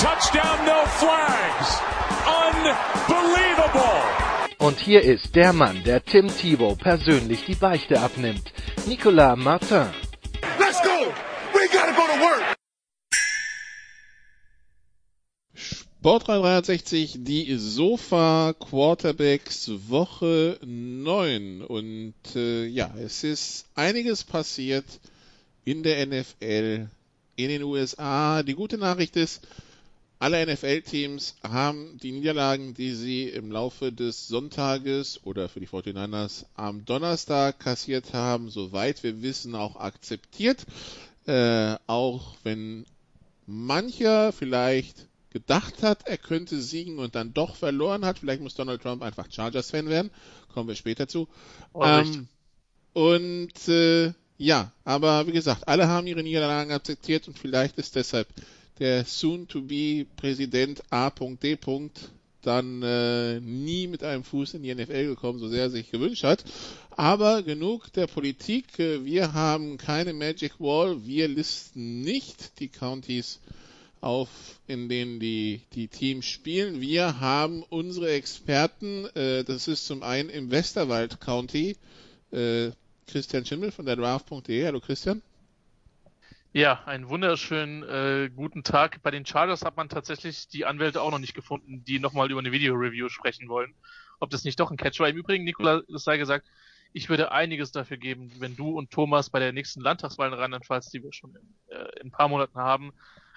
touchdown, no flags. Unbelievable. Und hier ist der Mann, der Tim Thibault persönlich die Beichte abnimmt. Nicolas Martin. Let's go. We gotta go to work. Sport 360, die Sofa Quarterbacks Woche 9. Und äh, ja, es ist einiges passiert in der NFL, in den USA. Die gute Nachricht ist, alle NFL-Teams haben die Niederlagen, die sie im Laufe des Sonntages oder für die 49ers am Donnerstag kassiert haben, soweit wir wissen, auch akzeptiert. Äh, auch wenn mancher vielleicht gedacht hat, er könnte siegen und dann doch verloren hat. Vielleicht muss Donald Trump einfach Chargers-Fan werden. Kommen wir später zu. Oh, ähm, und äh, ja, aber wie gesagt, alle haben ihre Niederlagen akzeptiert und vielleicht ist deshalb der soon-to-be-Präsident A.D. dann äh, nie mit einem Fuß in die NFL gekommen, so sehr er sich gewünscht hat. Aber genug der Politik. Wir haben keine Magic Wall. Wir listen nicht die Counties auf, in denen die, die Teams spielen. Wir haben unsere Experten, äh, das ist zum einen im Westerwald County, äh, Christian Schimmel von der Draft.de. Hallo Christian. Ja, einen wunderschönen äh, guten Tag. Bei den Chargers hat man tatsächlich die Anwälte auch noch nicht gefunden, die nochmal über eine Video-Review sprechen wollen. Ob das nicht doch ein Catch war. Im Übrigen, Nikola, das sei gesagt, ich würde einiges dafür geben, wenn du und Thomas bei der nächsten Landtagswahl in Rheinland-Pfalz, die wir schon in, äh, in ein paar Monaten haben,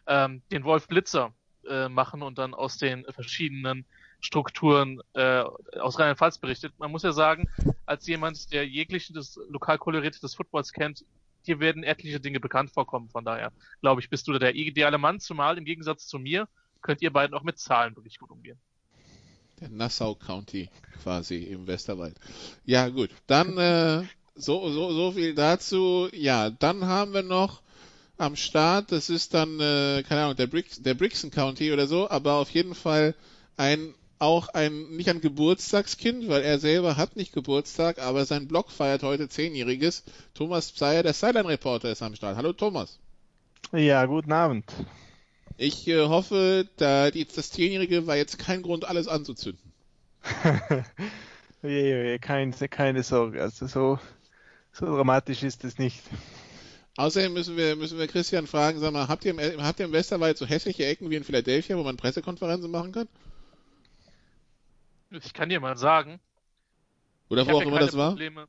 ähm, den Wolf Blitzer äh, machen und dann aus den verschiedenen Strukturen äh, aus Rheinland-Pfalz berichtet. Man muss ja sagen, als jemand, der jegliche des lokal kolorierte des Footballs kennt, dir werden etliche Dinge bekannt vorkommen. Von daher, glaube ich, bist du der ideale Mann, zumal im Gegensatz zu mir könnt ihr beiden auch mit Zahlen wirklich gut umgehen. Der Nassau County quasi im Westerwald. Ja, gut. Dann äh, so, so, so viel dazu. Ja, dann haben wir noch am Start, das ist dann, äh, keine Ahnung, der, Brix, der Brixton County oder so, aber auf jeden Fall ein auch ein, nicht ein Geburtstagskind, weil er selber hat nicht Geburtstag, aber sein Blog feiert heute Zehnjähriges. Thomas Pseyer, der Sideline Reporter, ist am Start. Hallo Thomas. Ja, guten Abend. Ich äh, hoffe, da die, das Zehnjährige war jetzt kein Grund, alles anzuzünden. keine, keine Sorge, also so, so dramatisch ist es nicht. Außerdem müssen wir, müssen wir Christian fragen, sag mal, habt ihr, im, habt ihr im Westerwald so hässliche Ecken wie in Philadelphia, wo man Pressekonferenzen machen kann? Ich kann dir mal sagen. Oder wo auch immer das war? Probleme.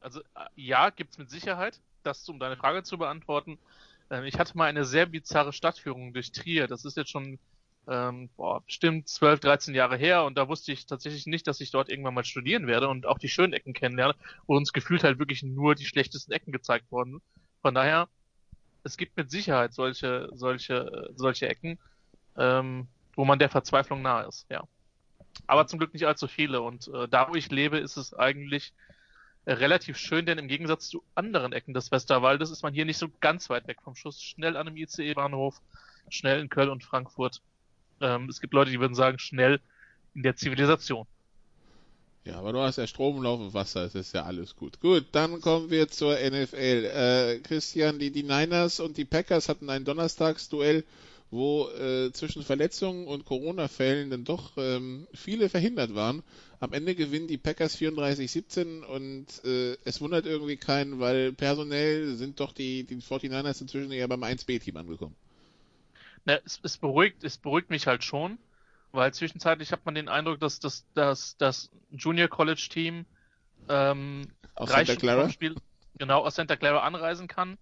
Also ja, gibt's mit Sicherheit. Das, um deine Frage zu beantworten. Ähm, ich hatte mal eine sehr bizarre Stadtführung durch Trier. Das ist jetzt schon ähm, boah, bestimmt 12, 13 Jahre her und da wusste ich tatsächlich nicht, dass ich dort irgendwann mal studieren werde und auch die schönen Ecken kennenlerne, wo uns gefühlt halt wirklich nur die schlechtesten Ecken gezeigt wurden. Von daher, es gibt mit Sicherheit solche, solche, solche Ecken, ähm, wo man der Verzweiflung nahe ist, ja aber zum Glück nicht allzu viele. Und äh, da, wo ich lebe, ist es eigentlich äh, relativ schön, denn im Gegensatz zu anderen Ecken des Westerwaldes ist man hier nicht so ganz weit weg vom Schuss. Schnell an einem ICE-Bahnhof, schnell in Köln und Frankfurt. Ähm, es gibt Leute, die würden sagen, schnell in der Zivilisation. Ja, aber du hast ja Strom, Lauf und Wasser, es ist ja alles gut. Gut, dann kommen wir zur NFL. Äh, Christian, die, die Niners und die Packers hatten ein Donnerstagsduell wo äh, zwischen Verletzungen und Corona-Fällen dann doch ähm, viele verhindert waren. Am Ende gewinnen die Packers 34-17 und äh, es wundert irgendwie keinen, weil personell sind doch die, die 49ers inzwischen eher beim 1B-Team angekommen. Na, es, es, beruhigt, es beruhigt mich halt schon, weil zwischenzeitlich hat man den Eindruck, dass das, das, das Junior College Team ähm, aus Santa Clara? Spiel, genau aus Santa Clara anreisen kann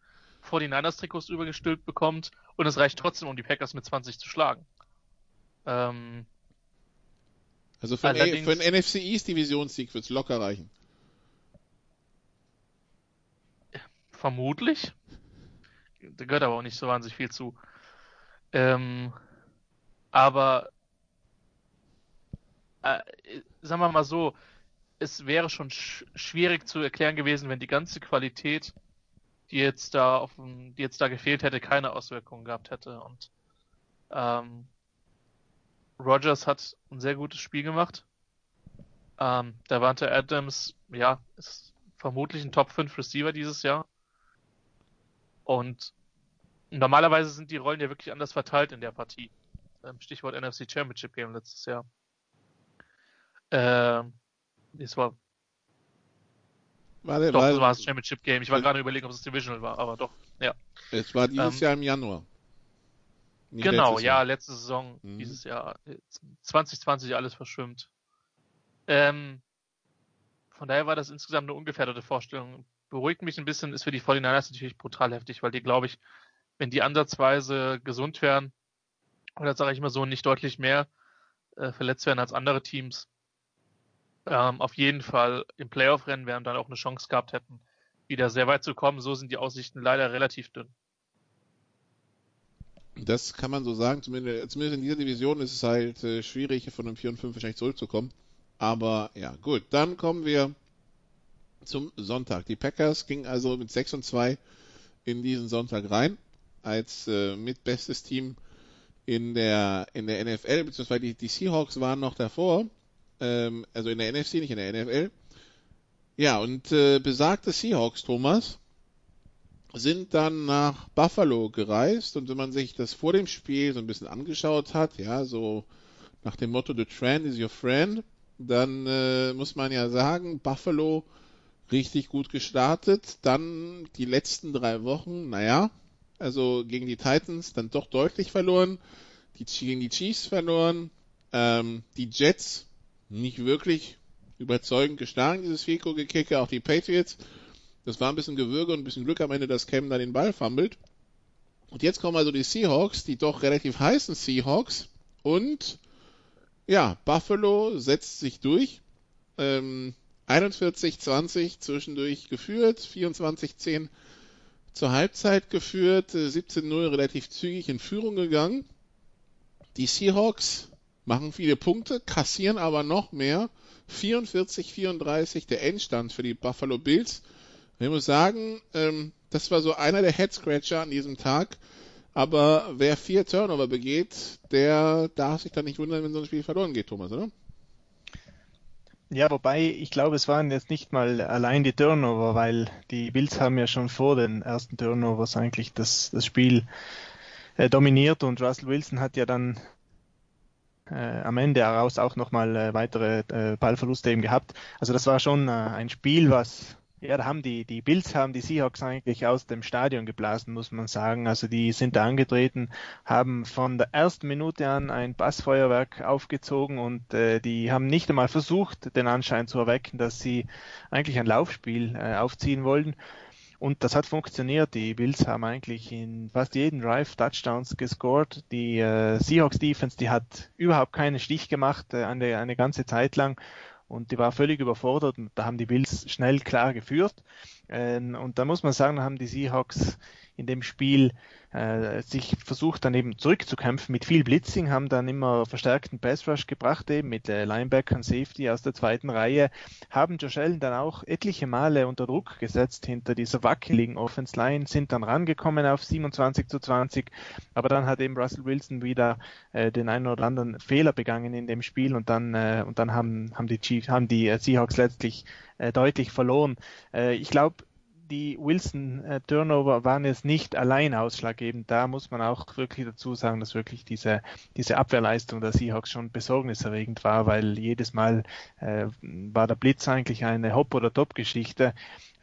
49ers-Trikots übergestülpt bekommt und es reicht trotzdem, um die Packers mit 20 zu schlagen. Ähm, also für, ein, für einen NFC East Divisionssieg wird es locker reichen. Vermutlich. Da gehört aber auch nicht so wahnsinnig viel zu. Ähm, aber äh, sagen wir mal so, es wäre schon sch schwierig zu erklären gewesen, wenn die ganze Qualität, die jetzt da auf die jetzt da gefehlt hätte, keine Auswirkungen gehabt hätte. Und ähm, Rogers hat ein sehr gutes Spiel gemacht. Ähm, Davante Adams, ja, ist vermutlich ein Top 5 Receiver dieses Jahr. Und normalerweise sind die Rollen ja wirklich anders verteilt in der Partie. Ähm, Stichwort NFC Championship Game letztes Jahr. Ähm, es war. War der, doch, war, das war das Championship Game. Ich war gerade überlegen, ob es Divisional war, aber doch, ja. Es war dieses Ähm, Jahr im Januar. Nicht genau, letztes ja, letzte Saison, Mhm. dieses Jahr. 2020 alles verschwimmt. Ähm, von daher war das insgesamt eine ungefährdete Vorstellung. Beruhigt mich ein bisschen, ist für die 49ers natürlich brutal heftig, weil die, glaube ich, wenn die ansatzweise gesund wären, oder sage ich mal so, nicht deutlich mehr äh, verletzt werden als andere Teams, ähm, auf jeden Fall im Playoff-Rennen wären dann auch eine Chance gehabt hätten, wieder sehr weit zu kommen. So sind die Aussichten leider relativ dünn. Das kann man so sagen. Zumindest, zumindest in dieser Division ist es halt äh, schwierig, von einem 4 und 5 wahrscheinlich zurückzukommen. Aber ja, gut. Dann kommen wir zum Sonntag. Die Packers gingen also mit 6 und 2 in diesen Sonntag rein. Als äh, mitbestes Team in der, in der NFL, beziehungsweise die, die Seahawks waren noch davor. Ähm, also in der NFC, nicht in der NFL. Ja, und äh, besagte Seahawks, Thomas, sind dann nach Buffalo gereist. Und wenn man sich das vor dem Spiel so ein bisschen angeschaut hat, ja, so nach dem Motto The Trend is your friend, dann äh, muss man ja sagen, Buffalo richtig gut gestartet, dann die letzten drei Wochen, naja, also gegen die Titans dann doch deutlich verloren, die gegen die Chiefs verloren, ähm, die Jets nicht wirklich überzeugend geschlagen, dieses Fico-Gekicke, auch die Patriots das war ein bisschen Gewürge und ein bisschen Glück am Ende, dass Cam da den Ball fummelt. Und jetzt kommen also die Seahawks, die doch relativ heißen Seahawks. Und ja, Buffalo setzt sich durch. Ähm, 41-20 zwischendurch geführt, 24-10 zur Halbzeit geführt, äh, 17-0 relativ zügig in Führung gegangen. Die Seahawks machen viele Punkte, kassieren aber noch mehr. 44-34 der Endstand für die Buffalo Bills. Ich muss sagen, ähm, das war so einer der Head-Scratcher an diesem Tag. Aber wer vier Turnover begeht, der darf sich dann nicht wundern, wenn so ein Spiel verloren geht, Thomas, oder? Ja, wobei ich glaube, es waren jetzt nicht mal allein die Turnover, weil die Bills haben ja schon vor den ersten Turnovers eigentlich das, das Spiel äh, dominiert und Russell Wilson hat ja dann äh, am Ende heraus auch nochmal äh, weitere äh, Ballverluste eben gehabt. Also das war schon äh, ein Spiel, was ja, da haben die, die Bills haben die Seahawks eigentlich aus dem Stadion geblasen, muss man sagen. Also die sind da angetreten, haben von der ersten Minute an ein Bassfeuerwerk aufgezogen und äh, die haben nicht einmal versucht, den Anschein zu erwecken, dass sie eigentlich ein Laufspiel äh, aufziehen wollten. Und das hat funktioniert. Die Bills haben eigentlich in fast jedem Drive Touchdowns gescored. Die äh, Seahawks Defense, die hat überhaupt keinen Stich gemacht, äh, eine, eine ganze Zeit lang und die war völlig überfordert und da haben die Bills schnell klar geführt. Ähm, und da muss man sagen, haben die Seahawks in dem Spiel äh, sich versucht dann eben zurückzukämpfen mit viel Blitzing, haben dann immer verstärkten Pass Rush gebracht, eben mit äh, Linebacker und Safety aus der zweiten Reihe, haben Josh Allen dann auch etliche Male unter Druck gesetzt hinter dieser wackeligen Offense Line, sind dann rangekommen auf 27 zu 20, aber dann hat eben Russell Wilson wieder äh, den einen oder anderen Fehler begangen in dem Spiel und dann äh, und dann haben haben die Chiefs, haben die äh, Seahawks letztlich äh, deutlich verloren. Äh, ich glaube die Wilson äh, waren jetzt nicht allein ausschlaggebend. Da muss man auch wirklich dazu sagen, dass wirklich diese, diese Abwehrleistung der Seahawks schon besorgniserregend war, weil jedes Mal äh, war der Blitz eigentlich eine Hop- oder Top-Geschichte.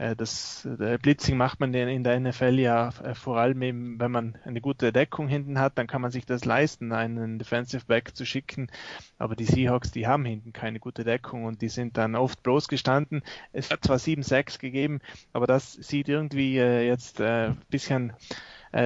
Äh, das äh, Blitzing macht man in der NFL ja äh, vor allem eben, wenn man eine gute Deckung hinten hat, dann kann man sich das leisten, einen Defensive Back zu schicken. Aber die Seahawks, die haben hinten keine gute Deckung und die sind dann oft bloß gestanden. Es hat zwar 7-6 gegeben, aber das sieht irgendwie jetzt äh, bisschen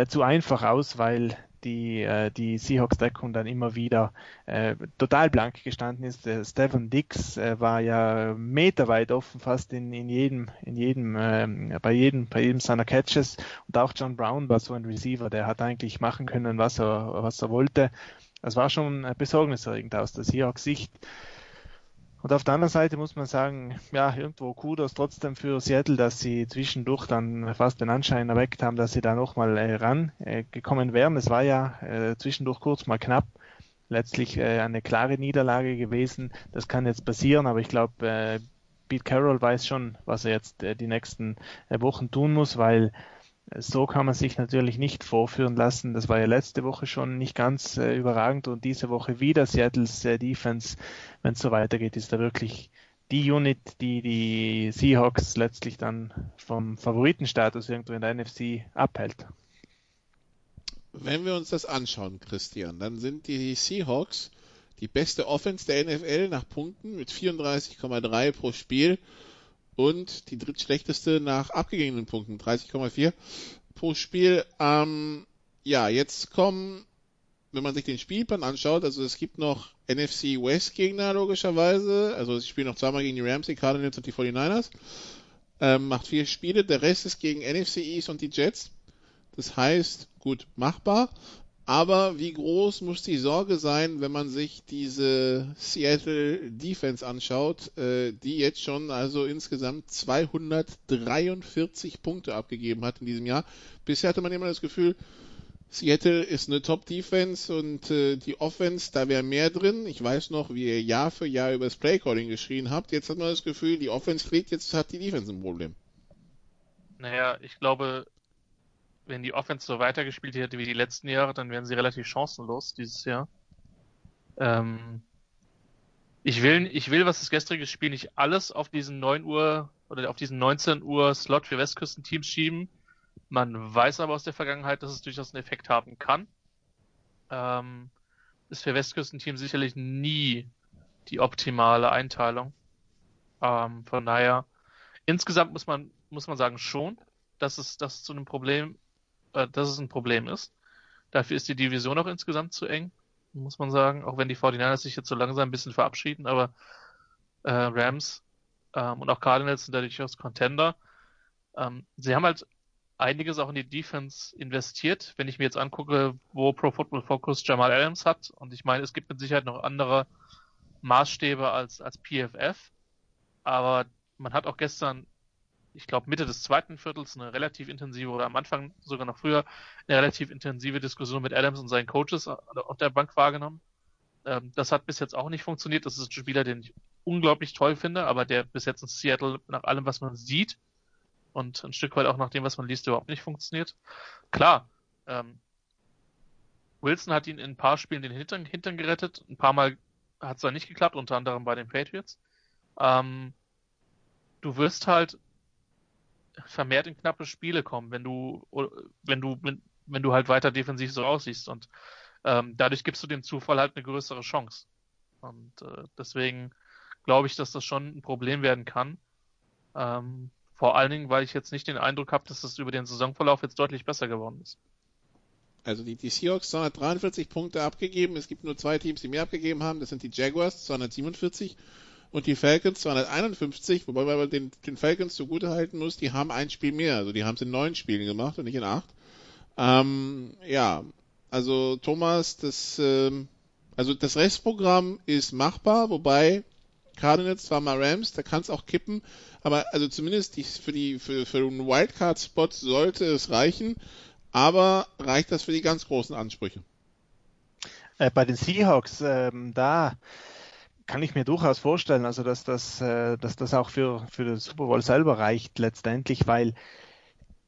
zu einfach aus, weil die, äh, die Seahawks-Deckung dann immer wieder äh, total blank gestanden ist. Der Stephen Dix äh, war ja meterweit offen, fast in, in jedem, in jedem, äh, bei jedem, bei jedem seiner Catches. Und auch John Brown war so ein Receiver, der hat eigentlich machen können, was er, was er wollte. Das war schon besorgniserregend aus der Seahawks-Sicht. Und auf der anderen Seite muss man sagen, ja, irgendwo Kudos trotzdem für Seattle, dass sie zwischendurch dann fast den Anschein erweckt haben, dass sie da nochmal äh, rangekommen äh, wären. Es war ja äh, zwischendurch kurz mal knapp. Letztlich äh, eine klare Niederlage gewesen. Das kann jetzt passieren, aber ich glaube, äh, Pete Carroll weiß schon, was er jetzt äh, die nächsten äh, Wochen tun muss, weil so kann man sich natürlich nicht vorführen lassen. Das war ja letzte Woche schon nicht ganz äh, überragend und diese Woche wieder Seattles äh, Defense. Wenn es so weitergeht, ist da wirklich die Unit, die die Seahawks letztlich dann vom Favoritenstatus irgendwo in der NFC abhält. Wenn wir uns das anschauen, Christian, dann sind die Seahawks die beste Offense der NFL nach Punkten mit 34,3 pro Spiel und die drittschlechteste nach abgegebenen Punkten, 30,4 pro Spiel. Ähm, ja, jetzt kommen, wenn man sich den Spielplan anschaut, also es gibt noch NFC West Gegner logischerweise, also sie spielen noch zweimal gegen die Rams, die Cardinals und die 49ers, ähm, macht vier Spiele, der Rest ist gegen NFC East und die Jets. Das heißt, gut machbar. Aber wie groß muss die Sorge sein, wenn man sich diese Seattle Defense anschaut, äh, die jetzt schon also insgesamt 243 Punkte abgegeben hat in diesem Jahr. Bisher hatte man immer das Gefühl, Seattle ist eine Top-Defense und äh, die Offense, da wäre mehr drin. Ich weiß noch, wie ihr Jahr für Jahr über das Playcalling geschrien habt. Jetzt hat man das Gefühl, die Offense kriegt, jetzt hat die Defense ein Problem. Naja, ich glaube, wenn die Offense so weitergespielt hätte wie die letzten Jahre, dann wären sie relativ chancenlos dieses Jahr. Ähm, ich will, ich will, was das gestrige Spiel nicht alles auf diesen 9 Uhr oder auf diesen 19 Uhr Slot für Westküstenteams schieben. Man weiß aber aus der Vergangenheit, dass es durchaus einen Effekt haben kann. Ähm, ist für Westküstenteams sicherlich nie die optimale Einteilung. Ähm, von daher, insgesamt muss man, muss man sagen schon, dass es, dass es zu einem Problem äh, dass es ein Problem ist. Dafür ist die Division auch insgesamt zu eng, muss man sagen, auch wenn die 49ers sich jetzt so langsam ein bisschen verabschieden, aber äh, Rams ähm, und auch Cardinals sind da durchaus Contender. Ähm, sie haben halt einiges auch in die Defense investiert. Wenn ich mir jetzt angucke, wo Pro Football Focus Jamal Adams hat, und ich meine, es gibt mit Sicherheit noch andere Maßstäbe als, als PFF, aber man hat auch gestern ich glaube, Mitte des zweiten Viertels eine relativ intensive oder am Anfang sogar noch früher eine relativ intensive Diskussion mit Adams und seinen Coaches auf der Bank wahrgenommen. Ähm, das hat bis jetzt auch nicht funktioniert. Das ist ein Spieler, den ich unglaublich toll finde, aber der bis jetzt in Seattle nach allem, was man sieht und ein Stück weit auch nach dem, was man liest, überhaupt nicht funktioniert. Klar, ähm, Wilson hat ihn in ein paar Spielen den Hintern, Hintern gerettet. Ein paar Mal hat es dann nicht geklappt, unter anderem bei den Patriots. Ähm, du wirst halt vermehrt in knappe Spiele kommen, wenn du, wenn du, wenn, du halt weiter defensiv so aussiehst. Und ähm, dadurch gibst du dem Zufall halt eine größere Chance. Und äh, deswegen glaube ich, dass das schon ein Problem werden kann. Ähm, vor allen Dingen, weil ich jetzt nicht den Eindruck habe, dass das über den Saisonverlauf jetzt deutlich besser geworden ist. Also die, die Seahawks 243 Punkte abgegeben. Es gibt nur zwei Teams, die mehr abgegeben haben. Das sind die Jaguars 247 und die Falcons 251, wobei man den, den Falcons zugute halten muss, die haben ein Spiel mehr, also die haben es in neun Spielen gemacht und nicht in acht. Ähm, ja, also Thomas, das, ähm, also das Restprogramm ist machbar, wobei Cardinals zwar mal Rams, da kann es auch kippen, aber also zumindest die, für die für, für einen Wildcard-Spot sollte es reichen, aber reicht das für die ganz großen Ansprüche? Äh, bei den Seahawks, ähm, da kann ich mir durchaus vorstellen, also dass das, äh, dass das auch für, für den Super Bowl selber reicht letztendlich, weil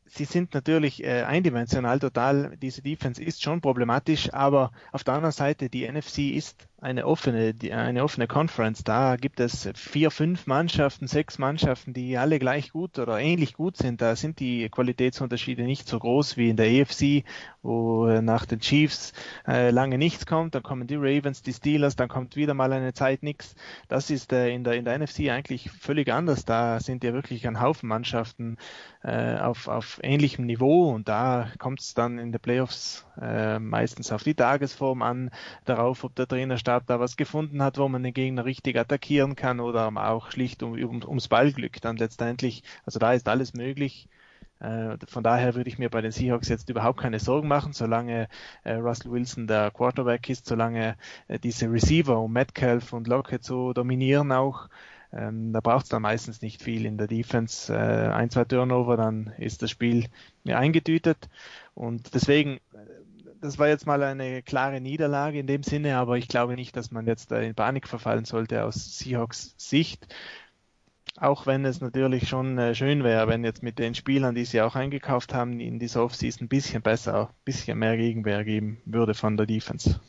sie sind natürlich äh, eindimensional total. Diese Defense ist schon problematisch, aber auf der anderen Seite, die NFC ist eine offene, eine offene Conference. Da gibt es vier, fünf Mannschaften, sechs Mannschaften, die alle gleich gut oder ähnlich gut sind. Da sind die Qualitätsunterschiede nicht so groß wie in der EFC, wo nach den Chiefs äh, lange nichts kommt. Dann kommen die Ravens, die Steelers, dann kommt wieder mal eine Zeit nichts. Das ist äh, in der in der NFC eigentlich völlig anders. Da sind ja wirklich ein Haufen Mannschaften äh, auf auf ähnlichem Niveau und da kommt es dann in den Playoffs äh, meistens auf die Tagesform an, darauf, ob der Trainerstab da was gefunden hat, wo man den Gegner richtig attackieren kann oder auch schlicht um, um, ums Ballglück dann letztendlich. Also da ist alles möglich. Äh, von daher würde ich mir bei den Seahawks jetzt überhaupt keine Sorgen machen, solange äh, Russell Wilson der Quarterback ist, solange äh, diese Receiver und Metcalf und Lockett so dominieren auch. Ähm, da braucht es dann meistens nicht viel in der Defense. Äh, ein, zwei Turnover, dann ist das Spiel ja, eingetütet. Und deswegen, das war jetzt mal eine klare Niederlage in dem Sinne, aber ich glaube nicht, dass man jetzt in Panik verfallen sollte aus Seahawks Sicht. Auch wenn es natürlich schon äh, schön wäre, wenn jetzt mit den Spielern, die sie auch eingekauft haben, in dieser Offseason ein bisschen besser, ein bisschen mehr Gegenwehr geben würde von der Defense.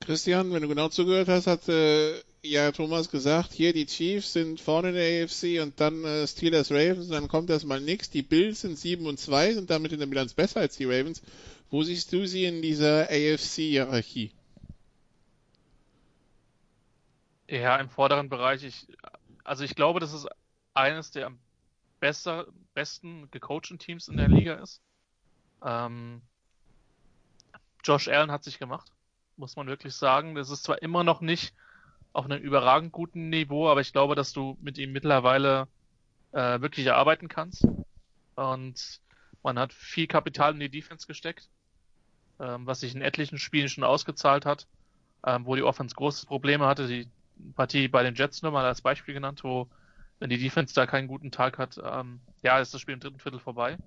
Christian, wenn du genau zugehört hast, hat äh, ja Thomas gesagt, hier die Chiefs sind vorne in der AFC und dann äh, Steelers Ravens dann kommt erstmal nichts. Die Bills sind 7 und 2, sind damit in der Bilanz besser als die Ravens. Wo siehst du sie in dieser AFC-Hierarchie? Ja, im vorderen Bereich. Ich, also ich glaube, dass es eines der besser, besten gecoachten Teams in der Liga ist. Ähm, Josh Allen hat sich gemacht muss man wirklich sagen. Das ist zwar immer noch nicht auf einem überragend guten Niveau, aber ich glaube, dass du mit ihm mittlerweile äh, wirklich erarbeiten kannst. Und man hat viel Kapital in die Defense gesteckt, ähm, was sich in etlichen Spielen schon ausgezahlt hat, ähm, wo die Offense große Probleme hatte. Die Partie bei den Jets nur mal als Beispiel genannt, wo wenn die Defense da keinen guten Tag hat, ähm, ja, ist das Spiel im dritten Viertel vorbei.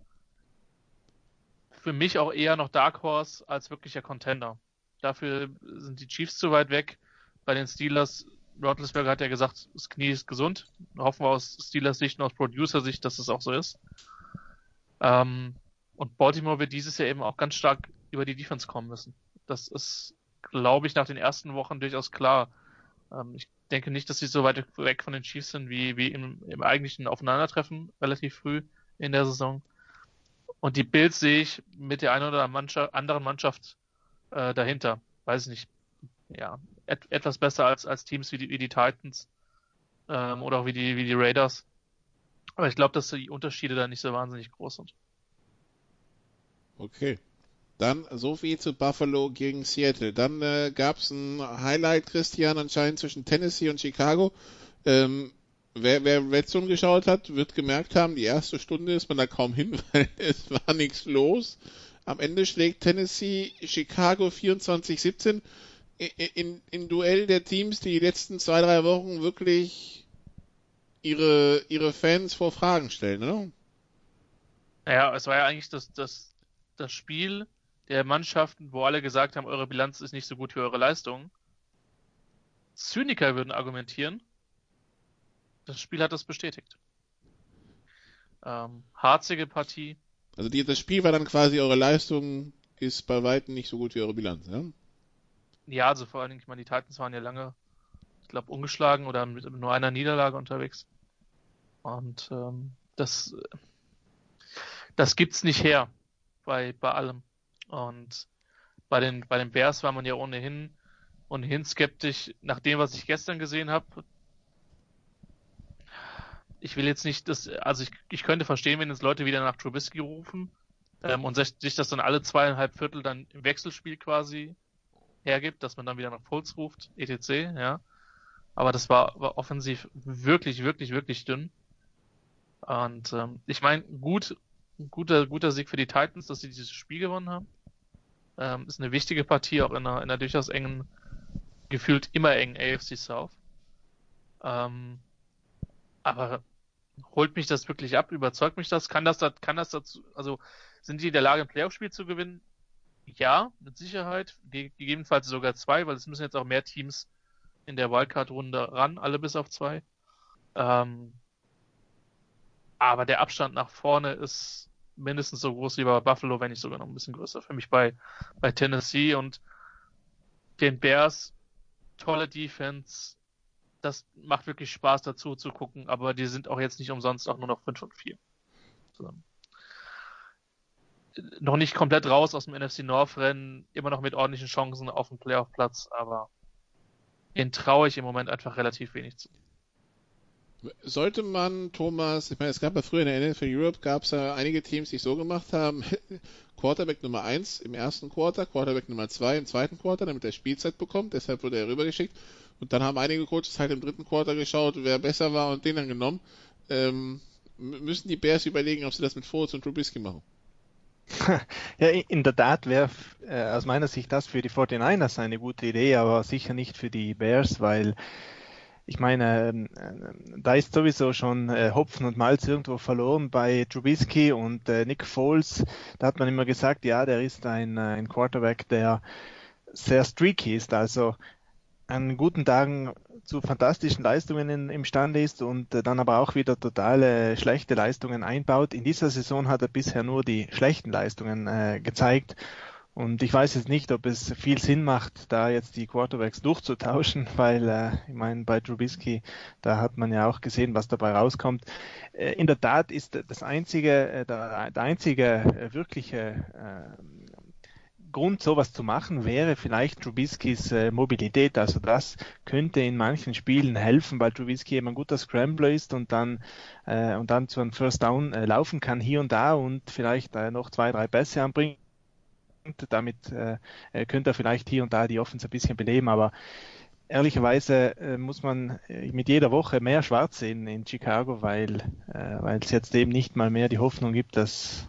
Für mich auch eher noch Dark Horse als wirklicher Contender. Dafür sind die Chiefs zu weit weg. Bei den Steelers, Roethlisberger hat ja gesagt, das Knie ist gesund. Hoffen wir aus Steelers Sicht und aus Producer-Sicht, dass es das auch so ist. Ähm, und Baltimore wird dieses Jahr eben auch ganz stark über die Defense kommen müssen. Das ist, glaube ich, nach den ersten Wochen durchaus klar. Ähm, ich denke nicht, dass sie so weit weg von den Chiefs sind wie, wie im, im eigentlichen Aufeinandertreffen relativ früh in der Saison. Und die Bills sehe ich mit der einen oder anderen Mannschaft äh, dahinter. Weiß ich nicht. Ja, et etwas besser als, als Teams wie die, wie die Titans ähm, oder auch wie die, wie die Raiders. Aber ich glaube, dass die Unterschiede da nicht so wahnsinnig groß sind. Okay. Dann so viel zu Buffalo gegen Seattle. Dann äh, gab es ein Highlight, Christian, anscheinend zwischen Tennessee und Chicago. Ähm, wer, wer Red Zone geschaut hat, wird gemerkt haben, die erste Stunde ist man da kaum hin, weil es war nichts los. Am Ende schlägt Tennessee Chicago 24-17 in, in Duell der Teams, die die letzten zwei, drei Wochen wirklich ihre, ihre Fans vor Fragen stellen, oder? Ja, es war ja eigentlich das, das, das Spiel der Mannschaften, wo alle gesagt haben, eure Bilanz ist nicht so gut wie eure Leistung. Zyniker würden argumentieren, das Spiel hat das bestätigt. Ähm, harzige Partie, also die, das Spiel war dann quasi eure Leistung ist bei weitem nicht so gut wie eure Bilanz, ja? Ja, also vor allen Dingen, ich meine, die Titans waren ja lange, ich glaube, ungeschlagen oder mit nur einer Niederlage unterwegs. Und ähm, das, das gibt's nicht her bei, bei allem. Und bei den, bei den Bears war man ja ohnehin, ohnehin skeptisch. Nach dem, was ich gestern gesehen habe, ich will jetzt nicht das, also ich, ich könnte verstehen, wenn jetzt Leute wieder nach Trubisky rufen ähm, und sich, sich das dann alle zweieinhalb Viertel dann im Wechselspiel quasi hergibt, dass man dann wieder nach Puls ruft, etc., ja. Aber das war, war offensiv wirklich, wirklich, wirklich dünn. Und ähm, ich meine, gut, guter, guter Sieg für die Titans, dass sie dieses Spiel gewonnen haben. Ähm, ist eine wichtige Partie, auch in einer, in einer durchaus engen, gefühlt immer engen AFC South. Ähm, aber holt mich das wirklich ab? Überzeugt mich das? Kann das, kann das dazu, also sind die in der Lage, ein Playoff-Spiel zu gewinnen? Ja, mit Sicherheit. Gegebenenfalls sogar zwei, weil es müssen jetzt auch mehr Teams in der Wildcard-Runde ran, alle bis auf zwei. Ähm, aber der Abstand nach vorne ist mindestens so groß wie bei Buffalo, wenn nicht sogar noch ein bisschen größer. Für mich bei, bei Tennessee und den Bears tolle Defense. Das macht wirklich Spaß dazu zu gucken, aber die sind auch jetzt nicht umsonst auch nur noch 5 und 4. So. Noch nicht komplett raus aus dem NFC North Rennen, immer noch mit ordentlichen Chancen auf dem Playoff-Platz, aber den traue ich im Moment einfach relativ wenig zu. Sollte man, Thomas, ich meine, es gab ja früher in der NFL Europe, gab es ja einige Teams, die es so gemacht haben, Quarterback Nummer 1 im ersten Quarter, Quarterback Nummer 2 im zweiten Quarter, damit er Spielzeit bekommt, deshalb wurde er rübergeschickt. Und dann haben einige Coaches halt im dritten Quarter geschaut, wer besser war und den dann genommen. Ähm, müssen die Bears überlegen, ob sie das mit Foles und Trubisky machen. Ja, in der Tat wäre äh, aus meiner Sicht das für die 49ers eine gute Idee, aber sicher nicht für die Bears, weil ich meine, ähm, äh, da ist sowieso schon äh, Hopfen und Malz irgendwo verloren bei Trubisky und äh, Nick Foles. Da hat man immer gesagt, ja, der ist ein, ein Quarterback, der sehr streaky ist, also an guten Tagen zu fantastischen Leistungen in, imstande ist und dann aber auch wieder totale schlechte Leistungen einbaut. In dieser Saison hat er bisher nur die schlechten Leistungen äh, gezeigt und ich weiß jetzt nicht, ob es viel Sinn macht, da jetzt die Quarterbacks durchzutauschen, weil äh, ich meine, bei Trubisky, da hat man ja auch gesehen, was dabei rauskommt. Äh, in der Tat ist das einzige, äh, der, der einzige äh, wirkliche äh, Grund, sowas zu machen, wäre vielleicht Trubiskys äh, Mobilität. Also das könnte in manchen Spielen helfen, weil Trubisky eben ein guter Scrambler ist und dann äh, und dann zu einem First Down äh, laufen kann hier und da und vielleicht äh, noch zwei, drei Pässe anbringen damit äh, äh, könnte er vielleicht hier und da die Offense ein bisschen beleben, aber ehrlicherweise äh, muss man äh, mit jeder Woche mehr schwarz sehen in Chicago, weil äh, weil es jetzt eben nicht mal mehr die Hoffnung gibt, dass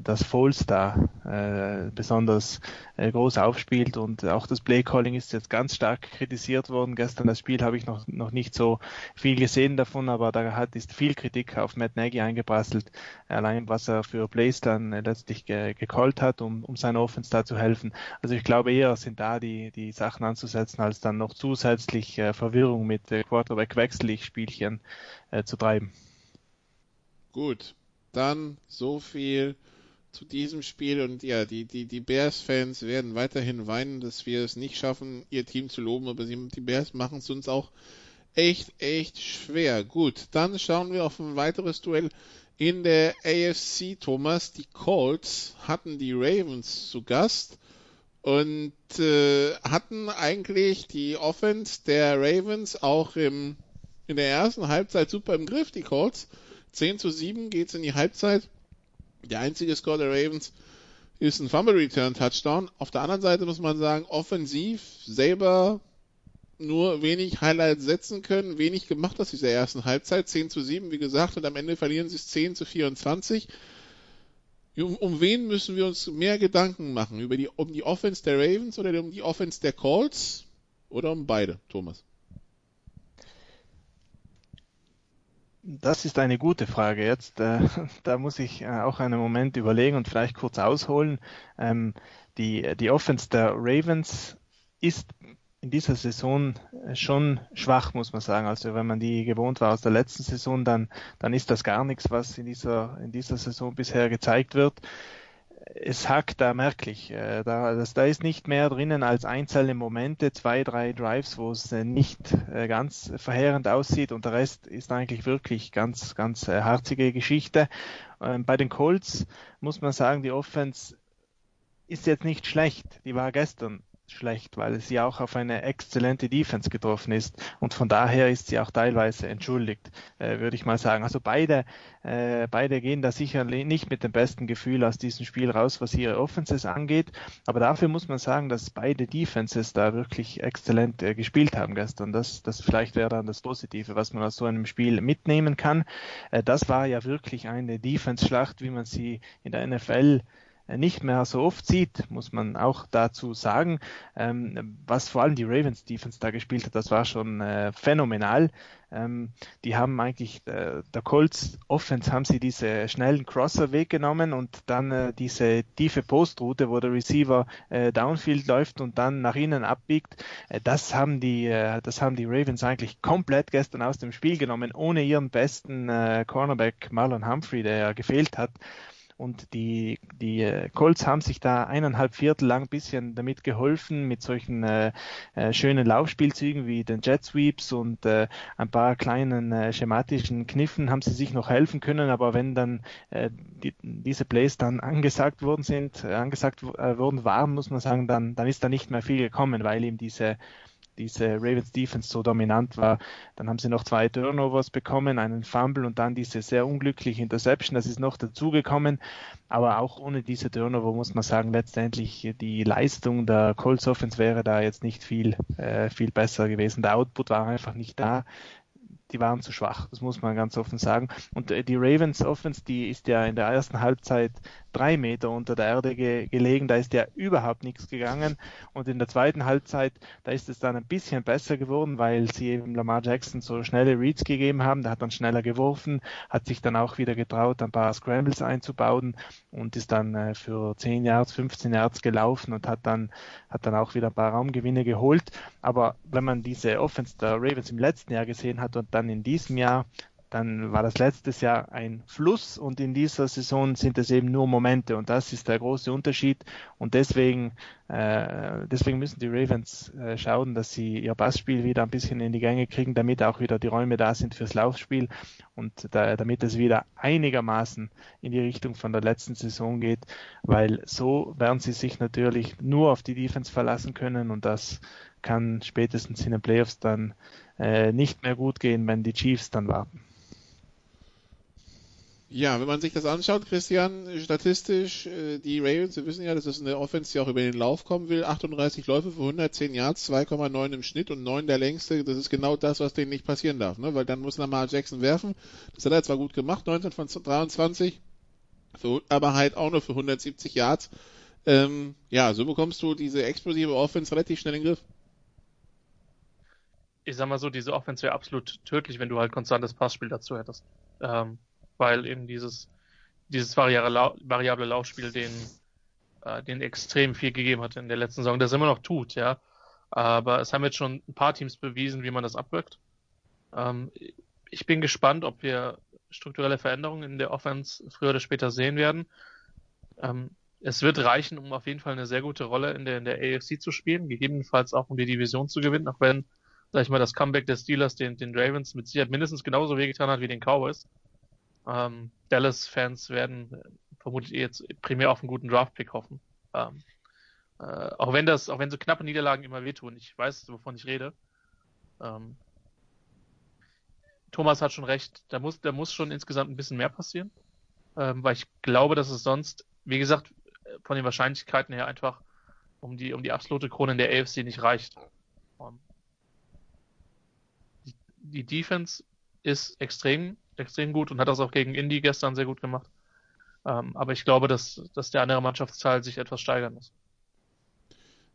dass Foles da äh, besonders äh, groß aufspielt und auch das Playcalling ist jetzt ganz stark kritisiert worden. Gestern das Spiel habe ich noch, noch nicht so viel gesehen davon, aber da hat ist viel Kritik auf Matt Nagy eingeprasselt, allein was er für Plays dann äh, letztlich ge gecallt hat, um, um seiner Offense da zu helfen. Also ich glaube eher sind da die, die Sachen anzusetzen, als dann noch zusätzlich äh, Verwirrung mit äh, Quarterback-Wechselig-Spielchen äh, zu treiben. Gut, dann so viel zu diesem Spiel und ja, die, die, die Bears-Fans werden weiterhin weinen, dass wir es nicht schaffen, ihr Team zu loben, aber sie, die Bears machen es uns auch echt, echt schwer. Gut, dann schauen wir auf ein weiteres Duell in der AFC, Thomas. Die Colts hatten die Ravens zu Gast und äh, hatten eigentlich die Offense der Ravens auch im, in der ersten Halbzeit super im Griff, die Colts. 10 zu 7 geht's in die Halbzeit. Der einzige Score der Ravens ist ein Fumble Return Touchdown. Auf der anderen Seite muss man sagen, offensiv selber nur wenig Highlights setzen können, wenig gemacht aus dieser ersten Halbzeit, 10 zu 7, wie gesagt, und am Ende verlieren sie es 10 zu 24. Um, um wen müssen wir uns mehr Gedanken machen? Über die, um die Offense der Ravens oder um die Offense der Colts? Oder um beide, Thomas? Das ist eine gute Frage. Jetzt, äh, da muss ich äh, auch einen Moment überlegen und vielleicht kurz ausholen. Ähm, die, die Offense der Ravens ist in dieser Saison äh, schon schwach, muss man sagen. Also wenn man die gewohnt war aus der letzten Saison, dann, dann ist das gar nichts, was in dieser, in dieser Saison bisher gezeigt wird es hackt da merklich. Äh, da, das, da ist nicht mehr drinnen als einzelne Momente, zwei, drei Drives, wo es äh, nicht äh, ganz verheerend aussieht und der Rest ist eigentlich wirklich ganz, ganz harzige Geschichte. Ähm, bei den Colts muss man sagen, die Offense ist jetzt nicht schlecht. Die war gestern schlecht, weil sie auch auf eine exzellente Defense getroffen ist und von daher ist sie auch teilweise entschuldigt, äh, würde ich mal sagen. Also beide, äh, beide gehen da sicher nicht mit dem besten Gefühl aus diesem Spiel raus, was ihre Offenses angeht, aber dafür muss man sagen, dass beide Defenses da wirklich exzellent äh, gespielt haben gestern. Das, das vielleicht wäre dann das Positive, was man aus so einem Spiel mitnehmen kann. Äh, das war ja wirklich eine Defense-Schlacht, wie man sie in der NFL nicht mehr so oft sieht, muss man auch dazu sagen. Ähm, was vor allem die Ravens Defense da gespielt hat, das war schon äh, phänomenal. Ähm, die haben eigentlich, äh, der Colts Offense haben sie diese schnellen Crosser weggenommen und dann äh, diese tiefe Postroute, wo der Receiver äh, downfield läuft und dann nach innen abbiegt. Äh, das haben die, äh, das haben die Ravens eigentlich komplett gestern aus dem Spiel genommen, ohne ihren besten äh, Cornerback Marlon Humphrey, der ja gefehlt hat. Und die, die äh, Colts haben sich da eineinhalb Viertel lang ein bisschen damit geholfen, mit solchen äh, äh, schönen Laufspielzügen wie den Jet Sweeps und äh, ein paar kleinen äh, schematischen Kniffen haben sie sich noch helfen können, aber wenn dann äh, die, diese Plays dann angesagt worden sind, äh, angesagt worden waren, muss man sagen, dann, dann ist da nicht mehr viel gekommen, weil ihm diese diese Ravens Defense so dominant war. Dann haben sie noch zwei Turnovers bekommen, einen Fumble und dann diese sehr unglückliche Interception. Das ist noch dazugekommen. Aber auch ohne diese Turnover muss man sagen, letztendlich die Leistung der Colts Offense wäre da jetzt nicht viel, äh, viel besser gewesen. Der Output war einfach nicht da die waren zu schwach, das muss man ganz offen sagen. Und äh, die Ravens Offense, die ist ja in der ersten Halbzeit drei Meter unter der Erde ge gelegen, da ist ja überhaupt nichts gegangen. Und in der zweiten Halbzeit, da ist es dann ein bisschen besser geworden, weil sie eben Lamar Jackson so schnelle Reads gegeben haben. Der hat dann schneller geworfen, hat sich dann auch wieder getraut, ein paar Scrambles einzubauen und ist dann äh, für 10 Yards, 15 Yards gelaufen und hat dann, hat dann auch wieder ein paar Raumgewinne geholt. Aber wenn man diese Offense der Ravens im letzten Jahr gesehen hat und dann in diesem Jahr, dann war das letztes Jahr ein Fluss und in dieser Saison sind es eben nur Momente und das ist der große Unterschied und deswegen, äh, deswegen müssen die Ravens äh, schauen, dass sie ihr Passspiel wieder ein bisschen in die Gänge kriegen, damit auch wieder die Räume da sind fürs Laufspiel und da, damit es wieder einigermaßen in die Richtung von der letzten Saison geht, weil so werden sie sich natürlich nur auf die Defense verlassen können und das kann spätestens in den Playoffs dann äh, nicht mehr gut gehen, wenn die Chiefs dann warten. Ja, wenn man sich das anschaut, Christian, statistisch, äh, die Ravens, wir wissen ja, dass es eine Offense, die auch über den Lauf kommen will. 38 Läufe für 110 Yards, 2,9 im Schnitt und 9 der längste. Das ist genau das, was denen nicht passieren darf, ne? Weil dann muss Lamar Jackson werfen. Das hat er zwar gut gemacht, 19 von 23, für, aber halt auch nur für 170 Yards. Ähm, ja, so bekommst du diese explosive Offense relativ schnell in den Griff. Ich sag mal so, diese Offense wäre absolut tödlich, wenn du halt konstantes Passspiel dazu hättest. Ähm, weil eben dieses, dieses variable Laufspiel den, äh, den extrem viel gegeben hat in der letzten Saison, das immer noch tut, ja. Aber es haben jetzt schon ein paar Teams bewiesen, wie man das abwirkt. Ähm, ich bin gespannt, ob wir strukturelle Veränderungen in der Offense früher oder später sehen werden. Ähm, es wird reichen, um auf jeden Fall eine sehr gute Rolle in der, in der AFC zu spielen, gegebenenfalls auch um die Division zu gewinnen, auch wenn, sag ich mal, das Comeback des Steelers den, den Ravens mit Sicherheit mindestens genauso wehgetan hat wie den Cowboys. Ähm, Dallas-Fans werden äh, vermutlich jetzt primär auf einen guten Draft-Pick hoffen. Ähm, äh, auch wenn das, auch wenn so knappe Niederlagen immer wehtun. Ich weiß, wovon ich rede. Ähm, Thomas hat schon recht. Da muss, da muss schon insgesamt ein bisschen mehr passieren. Ähm, weil ich glaube, dass es sonst, wie gesagt, von den Wahrscheinlichkeiten her einfach um die, um die absolute Krone in der AFC nicht reicht. Die, Defense ist extrem extrem gut und hat das auch gegen Indy gestern sehr gut gemacht. Ähm, aber ich glaube, dass, dass der andere Mannschaftsteil sich etwas steigern muss.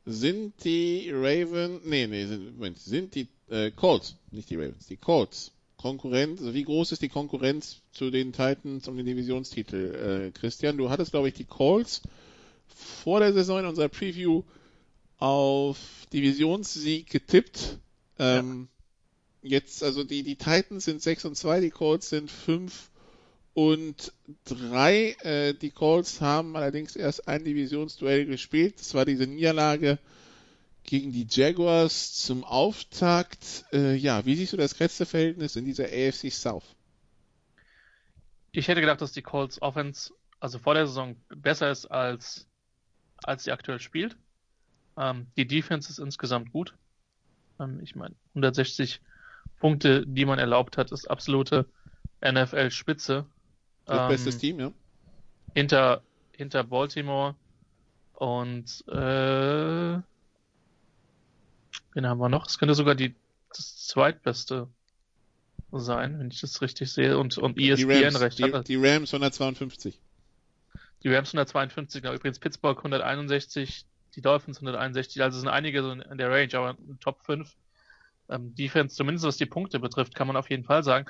Sind die Ravens, nee, nee, sind, Moment, sind die äh, Colts, nicht die Ravens, die Colts Konkurrenz, wie groß ist die Konkurrenz zu den Titans um den Divisionstitel? Äh, Christian, du hattest, glaube ich, die Colts vor der Saison in unserer Preview auf Divisionssieg getippt. Ähm, Jetzt, also die, die Titans sind 6 und 2, die Colts sind 5 und 3. Äh, die Colts haben allerdings erst ein Divisionsduell gespielt. Das war diese Niederlage gegen die Jaguars zum Auftakt. Äh, ja, wie siehst du das Kräfteverhältnis in dieser AFC South? Ich hätte gedacht, dass die Colts Offense, also vor der Saison, besser ist als, als sie aktuell spielt. Ähm, die Defense ist insgesamt gut. Ähm, ich meine, 160 Punkte, die man erlaubt hat, ist absolute NFL-Spitze. Das ähm, Team, ja. Hinter, hinter Baltimore und äh, wen haben wir noch? Es könnte sogar die das zweitbeste sein, wenn ich das richtig sehe. Und, und ESPN die Rams, recht die, hat. Die Rams 152. Die Rams 152, genau. Übrigens Pittsburgh 161, die Dolphins 161, also sind einige so in der Range, aber Top 5 ähm, Defense, zumindest was die Punkte betrifft, kann man auf jeden Fall sagen.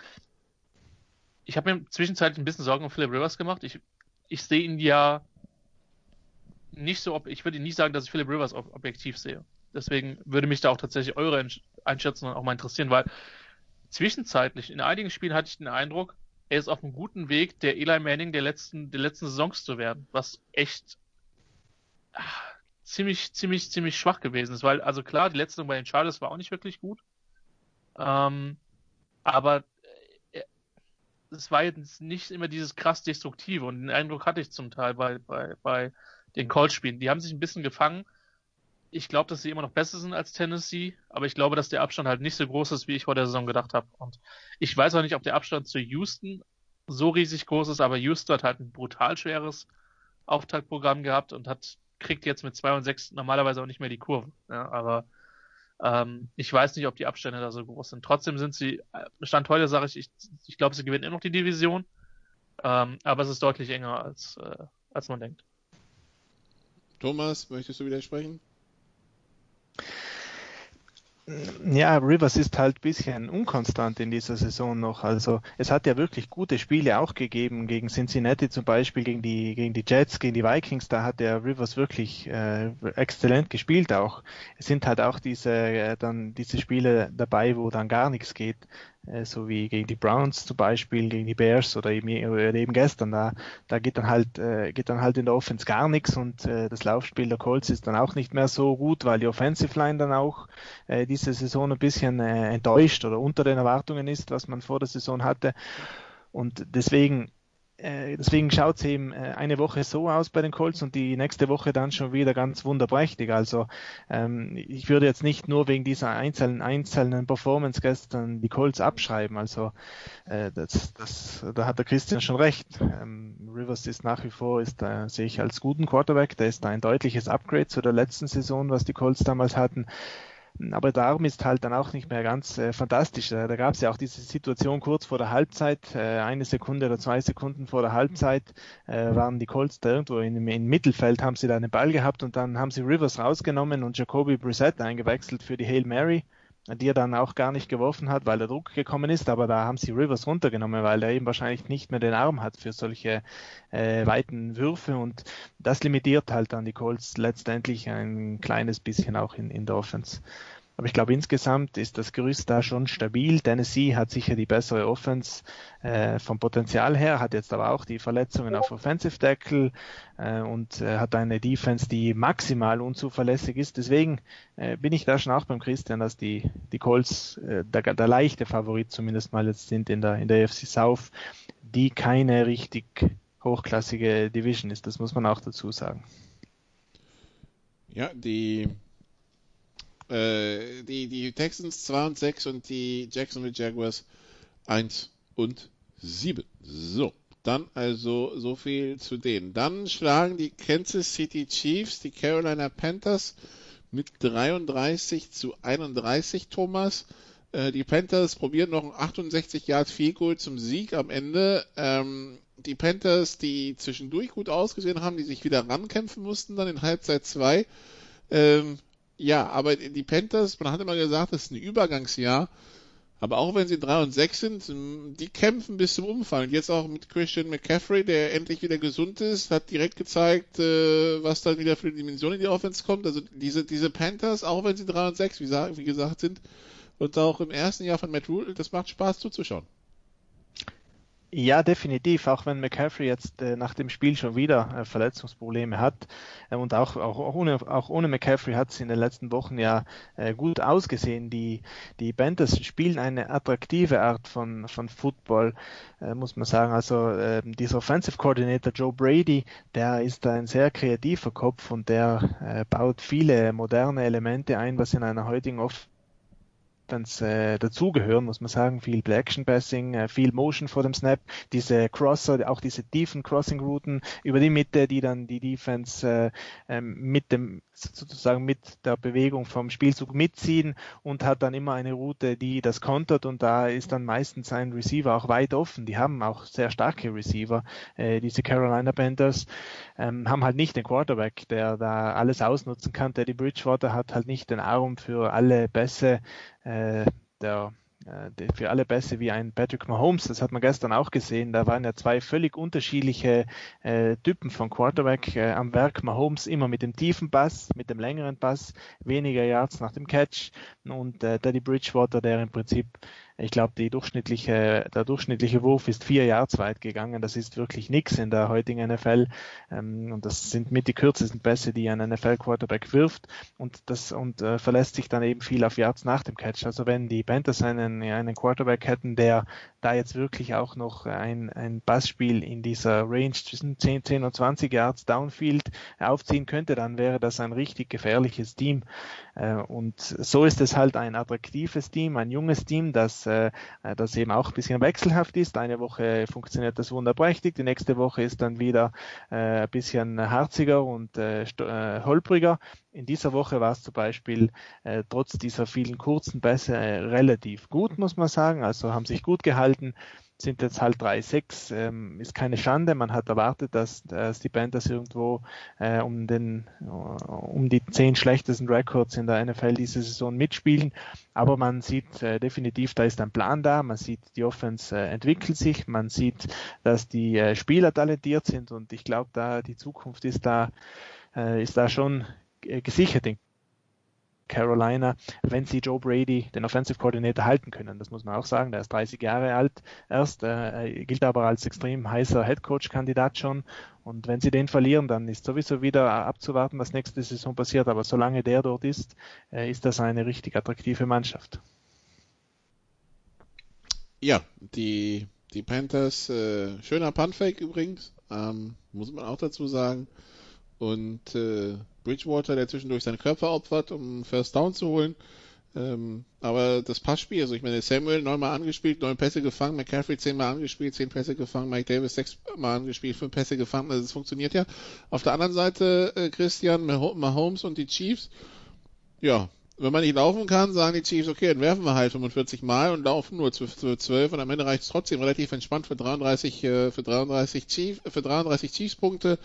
Ich habe mir zwischenzeitlich ein bisschen Sorgen um Philip Rivers gemacht. Ich, ich sehe ihn ja nicht so, ich würde nicht sagen, dass ich Philip Rivers objektiv sehe. Deswegen würde mich da auch tatsächlich eure Einschätzung auch mal interessieren, weil zwischenzeitlich in einigen Spielen hatte ich den Eindruck, er ist auf einem guten Weg, der Eli Manning der letzten, der letzten Saisons zu werden, was echt ach, ziemlich, ziemlich, ziemlich schwach gewesen ist, weil, also klar, die letzte bei den Chargers war auch nicht wirklich gut, ähm, aber äh, es war jetzt nicht immer dieses krass Destruktive und den Eindruck hatte ich zum Teil bei, bei, bei den Colts-Spielen. Die haben sich ein bisschen gefangen. Ich glaube, dass sie immer noch besser sind als Tennessee, aber ich glaube, dass der Abstand halt nicht so groß ist, wie ich vor der Saison gedacht habe. Und ich weiß auch nicht, ob der Abstand zu Houston so riesig groß ist, aber Houston hat halt ein brutal schweres Auftaktprogramm gehabt und hat kriegt jetzt mit 2 und 6 normalerweise auch nicht mehr die Kurve. Ja, aber ähm, ich weiß nicht, ob die Abstände da so groß sind. Trotzdem sind sie, äh, Stand heute sage ich, ich, ich glaube, sie gewinnen immer noch die Division, ähm, aber es ist deutlich enger, als, äh, als man denkt. Thomas, möchtest du widersprechen? Ja, Rivers ist halt bisschen unkonstant in dieser Saison noch. Also es hat ja wirklich gute Spiele auch gegeben, gegen Cincinnati zum Beispiel, gegen die, gegen die Jets, gegen die Vikings, da hat der Rivers wirklich äh, exzellent gespielt auch. Es sind halt auch diese, äh, dann diese Spiele dabei, wo dann gar nichts geht. Äh, so wie gegen die Browns zum Beispiel, gegen die Bears oder eben, eben gestern, da, da geht dann halt, äh, geht dann halt in der Offense gar nichts und äh, das Laufspiel der Colts ist dann auch nicht mehr so gut, weil die Offensive Line dann auch äh, diese Saison ein bisschen äh, enttäuscht oder unter den Erwartungen ist, was man vor der Saison hatte. Und deswegen deswegen schaut es eben äh, eine Woche so aus bei den Colts und die nächste Woche dann schon wieder ganz wunderprächtig. Also ähm, ich würde jetzt nicht nur wegen dieser einzelnen, einzelnen Performance gestern die Colts abschreiben. Also äh, das, das, da hat der Christian schon recht. Ähm, Rivers ist nach wie vor, ist da sehe ich als guten Quarterback, der ist ein deutliches Upgrade zu der letzten Saison, was die Colts damals hatten. Aber darum ist halt dann auch nicht mehr ganz äh, fantastisch. Da, da gab es ja auch diese Situation kurz vor der Halbzeit, äh, eine Sekunde oder zwei Sekunden vor der Halbzeit äh, waren die Colts da irgendwo in, in Mittelfeld, haben sie da einen Ball gehabt und dann haben sie Rivers rausgenommen und Jacoby Brissett eingewechselt für die Hail Mary die er dann auch gar nicht geworfen hat, weil der Druck gekommen ist, aber da haben sie Rivers runtergenommen, weil er eben wahrscheinlich nicht mehr den Arm hat für solche äh, weiten Würfe und das limitiert halt dann die Colts letztendlich ein kleines bisschen auch in, in der Offense. Aber ich glaube, insgesamt ist das Gerüst da schon stabil. Tennessee hat sicher die bessere Offense äh, vom Potenzial her, hat jetzt aber auch die Verletzungen auf Offensive Tackle äh, und äh, hat eine Defense, die maximal unzuverlässig ist. Deswegen äh, bin ich da schon auch beim Christian, dass die, die Colts äh, der, der leichte Favorit zumindest mal jetzt sind in der, in der FC South, die keine richtig hochklassige Division ist. Das muss man auch dazu sagen. Ja, die äh, die, die Texans 2 und 6 und die Jacksonville Jaguars 1 und 7. So, dann also so viel zu denen. Dann schlagen die Kansas City Chiefs die Carolina Panthers mit 33 zu 31, Thomas. Äh, die Panthers probieren noch ein 68 Yard Field Goal zum Sieg am Ende. Ähm, die Panthers, die zwischendurch gut ausgesehen haben, die sich wieder rankämpfen mussten, dann in Halbzeit 2. Ähm, ja, aber die Panthers, man hat immer gesagt, das ist ein Übergangsjahr. Aber auch wenn sie 3 und 6 sind, die kämpfen bis zum Umfang. Und jetzt auch mit Christian McCaffrey, der endlich wieder gesund ist, hat direkt gezeigt, äh, was dann wieder für eine Dimension in die Offense kommt. Also diese, diese Panthers, auch wenn sie 3 und 6, wie, wie gesagt, sind, und auch im ersten Jahr von Matt Rule, das macht Spaß zuzuschauen. Ja, definitiv. Auch wenn McCaffrey jetzt äh, nach dem Spiel schon wieder äh, Verletzungsprobleme hat äh, und auch, auch, ohne, auch ohne McCaffrey hat es in den letzten Wochen ja äh, gut ausgesehen. Die, die Panthers spielen eine attraktive Art von, von Football, äh, muss man sagen. Also äh, dieser Offensive Coordinator Joe Brady, der ist ein sehr kreativer Kopf und der äh, baut viele moderne Elemente ein, was in einer heutigen Off Offense äh, dazugehören, muss man sagen. Viel Play-Action-Passing, äh, viel Motion vor dem Snap, diese Crosser, auch diese tiefen Crossing-Routen über die Mitte, die dann die Defense äh, ähm, mit dem sozusagen mit der Bewegung vom Spielzug mitziehen und hat dann immer eine Route, die das kontert und da ist dann meistens ein Receiver auch weit offen. Die haben auch sehr starke Receiver, äh, diese Carolina Panthers, ähm, haben halt nicht den Quarterback, der da alles ausnutzen kann. Teddy Bridgewater hat halt nicht den Arm für alle Pässe äh, der für alle Pässe wie ein Patrick Mahomes. Das hat man gestern auch gesehen. Da waren ja zwei völlig unterschiedliche äh, Typen von Quarterback äh, am Werk. Mahomes immer mit dem tiefen Pass, mit dem längeren Pass, weniger Yards nach dem Catch und äh, Teddy Bridgewater, der im Prinzip Ich glaube, die durchschnittliche, der durchschnittliche Wurf ist vier Yards weit gegangen. Das ist wirklich nichts in der heutigen NFL. Ähm, und das sind mit die kürzesten Pässe, die ein NFL-Quarterback wirft. Und das und äh, verlässt sich dann eben viel auf Yards nach dem Catch. Also wenn die Panthers einen, einen Quarterback hätten, der da jetzt wirklich auch noch ein, ein Passspiel in dieser Range zwischen 10, 10 und 20 Yards Downfield aufziehen könnte, dann wäre das ein richtig gefährliches Team. Äh, und so ist es halt ein attraktives Team, ein junges Team, das, äh, das eben auch ein bisschen wechselhaft ist. Eine Woche funktioniert das wunderprächtig, die nächste Woche ist dann wieder äh, ein bisschen harziger und holpriger. In dieser Woche war es zum Beispiel trotz dieser vielen kurzen Pässe relativ gut, muss man sagen. Also haben sich gut gehalten sind jetzt halt 3-6, ähm, ist keine Schande. Man hat erwartet, dass, dass die Panthers irgendwo äh, um, den, um die zehn schlechtesten Records in der NFL diese Saison mitspielen. Aber man sieht äh, definitiv, da ist ein Plan da. Man sieht, die Offense äh, entwickelt sich. Man sieht, dass die äh, Spieler talentiert sind. Und ich glaube, da die Zukunft ist da, äh, ist da schon äh, gesichert in Carolina, wenn sie Joe Brady, den Offensive Coordinator, halten können. Das muss man auch sagen. Der ist 30 Jahre alt erst, äh, gilt aber als extrem heißer Head Coach Kandidat schon. Und wenn sie den verlieren, dann ist sowieso wieder abzuwarten, was nächste Saison passiert. Aber solange der dort ist, äh, ist das eine richtig attraktive Mannschaft. Ja, die, die Panthers, äh, schöner Punfake übrigens, ähm, muss man auch dazu sagen. Und äh, Bridgewater, der zwischendurch seinen Körper opfert, um First Down zu holen. Ähm, aber das Passspiel, also ich meine, Samuel neunmal angespielt, neun Pässe gefangen, McCaffrey zehnmal angespielt, zehn Pässe gefangen, Mike Davis sechsmal angespielt, fünf Pässe gefangen, also es funktioniert ja. Auf der anderen Seite, äh, Christian, Mahomes und die Chiefs, ja, wenn man nicht laufen kann, sagen die Chiefs, okay, dann werfen wir halt 45 Mal und laufen nur 12, 12 und am Ende reicht es trotzdem relativ entspannt für 33, äh, für 33 Chiefs, für 33 Chiefs Punkte.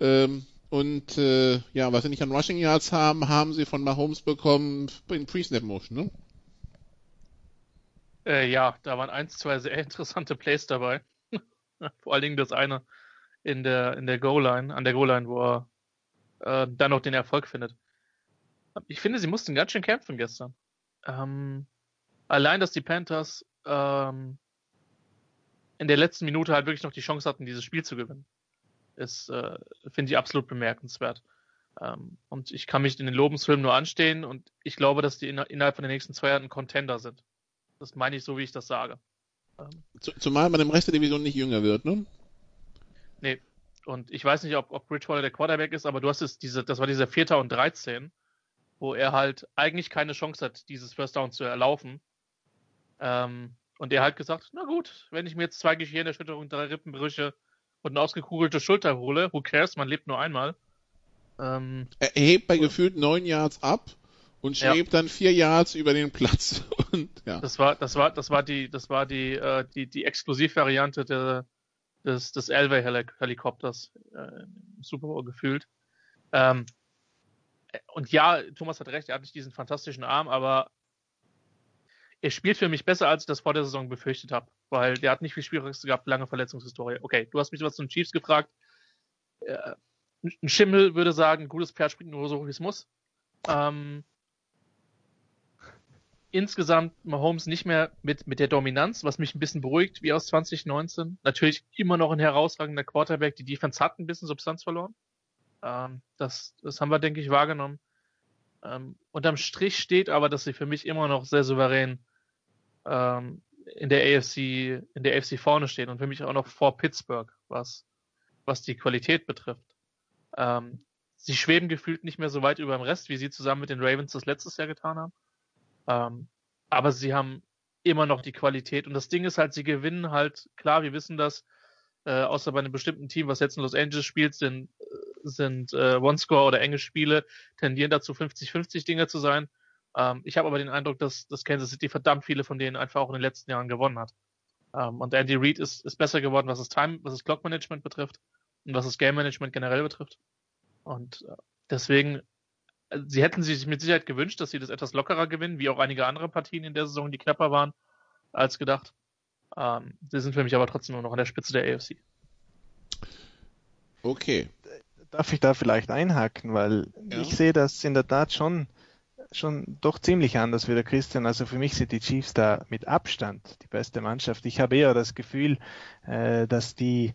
Ähm, und äh, ja, was sie nicht an Rushing Yards haben, haben sie von Mahomes bekommen in Pre-Snap Motion, ne? Äh, ja, da waren eins, zwei sehr interessante Plays dabei. Vor allen Dingen das eine in der in der Goal-Line, an der Goal-Line, wo er äh, dann noch den Erfolg findet. Ich finde, sie mussten ganz schön kämpfen gestern. Ähm, allein, dass die Panthers ähm, in der letzten Minute halt wirklich noch die Chance hatten, dieses Spiel zu gewinnen ist, äh, finde ich absolut bemerkenswert. Ähm, und ich kann mich in den Lobensfilmen nur anstehen und ich glaube, dass die in, innerhalb von den nächsten zwei Jahren ein Contender sind. Das meine ich so, wie ich das sage. Ähm, Zumal man im Rest der Division nicht jünger wird, ne? Nee. Und ich weiß nicht, ob, ob Bridgewater der Quarterback ist, aber du hast es diese, das war dieser Vierter und 13, wo er halt eigentlich keine Chance hat, dieses First Down zu erlaufen. Ähm, und er hat gesagt, na gut, wenn ich mir jetzt zwei Gehirnerschütterungen und drei Rippenbrüche und eine ausgekugelte Schulter hole, who cares, man lebt nur einmal. Ähm, er hebt bei gefühlt neun Yards ab und schwebt ja. dann vier Yards über den Platz. Und, ja. Das war, das war, das war die, das war die, äh, die, die Exklusivvariante der, des, des Elway-Helikopters äh, im Super Bowl gefühlt. Ähm, und ja, Thomas hat recht, er hat nicht diesen fantastischen Arm, aber er spielt für mich besser, als ich das vor der Saison befürchtet habe, weil der hat nicht viel Spielpraxis gehabt, lange Verletzungshistorie. Okay, du hast mich was zu den Chiefs gefragt. Äh, ein Schimmel würde sagen, gutes Pferd springt nur so, wie es muss. Ähm, insgesamt Mahomes nicht mehr mit, mit der Dominanz, was mich ein bisschen beruhigt, wie aus 2019. Natürlich immer noch ein herausragender Quarterback. Die Defense hat ein bisschen Substanz verloren. Ähm, das, das haben wir, denke ich, wahrgenommen. Ähm, unterm Strich steht aber, dass sie für mich immer noch sehr souverän ähm, in der AFC, in der AFC vorne stehen und für mich auch noch vor Pittsburgh, was, was die Qualität betrifft. Ähm, sie schweben gefühlt nicht mehr so weit über dem Rest, wie sie zusammen mit den Ravens das letztes Jahr getan haben. Ähm, aber sie haben immer noch die Qualität und das Ding ist halt, sie gewinnen halt, klar, wir wissen das, äh, außer bei einem bestimmten Team, was jetzt in Los Angeles spielt, sind, sind äh, One-Score oder enge Spiele, tendieren dazu 50-50 Dinge zu sein. Ähm, ich habe aber den Eindruck, dass, dass Kansas City verdammt viele von denen einfach auch in den letzten Jahren gewonnen hat. Ähm, und Andy Reid ist, ist besser geworden, was das Time, was das Clock Management betrifft und was das Game Management generell betrifft. Und äh, deswegen, äh, sie hätten sich mit Sicherheit gewünscht, dass sie das etwas lockerer gewinnen, wie auch einige andere Partien in der Saison, die knapper waren als gedacht. Ähm, sie sind für mich aber trotzdem nur noch an der Spitze der AFC. Okay. Darf ich da vielleicht einhaken, weil ja. ich sehe das in der Tat schon schon doch ziemlich anders wie der Christian. Also für mich sind die Chiefs da mit Abstand die beste Mannschaft. Ich habe eher das Gefühl, äh, dass die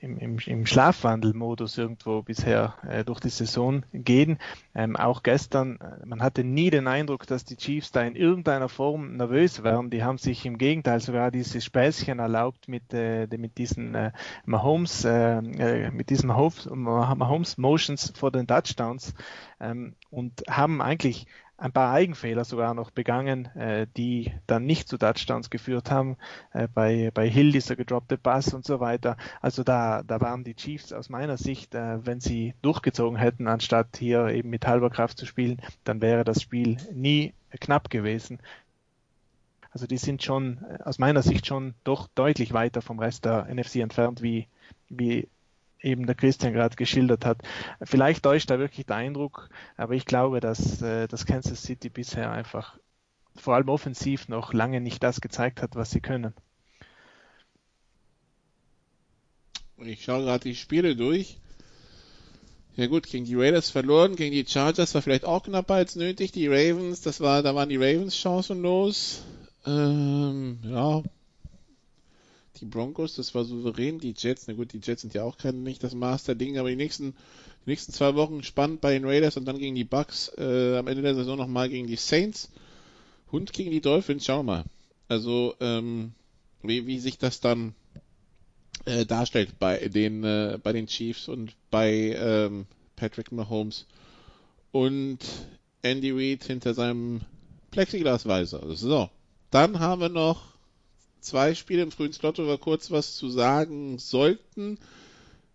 im, im, im Schlafwandelmodus irgendwo bisher äh, durch die Saison gehen. Ähm, auch gestern, äh, man hatte nie den Eindruck, dass die Chiefs da in irgendeiner Form nervös wären. Die haben sich im Gegenteil sogar dieses Späßchen erlaubt mit, äh, mit diesen äh, Mahomes, äh, äh mit diesen Mahomes, Mahomes Motions vor den Touchdowns ähm, und haben eigentlich ein paar Eigenfehler sogar noch begangen, äh, die dann nicht zu Touchdowns geführt haben. Äh, bei, bei Hill dieser gedroppte Pass und so weiter. Also da, da waren die Chiefs aus meiner Sicht, äh, wenn sie durchgezogen hätten, anstatt hier eben mit halber Kraft zu spielen, dann wäre das Spiel nie knapp gewesen. Also die sind schon äh, aus meiner Sicht schon doch deutlich weiter vom Rest der NFC entfernt, wie, wie eben der Christian gerade geschildert hat. Vielleicht täuscht da wirklich der Eindruck, aber ich glaube, dass, äh, dass Kansas City bisher einfach vor allem offensiv noch lange nicht das gezeigt hat, was sie können. Ich schaue gerade die Spiele durch. Ja gut, gegen die Raiders verloren, gegen die Chargers war vielleicht auch knapper als nötig. Die Ravens, das war, da waren die Ravens chancenlos. Ähm, ja, die Broncos, das war souverän. Die Jets, na gut, die Jets sind ja auch kein, nicht das Master-Ding, aber die nächsten, die nächsten zwei Wochen spannend bei den Raiders und dann gegen die Bucks, äh, am Ende der Saison nochmal gegen die Saints und gegen die Dolphins, schauen wir mal. Also, ähm, wie, wie sich das dann äh, darstellt bei den, äh, bei den Chiefs und bei ähm, Patrick Mahomes und Andy Reid hinter seinem Plexiglasweiser. So, dann haben wir noch zwei Spiele im frühen Slot, wir kurz was zu sagen sollten.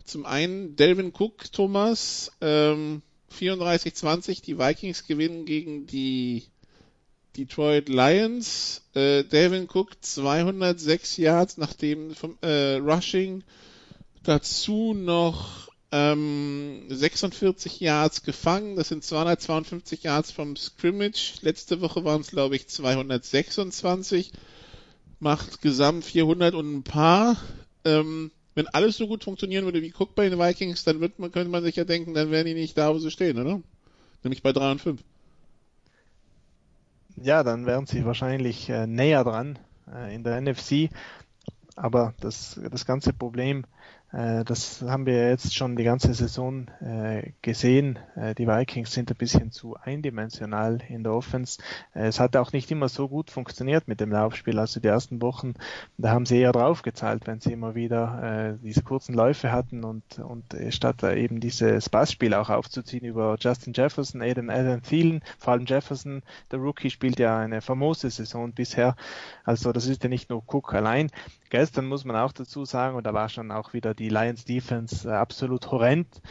Zum einen Delvin Cook, Thomas, ähm, 34-20, die Vikings gewinnen gegen die Detroit Lions. Äh, Delvin Cook 206 Yards nach dem vom äh, Rushing. Dazu noch ähm, 46 Yards gefangen. Das sind 252 Yards vom Scrimmage. Letzte Woche waren es, glaube ich, 226 macht gesamt 400 und ein paar. Ähm, wenn alles so gut funktionieren würde wie Cook bei den Vikings, dann wird man, könnte man sich ja denken, dann wären die nicht da, wo sie stehen, oder? Nämlich bei 3 und 5. Ja, dann wären sie wahrscheinlich äh, näher dran äh, in der NFC. Aber das, das ganze Problem das haben wir jetzt schon die ganze Saison äh, gesehen. Äh, die Vikings sind ein bisschen zu eindimensional in der Offense. Es hat auch nicht immer so gut funktioniert mit dem Laufspiel. Also die ersten Wochen, da haben sie eher draufgezahlt, wenn sie immer wieder diese kurzen Läufe hatten und, und statt eben dieses Passspiel auch aufzuziehen über Justin Jefferson, Adam, Adam Thielen, vor allem Jefferson, der Rookie spielt ja eine famose Saison bisher. Also das ist ja nicht nur Cook allein. Gestern muss man auch dazu sagen, und da war schon auch wieder die Lions Defense äh, absolut horrend,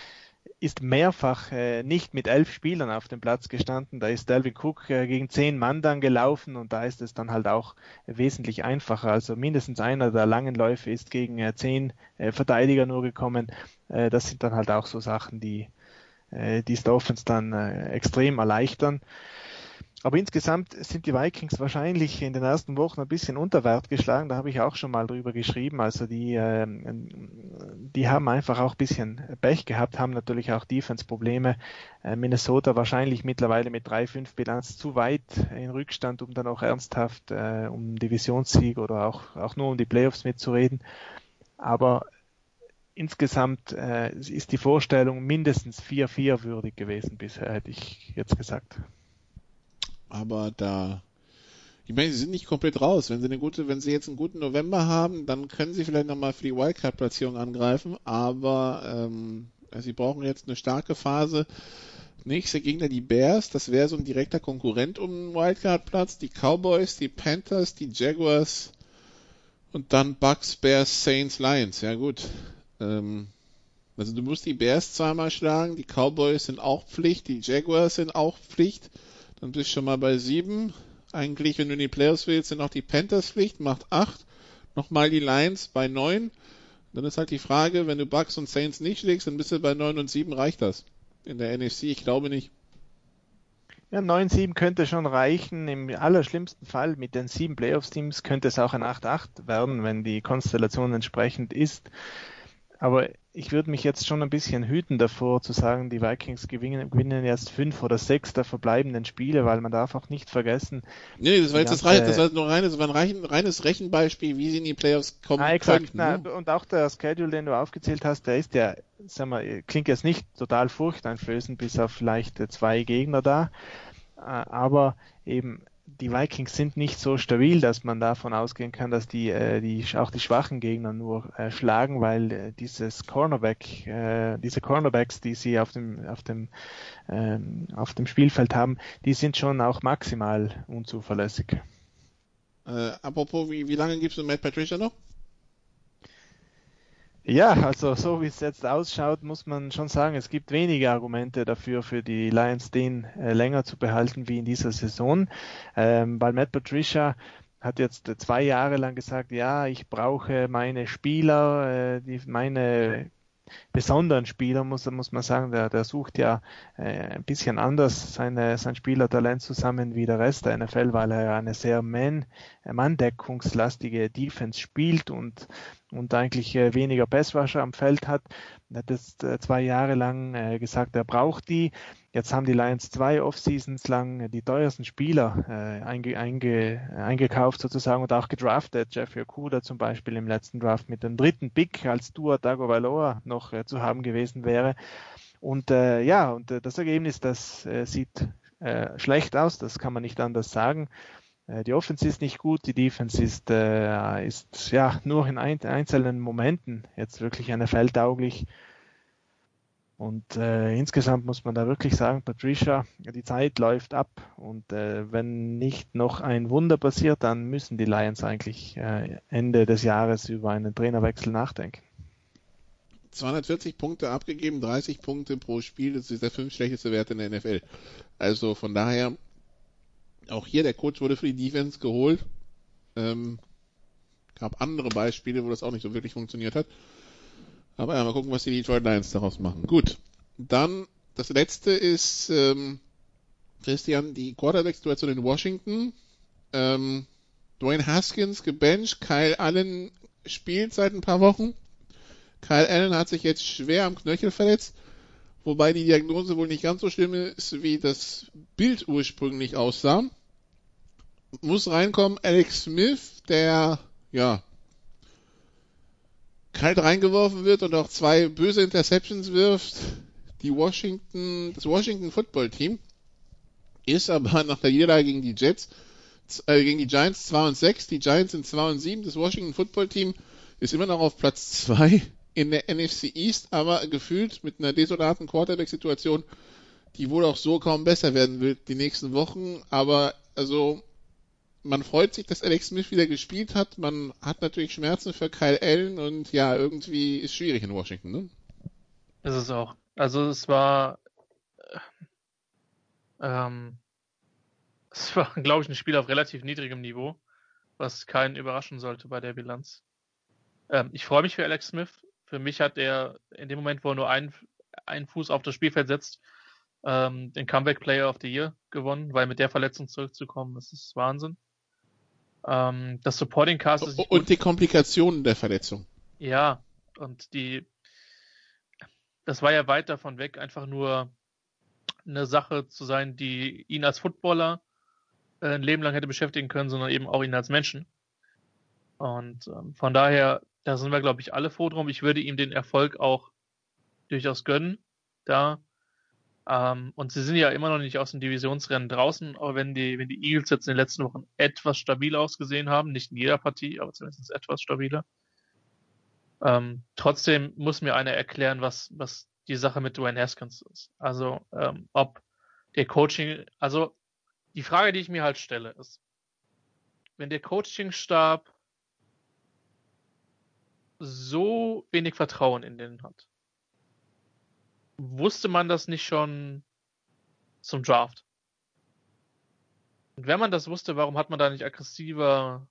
ist mehrfach äh, nicht mit elf Spielern auf dem Platz gestanden. Da ist Delvin Cook äh, gegen zehn Mann dann gelaufen und da ist es dann halt auch wesentlich einfacher. Also mindestens einer der langen Läufe ist gegen äh, zehn äh, Verteidiger nur gekommen. Äh, das sind dann halt auch so Sachen, die die Dolphins dann extrem erleichtern. Aber insgesamt sind die Vikings wahrscheinlich in den ersten Wochen ein bisschen unter Wert geschlagen. Da habe ich auch schon mal drüber geschrieben. Also die, äh, die haben einfach auch ein bisschen Pech gehabt, haben natürlich auch Defense-Probleme. Äh, Minnesota wahrscheinlich mittlerweile mit 3-5 Bilanz zu weit in Rückstand, um dann auch ernsthaft äh, um Divisionssieg oder auch, auch nur um die Playoffs mitzureden. Aber insgesamt äh, ist die Vorstellung mindestens 4-4 würdig gewesen bisher, hätte ich jetzt gesagt aber da, ich meine, sie sind nicht komplett raus. Wenn sie eine gute, wenn sie jetzt einen guten November haben, dann können sie vielleicht nochmal für die Wildcard-Platzierung angreifen, aber ähm, sie brauchen jetzt eine starke Phase. Nächster Gegner die Bears, das wäre so ein direkter Konkurrent um den Wildcard-Platz. Die Cowboys, die Panthers, die Jaguars und dann Bucks, Bears, Saints, Lions. Ja gut. Ähm, also du musst die Bears zweimal schlagen, die Cowboys sind auch Pflicht, die Jaguars sind auch Pflicht. Dann bist du schon mal bei sieben. Eigentlich, wenn du in die Playoffs willst, sind auch die Panthers Pflicht, macht acht. Nochmal die Lions bei neun. Dann ist halt die Frage, wenn du Bucks und Saints nicht schlägst, dann bist du bei neun und sieben, reicht das? In der NFC? Ich glaube nicht. Ja, 9-7 könnte schon reichen. Im allerschlimmsten Fall mit den sieben Playoffs-Teams könnte es auch ein 8-8 werden, wenn die Konstellation entsprechend ist. Aber ich würde mich jetzt schon ein bisschen hüten davor zu sagen, die Vikings gewinnen, gewinnen jetzt fünf oder sechs der verbleibenden Spiele, weil man darf auch nicht vergessen. Nee, das war jetzt das, das war nur reines, war ein reines Rechenbeispiel, wie sie in die Playoffs kommen ah, exakt, könnten. Na, ne? und auch der Schedule, den du aufgezählt hast, der ist ja, sag mal, klingt jetzt nicht total furchteinflößend, bis auf vielleicht zwei Gegner da, äh, aber eben die Vikings sind nicht so stabil, dass man davon ausgehen kann, dass die, äh, die auch die schwachen Gegner nur äh, schlagen, weil äh, dieses Cornerback, äh, diese Cornerbacks, die sie auf dem auf dem ähm, auf dem Spielfeld haben, die sind schon auch maximal unzuverlässig. Äh, apropos, wie, wie lange gibst du Matt Patricia noch? Ja, also so wie es jetzt ausschaut, muss man schon sagen, es gibt wenige Argumente dafür, für die Lions den äh, länger zu behalten wie in dieser Saison, ähm, weil Matt Patricia hat jetzt zwei Jahre lang gesagt, ja, ich brauche meine Spieler, äh, die, meine besonderen Spieler, muss, muss man sagen. Der, der sucht ja äh, ein bisschen anders seine, sein Spielertalent zusammen wie der Rest der NFL, weil er eine sehr man, Manndeckungslastige Defense spielt und, und eigentlich äh, weniger Passwasher am Feld hat. Er hat jetzt äh, zwei Jahre lang äh, gesagt, er braucht die. Jetzt haben die Lions zwei Off-Seasons lang die teuersten Spieler äh, einge, einge, eingekauft sozusagen und auch gedraftet. Jeffrey Okuda zum Beispiel im letzten Draft mit dem dritten Pick als Tua Tagovailoa noch äh, zu haben gewesen wäre. Und äh, ja, und äh, das Ergebnis, das äh, sieht äh, schlecht aus, das kann man nicht anders sagen. Äh, die Offense ist nicht gut, die Defense ist, äh, ist ja nur in ein, einzelnen Momenten jetzt wirklich eine feldtauglich. Und äh, insgesamt muss man da wirklich sagen, Patricia, die Zeit läuft ab und äh, wenn nicht noch ein Wunder passiert, dann müssen die Lions eigentlich äh, Ende des Jahres über einen Trainerwechsel nachdenken. 240 Punkte abgegeben, 30 Punkte pro Spiel, das ist der fünf schlechteste Wert in der NFL. Also von daher, auch hier der Coach wurde für die Defense geholt. Ähm, gab andere Beispiele, wo das auch nicht so wirklich funktioniert hat. Aber ja, mal gucken, was die Detroit Lions daraus machen. Gut, dann das letzte ist, ähm, Christian, die Quarterback-Situation in Washington. Ähm, Dwayne Haskins gebencht, Kyle Allen spielt seit ein paar Wochen. Kyle Allen hat sich jetzt schwer am Knöchel verletzt, wobei die Diagnose wohl nicht ganz so schlimm ist, wie das Bild ursprünglich aussah. Muss reinkommen Alex Smith, der ja kalt reingeworfen wird und auch zwei böse Interceptions wirft. Die Washington, das Washington Football Team ist aber nach der Niederlage gegen die Jets, äh, gegen die Giants 2 und 6, die Giants sind 2 und 7, das Washington Football Team ist immer noch auf Platz 2 in der NFC East, aber gefühlt mit einer desolaten Quarterback-Situation, die wohl auch so kaum besser werden wird die nächsten Wochen, aber also man freut sich, dass Alex Smith wieder gespielt hat. Man hat natürlich Schmerzen für Kyle Allen und ja, irgendwie ist schwierig in Washington, ne? Ist es auch. Also es war, ähm, es war, glaube ich, ein Spiel auf relativ niedrigem Niveau, was keinen überraschen sollte bei der Bilanz. Ähm, ich freue mich für Alex Smith. Für mich hat er in dem Moment, wo er nur einen, einen Fuß auf das Spielfeld setzt, ähm, den Comeback Player of the Year gewonnen, weil mit der Verletzung zurückzukommen, das ist Wahnsinn. Ähm, das Supporting Cast ist. Und gut. die Komplikationen der Verletzung. Ja, und die. Das war ja weit davon weg, einfach nur eine Sache zu sein, die ihn als Footballer äh, ein Leben lang hätte beschäftigen können, sondern eben auch ihn als Menschen. Und ähm, von daher, da sind wir, glaube ich, alle froh drum. Ich würde ihm den Erfolg auch durchaus gönnen, da ähm, und sie sind ja immer noch nicht aus dem Divisionsrennen draußen, aber wenn die, wenn die Eagles jetzt in den letzten Wochen etwas stabil ausgesehen haben, nicht in jeder Partie, aber zumindest etwas stabiler. Ähm, trotzdem muss mir einer erklären, was, was die Sache mit Dwayne Haskins ist. Also, ähm, ob der Coaching, also die Frage, die ich mir halt stelle, ist, wenn der Coachingstab so wenig Vertrauen in den hat, wusste man das nicht schon zum Draft? Und wenn man das wusste, warum hat man da nicht aggressiver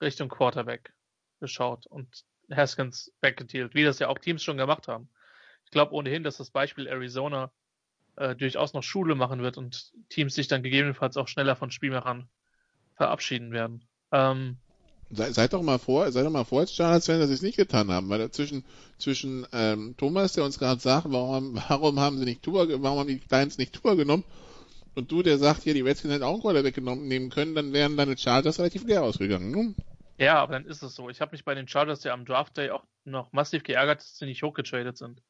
Richtung Quarterback geschaut und Haskins weggedealt, wie das ja auch Teams schon gemacht haben? Ich glaube ohnehin, dass das Beispiel Arizona äh, durchaus noch Schule machen wird und Teams sich dann gegebenenfalls auch schneller von Spielmachern verabschieden werden. Ähm, Sei, seid doch mal vor, seid doch mal vor als Charlotte-Fan, dass sie es nicht getan haben, weil zwischen, zwischen ähm, Thomas, der uns gerade sagt, warum, warum haben sie nicht Tour, warum haben die Giants nicht Tour genommen, und du, der sagt, hier, die Redskins hätten auch einen Quarterback genommen nehmen können, dann wären deine Chargers relativ leer ausgegangen. Ne? Ja, aber dann ist es so. Ich habe mich bei den Chargers ja am Draft Day auch noch massiv geärgert, dass sie nicht hochgetradet sind.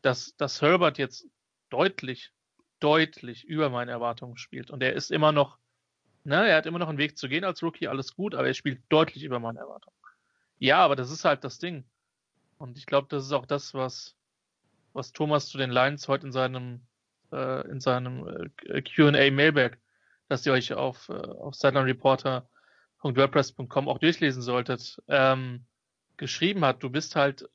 Dass, dass Herbert jetzt deutlich, deutlich über meine Erwartungen spielt. Und er ist immer noch, ne, er hat immer noch einen Weg zu gehen als Rookie, alles gut, aber er spielt deutlich über meine Erwartungen. Ja, aber das ist halt das Ding. Und ich glaube, das ist auch das, was, was Thomas zu den Lions heute in seinem, äh, in seinem äh, Q&A Mailback, dass ihr euch auf, äh, auf Sideline Reporter wordpress.com auch durchlesen solltet, ähm, geschrieben hat, du bist halt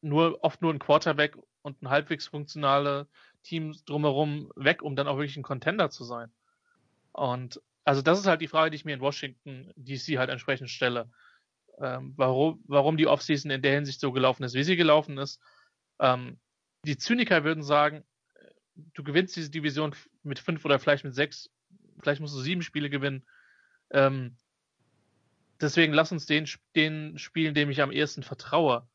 nur oft nur ein Quarterback und ein halbwegs funktionale Team drumherum weg, um dann auch wirklich ein Contender zu sein. Und also das ist halt die Frage, die ich mir in Washington DC halt entsprechend stelle. Ähm, warum, warum die Offseason in der Hinsicht so gelaufen ist, wie sie gelaufen ist. Ähm, die Zyniker würden sagen, du gewinnst diese Division mit fünf oder vielleicht mit sechs, vielleicht musst du sieben Spiele gewinnen. Ähm, deswegen lass uns den, den spielen, dem ich am ehesten vertraue.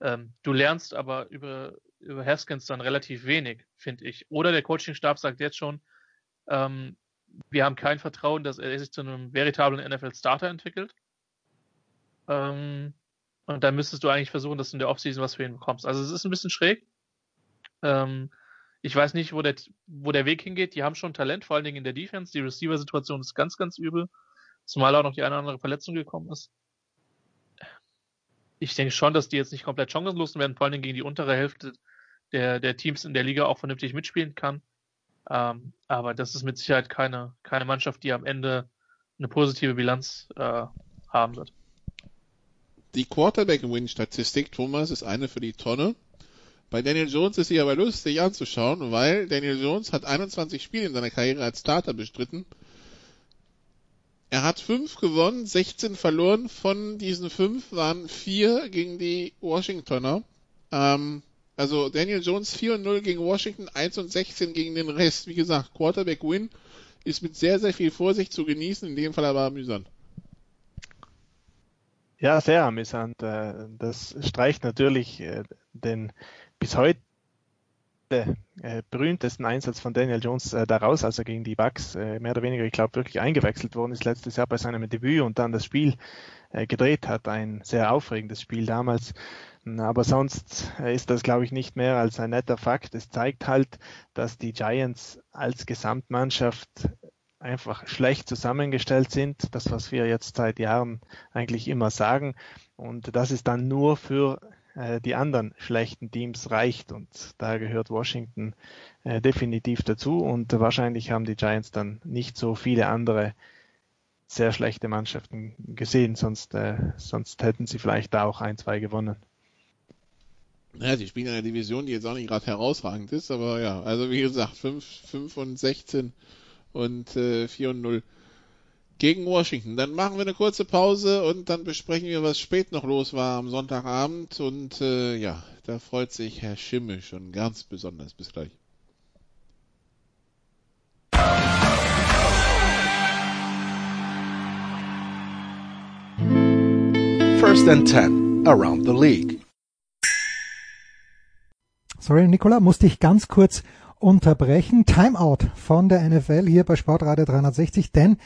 Ähm, du lernst aber über, über Haskins dann relativ wenig, finde ich. Oder der Coachingstab sagt jetzt schon, ähm, wir haben kein Vertrauen, dass er sich zu einem veritablen NFL-Starter entwickelt. Ähm, und dann müsstest du eigentlich versuchen, dass du in der Offseason was für ihn bekommst. Also es ist ein bisschen schräg. Ähm, ich weiß nicht, wo der, wo der Weg hingeht. Die haben schon Talent, vor allen Dingen in der Defense. Die Receiver-Situation ist ganz, ganz übel. Zumal auch noch die eine oder andere Verletzung gekommen ist. Ich denke schon, dass die jetzt nicht komplett chancenlos werden, vor allen Dingen gegen die untere Hälfte der, der Teams in der Liga auch vernünftig mitspielen kann. Ähm, aber das ist mit Sicherheit keine, keine Mannschaft, die am Ende eine positive Bilanz äh, haben wird. Die Quarterback-Win-Statistik, Thomas, ist eine für die Tonne. Bei Daniel Jones ist sie aber lustig anzuschauen, weil Daniel Jones hat 21 Spiele in seiner Karriere als Starter bestritten er hat fünf gewonnen, 16 verloren. Von diesen fünf waren vier gegen die Washingtoner. Ähm, also Daniel Jones 4 und 0 gegen Washington, 1 und 16 gegen den Rest. Wie gesagt, Quarterback Win ist mit sehr, sehr viel Vorsicht zu genießen, in dem Fall aber amüsant. Ja, sehr amüsant. Äh, das streicht natürlich äh, den bis heute äh, berühmtesten Einsatz von Daniel Jones äh, daraus, als er gegen die Bucks äh, mehr oder weniger, ich glaube, wirklich eingewechselt worden ist letztes Jahr bei seinem Debüt und dann das Spiel äh, gedreht hat. Ein sehr aufregendes Spiel damals. Aber sonst äh, ist das, glaube ich, nicht mehr als ein netter Fakt. Es zeigt halt, dass die Giants als Gesamtmannschaft einfach schlecht zusammengestellt sind. Das, was wir jetzt seit Jahren eigentlich immer sagen. Und das ist dann nur für äh, die anderen schlechten Teams reicht. Und da gehört Washington äh, definitiv dazu. Und wahrscheinlich haben die Giants dann nicht so viele andere sehr schlechte Mannschaften gesehen, sonst, äh, sonst hätten sie vielleicht da auch ein, zwei gewonnen. Ja, sie spielen in einer Division, die jetzt auch nicht gerade herausragend ist, aber ja, also wie gesagt, 5, 5 und 16 und äh, 4 und 0 gegen Washington. Dann machen wir eine kurze Pause und dann besprechen wir, was spät noch los war am Sonntagabend. Und äh, ja, da freut sich Herr Schimmel schon ganz besonders. Bis gleich. First and 10 around the league. Sorry, Nicola, musste ich ganz kurz unterbrechen. Timeout von der NFL hier bei Sportradio 360, denn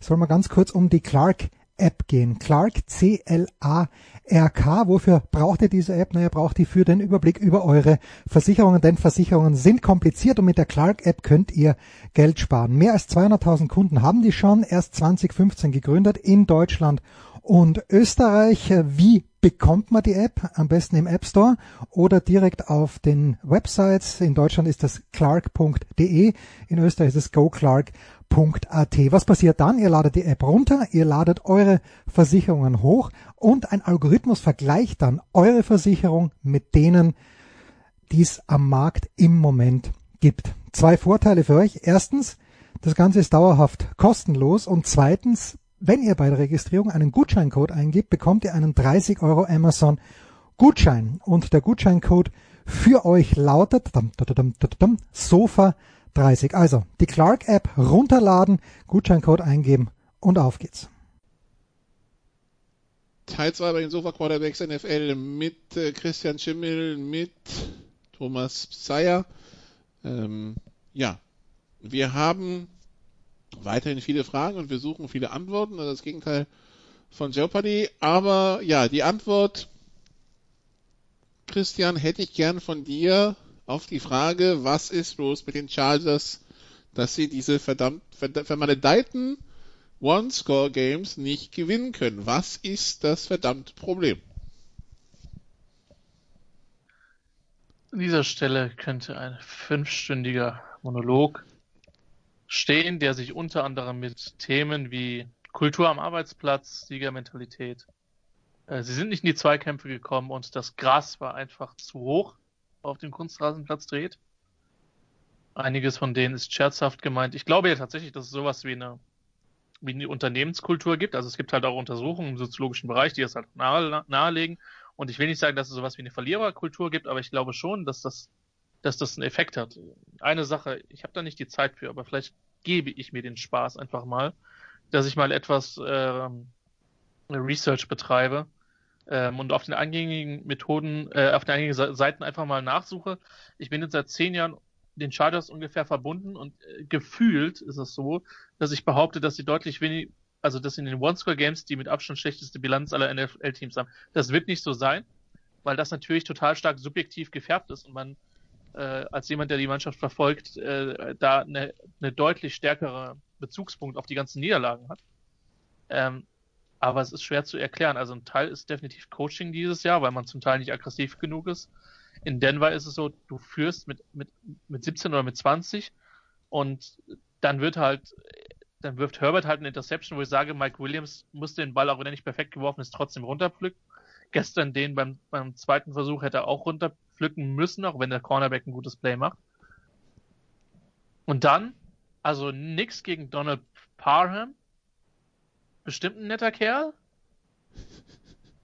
soll mal ganz kurz um die Clark App gehen. Clark, C-L-A-R-K. Wofür braucht ihr diese App? Naja, braucht ihr für den Überblick über eure Versicherungen, denn Versicherungen sind kompliziert und mit der Clark App könnt ihr Geld sparen. Mehr als 200.000 Kunden haben die schon, erst 2015 gegründet in Deutschland und Österreich. Wie bekommt man die App? Am besten im App Store oder direkt auf den Websites. In Deutschland ist das clark.de, in Österreich ist es www.versicherungen.at. Was passiert dann? Ihr ladet die App runter, ihr ladet eure Versicherungen hoch und ein Algorithmus vergleicht dann eure Versicherung mit denen, die es am Markt im Moment gibt. Zwei Vorteile für euch. Erstens, das Ganze ist dauerhaft kostenlos und zweitens, wenn ihr bei der Registrierung einen Gutscheincode eingibt, bekommt ihr einen 30 Euro Amazon Gutschein und der Gutscheincode für euch lautet Sofa 30. Also die Clark App runterladen, Gutscheincode eingeben und auf geht's. Teil 2 bei den Sofa Quarterbacks NFL mit äh, Christian Schimmel, mit Thomas Pseier. Ähm, ja, wir haben weiterhin viele Fragen und wir suchen viele Antworten, also das Gegenteil von Jeopardy. Aber ja, die Antwort, Christian, hätte ich gern von dir auf die Frage, was ist los mit den Chargers, dass sie diese verdammt vermaledeiten One-Score-Games nicht gewinnen können. Was ist das verdammte Problem? An dieser Stelle könnte ein fünfstündiger Monolog stehen, der sich unter anderem mit Themen wie Kultur am Arbeitsplatz, Siegermentalität. Äh, sie sind nicht in die Zweikämpfe gekommen und das Gras war einfach zu hoch auf dem Kunstrasenplatz dreht. Einiges von denen ist scherzhaft gemeint. Ich glaube ja tatsächlich, dass es sowas wie eine, wie eine Unternehmenskultur gibt. Also es gibt halt auch Untersuchungen im soziologischen Bereich, die das halt nahe, nahelegen. Und ich will nicht sagen, dass es sowas wie eine Verliererkultur gibt, aber ich glaube schon, dass das, dass das einen Effekt hat. Eine Sache, ich habe da nicht die Zeit für, aber vielleicht gebe ich mir den Spaß einfach mal, dass ich mal etwas ähm, Research betreibe ähm, und auf den eingängigen Methoden, äh, auf den eingängigen Seiten einfach mal nachsuche. Ich bin jetzt seit zehn Jahren den Chargers ungefähr verbunden und äh, gefühlt ist es so, dass ich behaupte, dass sie deutlich wenig, also dass in den One-Score-Games die mit Abstand schlechteste Bilanz aller NFL-Teams haben. Das wird nicht so sein, weil das natürlich total stark subjektiv gefärbt ist und man äh, als jemand, der die Mannschaft verfolgt, äh, da eine, eine deutlich stärkere Bezugspunkt auf die ganzen Niederlagen hat. Ähm, aber es ist schwer zu erklären. Also ein Teil ist definitiv Coaching dieses Jahr, weil man zum Teil nicht aggressiv genug ist. In Denver ist es so, du führst mit, mit, mit 17 oder mit 20 und dann wird halt, dann wirft Herbert halt eine Interception, wo ich sage, Mike Williams muss den Ball, auch wenn er nicht perfekt geworfen ist, trotzdem runterpflücken. Gestern den beim, beim zweiten Versuch hätte er auch runterpflücken müssen, auch wenn der Cornerback ein gutes Play macht. Und dann, also nix gegen Donald Parham, bestimmt ein netter Kerl.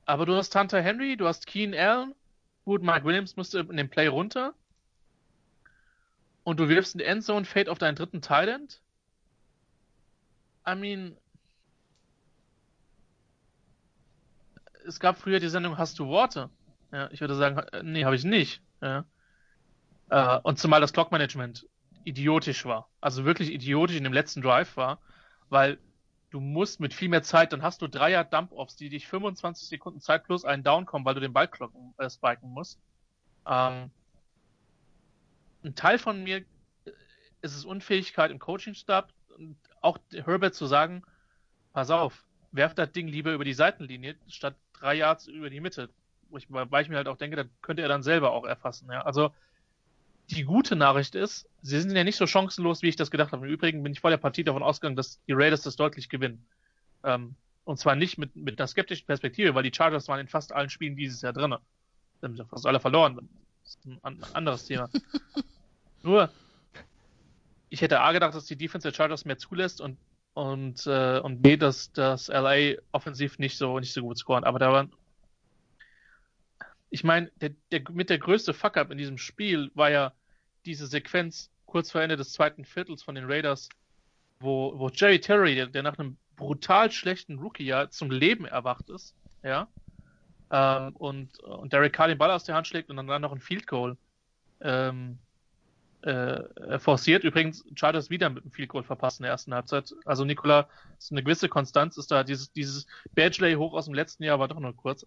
Aber du hast Hunter Henry, du hast Keen Allen. Gut, Mike Williams musste in dem Play runter. Und du wirfst einen Endzone Fade auf deinen dritten Thailand. I mean, es gab früher die Sendung Hast du Worte? Ja, ich würde sagen, äh, nee, habe ich nicht. Ja. Äh, und zumal das Clock-Management idiotisch war. Also wirklich idiotisch in dem letzten Drive war, weil du musst mit viel mehr Zeit, dann hast du Dreier Dump-Offs, die dich 25 Sekunden Zeit plus einen Down kommen, weil du den Ball klocken, äh, spiken musst. Ähm, ein Teil von mir äh, ist es Unfähigkeit im Coaching-Stab, auch Herbert zu sagen, pass auf, werf das Ding lieber über die Seitenlinie, statt drei Yards über die Mitte. Wo ich, weil ich mir halt auch denke, das könnte er dann selber auch erfassen. Ja. Also die gute Nachricht ist, sie sind ja nicht so chancenlos, wie ich das gedacht habe. Im Übrigen bin ich vor der Partie davon ausgegangen, dass die Raiders das deutlich gewinnen. Ähm, und zwar nicht mit, mit einer skeptischen Perspektive, weil die Chargers waren in fast allen Spielen dieses Jahr drin. Die haben sie fast alle verloren. Das ist ein anderes Thema. Nur, ich hätte A gedacht, dass die Defense der Chargers mehr zulässt und und äh, und B, dass das LA offensiv nicht so nicht so gut scoren. Aber da waren ich meine, der, der, mit der größte Fuck-up in diesem Spiel war ja diese Sequenz kurz vor Ende des zweiten Viertels von den Raiders, wo, wo Jerry Terry, der, der nach einem brutal schlechten Rookie-Jahr zum Leben erwacht ist, ja, ähm, und, und Derek Carr den Ball aus der Hand schlägt und dann, noch ein Field Goal ähm, äh, forciert. Übrigens, Chargers wieder mit einem Field Goal verpasst in der ersten Halbzeit. Also Nikola, ist eine gewisse Konstanz ist da. Dieses, dieses Badgeley hoch aus dem letzten Jahr war doch nur kurz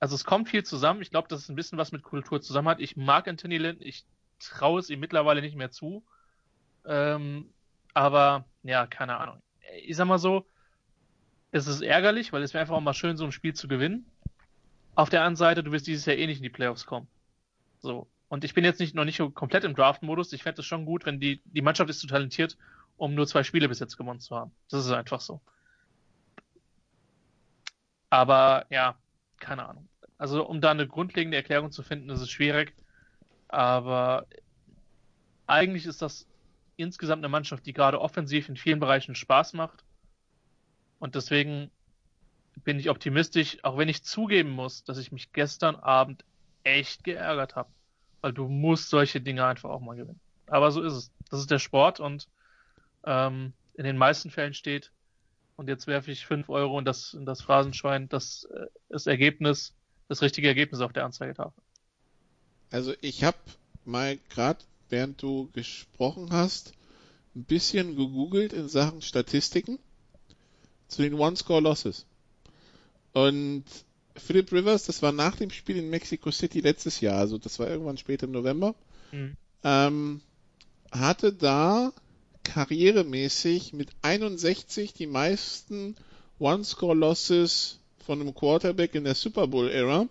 also es kommt viel zusammen. Ich glaube, dass es ein bisschen was mit Kultur zusammen hat. Ich mag Anthony Lynn, ich traue es ihm mittlerweile nicht mehr zu. Ähm, aber ja, keine Ahnung. Ich sag mal so, es ist ärgerlich, weil es wäre einfach auch mal schön, so ein Spiel zu gewinnen. Auf der anderen Seite, du wirst dieses Jahr eh nicht in die Playoffs kommen. So. Und ich bin jetzt nicht, noch nicht komplett im Draft-Modus. Ich fände es schon gut, wenn die, die Mannschaft ist zu talentiert, um nur zwei Spiele bis jetzt gewonnen zu haben. Das ist einfach so. Aber ja, keine Ahnung. Also um da eine grundlegende Erklärung zu finden, ist es schwierig. Aber eigentlich ist das insgesamt eine Mannschaft, die gerade offensiv in vielen Bereichen Spaß macht. Und deswegen bin ich optimistisch, auch wenn ich zugeben muss, dass ich mich gestern Abend echt geärgert habe. Weil du musst solche Dinge einfach auch mal gewinnen. Aber so ist es. Das ist der Sport und ähm, in den meisten Fällen steht und jetzt werfe ich 5 Euro in das, in das Phrasenschwein, das, äh, das Ergebnis, das richtige Ergebnis auf der Anzeigetafel. Also ich habe mal gerade, während du gesprochen hast, ein bisschen gegoogelt in Sachen Statistiken zu den One-Score-Losses. Und Philip Rivers, das war nach dem Spiel in Mexico City letztes Jahr, also das war irgendwann später im November, mhm. ähm, hatte da karrieremäßig mit 61 die meisten One-Score-Losses von einem Quarterback in der Super Bowl-Ära.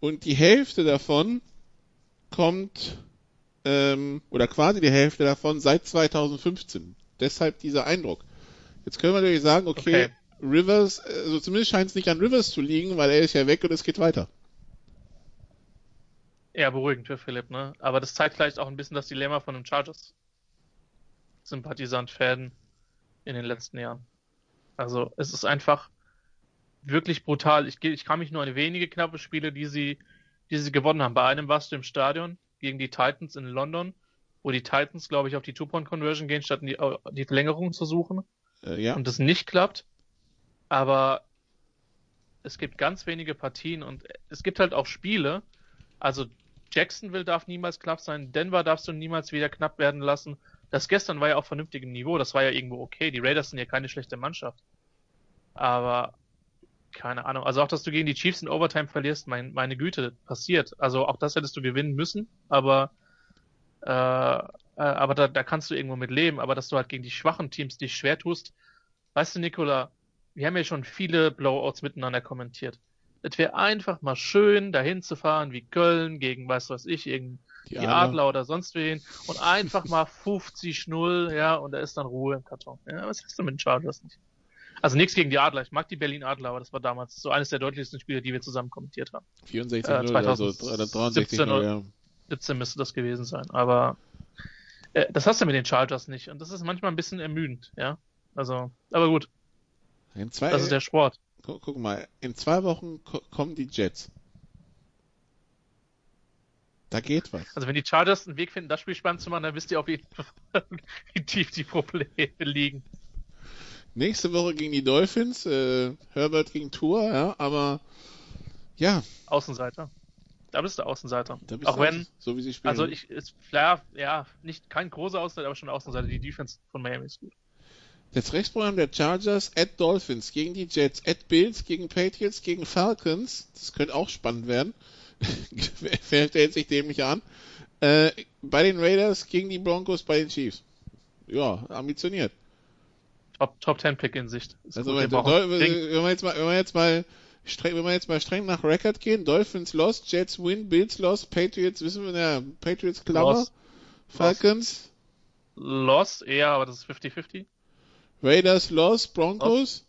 Und die Hälfte davon kommt, ähm, oder quasi die Hälfte davon seit 2015. Deshalb dieser Eindruck. Jetzt können wir natürlich sagen, okay, okay. Rivers, also zumindest scheint es nicht an Rivers zu liegen, weil er ist ja weg und es geht weiter. Ja, beruhigend für Philipp, ne? Aber das zeigt vielleicht auch ein bisschen das Dilemma von dem Chargers. Sympathisant-Fan in den letzten Jahren. Also es ist einfach wirklich brutal. Ich, ich kann mich nur an wenige knappe Spiele, die sie, die sie gewonnen haben. Bei einem warst du im Stadion gegen die Titans in London, wo die Titans, glaube ich, auf die Two-Point-Conversion gehen, statt die, die Verlängerung zu suchen. Äh, ja. Und das nicht klappt. Aber es gibt ganz wenige Partien und es gibt halt auch Spiele. Also Jacksonville darf niemals knapp sein, Denver darfst du niemals wieder knapp werden lassen. Das gestern war ja auf vernünftigem Niveau, das war ja irgendwo okay. Die Raiders sind ja keine schlechte Mannschaft. Aber keine Ahnung. Also auch, dass du gegen die Chiefs in Overtime verlierst, mein, meine Güte, passiert. Also auch das hättest du gewinnen müssen, aber äh, äh, aber da, da kannst du irgendwo mit leben. Aber dass du halt gegen die schwachen Teams dich schwer tust, weißt du, Nikola, wir haben ja schon viele Blowouts miteinander kommentiert. Es wäre einfach mal schön, dahin zu fahren wie Köln gegen, weiß was ich, irgendein die. Adler. oder sonst wen und einfach mal 50-0, ja, und da ist dann Ruhe im Karton. Ja, was hast du mit den Chargers nicht? Also nichts gegen die Adler. Ich mag die Berlin Adler, aber das war damals so eines der deutlichsten Spiele, die wir zusammen kommentiert haben. 64 äh, 0, also 63 0, ja. 17 müsste das gewesen sein. Aber äh, das hast du mit den Chargers nicht. Und das ist manchmal ein bisschen ermüdend, ja. Also, aber gut. Zwei, das ist der Sport. Guck, guck mal, in zwei Wochen kommen die Jets. Da geht was. Also wenn die Chargers einen Weg finden, das Spiel spannend zu machen, dann wisst ihr auf jeden Fall, wie tief die Probleme liegen. Nächste Woche gegen die Dolphins, äh, Herbert gegen Tour, ja, aber ja. Außenseiter. Da bist du Außenseiter. Da bist auch wenn, aus, so wie sie spielen. Also ich ist ja, ja, nicht kein großer Außenseiter, aber schon Außenseiter. Die Defense von Miami ist gut. Das Rechtsprogramm der Chargers at Dolphins gegen die Jets, at Bills gegen Patriots gegen Falcons. Das könnte auch spannend werden. Wer stellt sich dem nicht an? Äh, bei den Raiders gegen die Broncos bei den Chiefs. Ja, ambitioniert. Top, Top 10 Pick in Sicht. Ist also, wenn, wenn, wenn, wir jetzt mal, wenn wir jetzt mal streng, wenn wir jetzt mal streng nach Record gehen, Dolphins lost, Jets win, Bills lost, Patriots, wissen wir, ja, Patriots Klammer. Falcons. Lost, eher, aber das ist 50-50. Raiders lost, Broncos.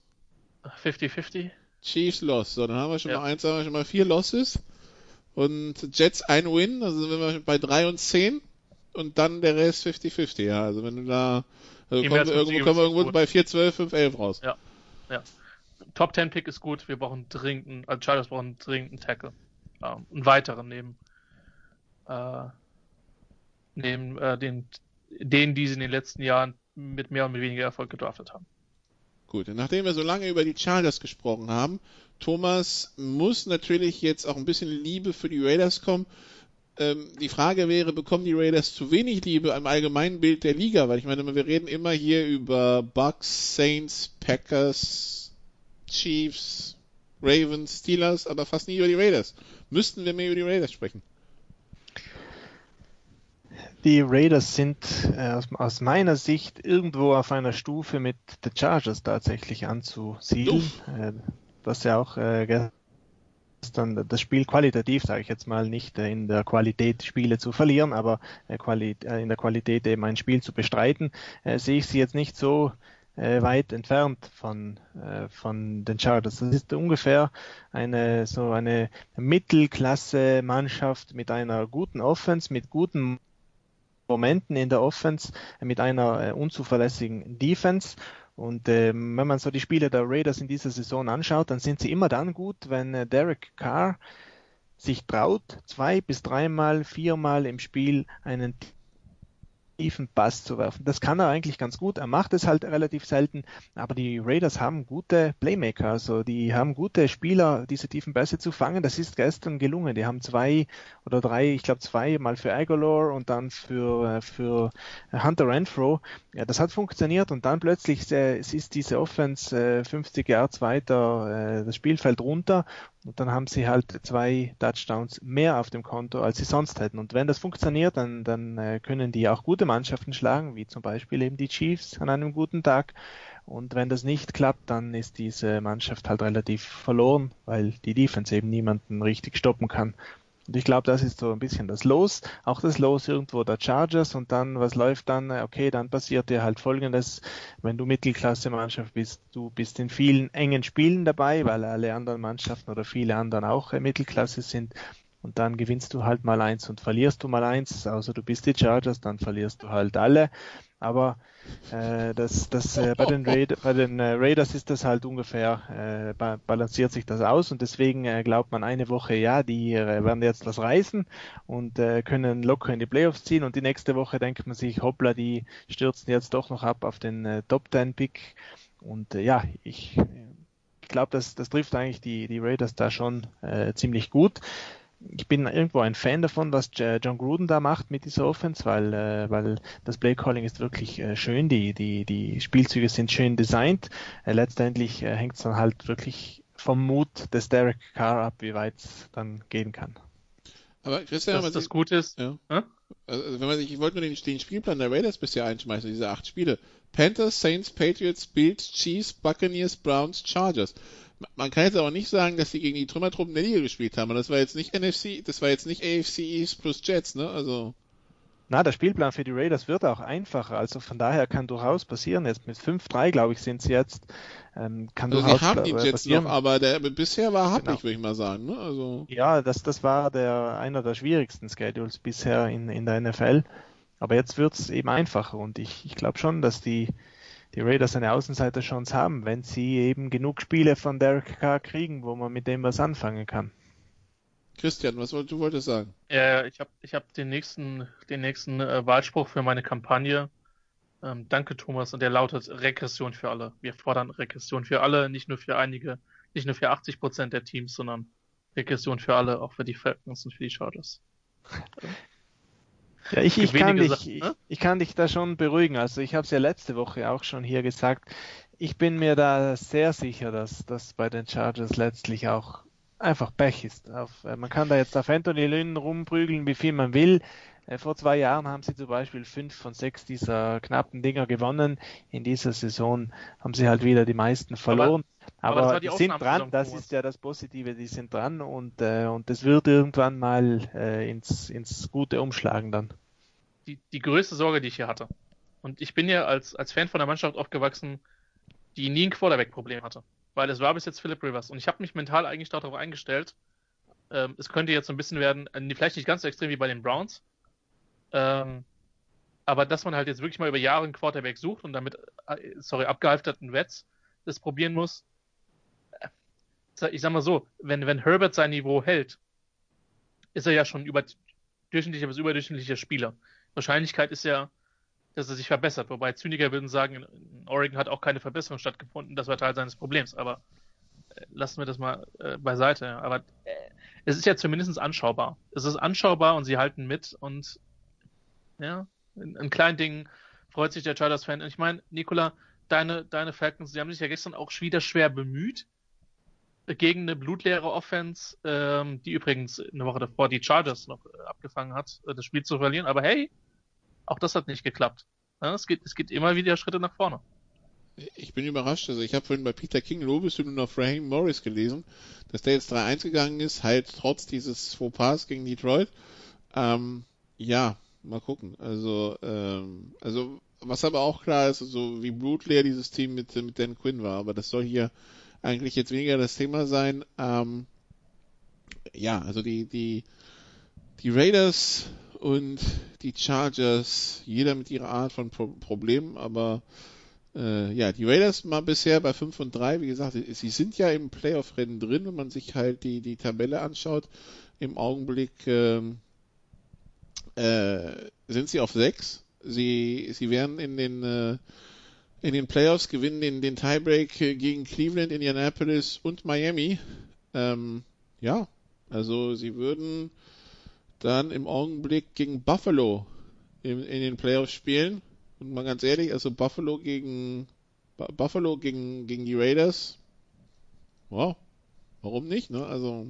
50-50. Chiefs lost. So, dann haben wir schon ja. mal eins, haben wir schon mal vier Losses. Und Jets ein Win, also sind wir bei 3 und 10. Und dann der Rest 50-50, ja. Also wenn du da, also kommen wir, irgendwo, kommen wir irgendwo bei 4, 12, 5, 11 raus. Ja. Ja. Top 10 Pick ist gut. Wir brauchen dringend, einen, also Chargers brauchen dringend einen Tackle. Ähm, einen weiteren neben, äh, neben äh, den, den, die sie in den letzten Jahren mit mehr und mit weniger Erfolg gedraftet haben. Gut, nachdem wir so lange über die Chargers gesprochen haben, Thomas muss natürlich jetzt auch ein bisschen Liebe für die Raiders kommen. Ähm, die Frage wäre, bekommen die Raiders zu wenig Liebe im allgemeinen Bild der Liga? Weil ich meine, wir reden immer hier über Bucks, Saints, Packers, Chiefs, Ravens, Steelers, aber fast nie über die Raiders. Müssten wir mehr über die Raiders sprechen? Die Raiders sind äh, aus, meiner Sicht irgendwo auf einer Stufe mit den Chargers tatsächlich anzusiedeln. Äh, was ja auch äh, gestern das Spiel qualitativ, sage ich jetzt mal, nicht äh, in der Qualität Spiele zu verlieren, aber äh, äh, in der Qualität eben ein Spiel zu bestreiten, sehe ich sie jetzt nicht so weit entfernt von, von den Chargers. Das ist ungefähr eine so eine Mittelklasse Mannschaft mit einer guten Offense, mit guten Momenten in der Offense mit einer äh, unzuverlässigen Defense. Und äh, wenn man so die Spiele der Raiders in dieser Saison anschaut, dann sind sie immer dann gut, wenn äh, Derek Carr sich traut, zwei bis dreimal, viermal im Spiel einen tiefen Pass zu werfen. Das kann er eigentlich ganz gut. Er macht es halt relativ selten, aber die Raiders haben gute Playmaker, also die haben gute Spieler, diese tiefen Pässe zu fangen. Das ist gestern gelungen. Die haben zwei oder drei, ich glaube zwei, mal für Aguilar und dann für, für Hunter Renfro. Ja, das hat funktioniert und dann plötzlich äh, ist diese Offense äh, 50 Yards weiter, äh, das Spielfeld runter und dann haben sie halt zwei Touchdowns mehr auf dem Konto, als sie sonst hätten. Und wenn das funktioniert, dann, dann äh, können die auch gute Mannschaften schlagen, wie zum Beispiel eben die Chiefs an einem guten Tag. Und wenn das nicht klappt, dann ist diese Mannschaft halt relativ verloren, weil die Defense eben niemanden richtig stoppen kann. Und ich glaube, das ist so ein bisschen das Los, auch das Los irgendwo der Chargers und dann, was läuft dann? Okay, dann passiert dir halt folgendes, wenn du Mittelklasse-Mannschaft bist, du bist in vielen engen Spielen dabei, weil alle anderen Mannschaften oder viele anderen auch Mittelklasse sind und dann gewinnst du halt mal eins und verlierst du mal eins, außer du bist die Chargers, dann verlierst du halt alle. Aber äh, das, das, äh, bei den, Raid bei den äh, Raiders ist das halt ungefähr, äh, ba balanciert sich das aus. Und deswegen äh, glaubt man eine Woche, ja, die äh, werden jetzt was reißen und können locker in die Playoffs ziehen. Und die nächste Woche denkt man sich, hoppla, die stürzen jetzt doch noch ab auf den Top Ten Pick. Und ja, ich, ich glaube, das, das trifft eigentlich die, die Raiders da schon äh, ziemlich gut ich bin irgendwo ein Fan davon, was John Gruden da macht mit dieser Offense, weil, äh, weil das Play Calling ist wirklich äh, schön, die, die, die Spielzüge sind schön designt. Äh, letztendlich äh, hängt es dann halt wirklich vom Mut des Derek Carr ab, wie weit es dann gehen kann. Aber Christian, dass das gut ist. Ja. Hm? Also, wenn man sich, ich wollte nur den, den Spielplan der Raiders bisher einschmeißen, diese acht Spiele. Panthers, Saints, Patriots, Bills, Chiefs, Buccaneers, Browns, Chargers man kann jetzt aber nicht sagen, dass sie gegen die Trümmertruppen der Liga gespielt haben. das war jetzt nicht NFC, das war jetzt nicht AFC East plus Jets, ne? Also. Na, der Spielplan für die Raiders wird auch einfacher. Also von daher kann durchaus passieren. Jetzt mit 5-3, glaube ich, sind sie jetzt. Ähm, kann also durchaus sie haben die Jets passieren. noch, aber der bisher war happig, genau. würde ich mal sagen. Ne? Also. Ja, das, das war der einer der schwierigsten Schedules bisher in, in der NFL. Aber jetzt wird es eben einfacher und ich, ich glaube schon, dass die die Raiders eine Außenseiterchance haben, wenn sie eben genug Spiele von Derek Carr kriegen, wo man mit dem was anfangen kann. Christian, was wolltest du wolltest sagen? Ja, ich habe ich hab den nächsten, den nächsten äh, Wahlspruch für meine Kampagne. Ähm, danke, Thomas, und der lautet Regression für alle. Wir fordern Regression für alle, nicht nur für einige, nicht nur für 80 Prozent der Teams, sondern Regression für alle, auch für die Falcons und für die Chargers. Ja, ich, ich, kann dich, ich, ne? ich, kann dich da schon beruhigen. Also ich habe es ja letzte Woche auch schon hier gesagt. Ich bin mir da sehr sicher, dass das bei den Chargers letztlich auch einfach Pech ist. Auf, äh, man kann da jetzt auf Anthony Lynn rumprügeln, wie viel man will. Äh, vor zwei Jahren haben sie zum Beispiel fünf von sechs dieser knappen Dinger gewonnen. In dieser Saison haben sie halt wieder die meisten verloren. Aber, aber, aber die sind dran, das ist ja das Positive, die sind dran und, äh, und das wird irgendwann mal äh, ins, ins Gute umschlagen dann. Die, die größte Sorge, die ich hier hatte. Und ich bin ja als, als Fan von der Mannschaft aufgewachsen, die nie ein Quarterback-Problem hatte. Weil es war bis jetzt Philip Rivers. Und ich habe mich mental eigentlich darauf eingestellt, ähm, es könnte jetzt so ein bisschen werden, äh, vielleicht nicht ganz so extrem wie bei den Browns, ähm, aber dass man halt jetzt wirklich mal über Jahre einen Quarterback sucht und damit, äh, sorry, abgehalfterten Wets das probieren muss, ich sag mal so, wenn, wenn Herbert sein Niveau hält, ist er ja schon über, durchschnittlicher bis überdurchschnittlicher Spieler. Wahrscheinlichkeit ist ja, dass er sich verbessert. Wobei Zyniker würden sagen, in Oregon hat auch keine Verbesserung stattgefunden. Das war Teil seines Problems. Aber äh, lassen wir das mal äh, beiseite. Aber äh, es ist ja zumindest anschaubar. Es ist anschaubar und sie halten mit und ja, in, in kleinen Dingen freut sich der Chargers-Fan. Ich meine, Nikola, deine, deine Falcons, sie haben sich ja gestern auch wieder schwer bemüht gegen eine blutleere Offense, ähm, die übrigens eine Woche davor die Chargers noch äh, abgefangen hat, äh, das Spiel zu verlieren. Aber hey, auch das hat nicht geklappt. Ja, es, geht, es geht immer wieder Schritte nach vorne. Ich bin überrascht. Also ich habe vorhin bei Peter King Lobeshymnen auf Raheem Morris gelesen, dass der jetzt 3-1 gegangen ist, halt trotz dieses Fauxpas gegen Detroit. Ähm, ja, mal gucken. Also, ähm, also was aber auch klar ist, so also wie blutleer dieses Team mit, mit Dan Quinn war, aber das soll hier eigentlich jetzt weniger das Thema sein. Ähm, ja, also die, die, die Raiders und die Chargers, jeder mit ihrer Art von Pro Problemen, aber äh, ja, die Raiders mal bisher bei 5 und 3, wie gesagt, sie sind ja im Playoff-Rennen drin, wenn man sich halt die, die Tabelle anschaut. Im Augenblick ähm, äh, sind sie auf 6 sie, sie werden in den, äh, in den Playoffs gewinnen den, den Tiebreak gegen Cleveland, Indianapolis und Miami. Ähm, ja, also sie würden dann im Augenblick gegen Buffalo in, in den Playoffs spielen. Und mal ganz ehrlich, also Buffalo gegen Buffalo gegen, gegen die Raiders. Wow. Warum nicht, ne? Also.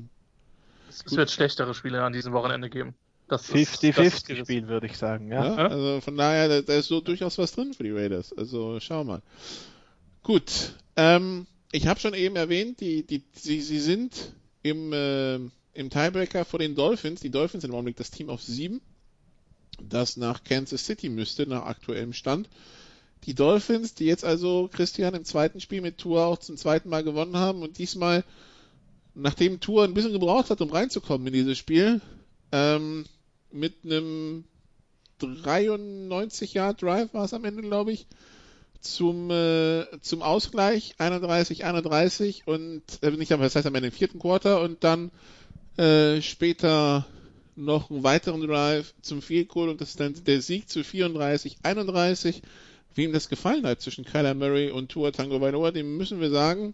Es wird schlechtere Spiele an diesem Wochenende geben. 50-50 Spiel, würde ich sagen, ja. ja. Also von daher, da, da, ist so durchaus was drin für die Raiders. Also schau mal. Gut. Ähm, ich habe schon eben erwähnt, die, die, sie, sie sind im, äh, im Tiebreaker vor den Dolphins. Die Dolphins sind im Augenblick das Team auf sieben, das nach Kansas City müsste, nach aktuellem Stand. Die Dolphins, die jetzt also Christian im zweiten Spiel mit Tour auch zum zweiten Mal gewonnen haben und diesmal, nachdem Tour ein bisschen gebraucht hat, um reinzukommen in dieses Spiel, ähm, mit einem 93 Yard Drive war es am Ende, glaube ich, zum, äh, zum Ausgleich 31-31 und äh, nicht das heißt am Ende im vierten Quarter und dann äh, später noch einen weiteren Drive zum Field und das ist dann der Sieg zu 34-31. Wem das gefallen hat zwischen Kyler Murray und Tua Tango Vailoa, dem müssen wir sagen,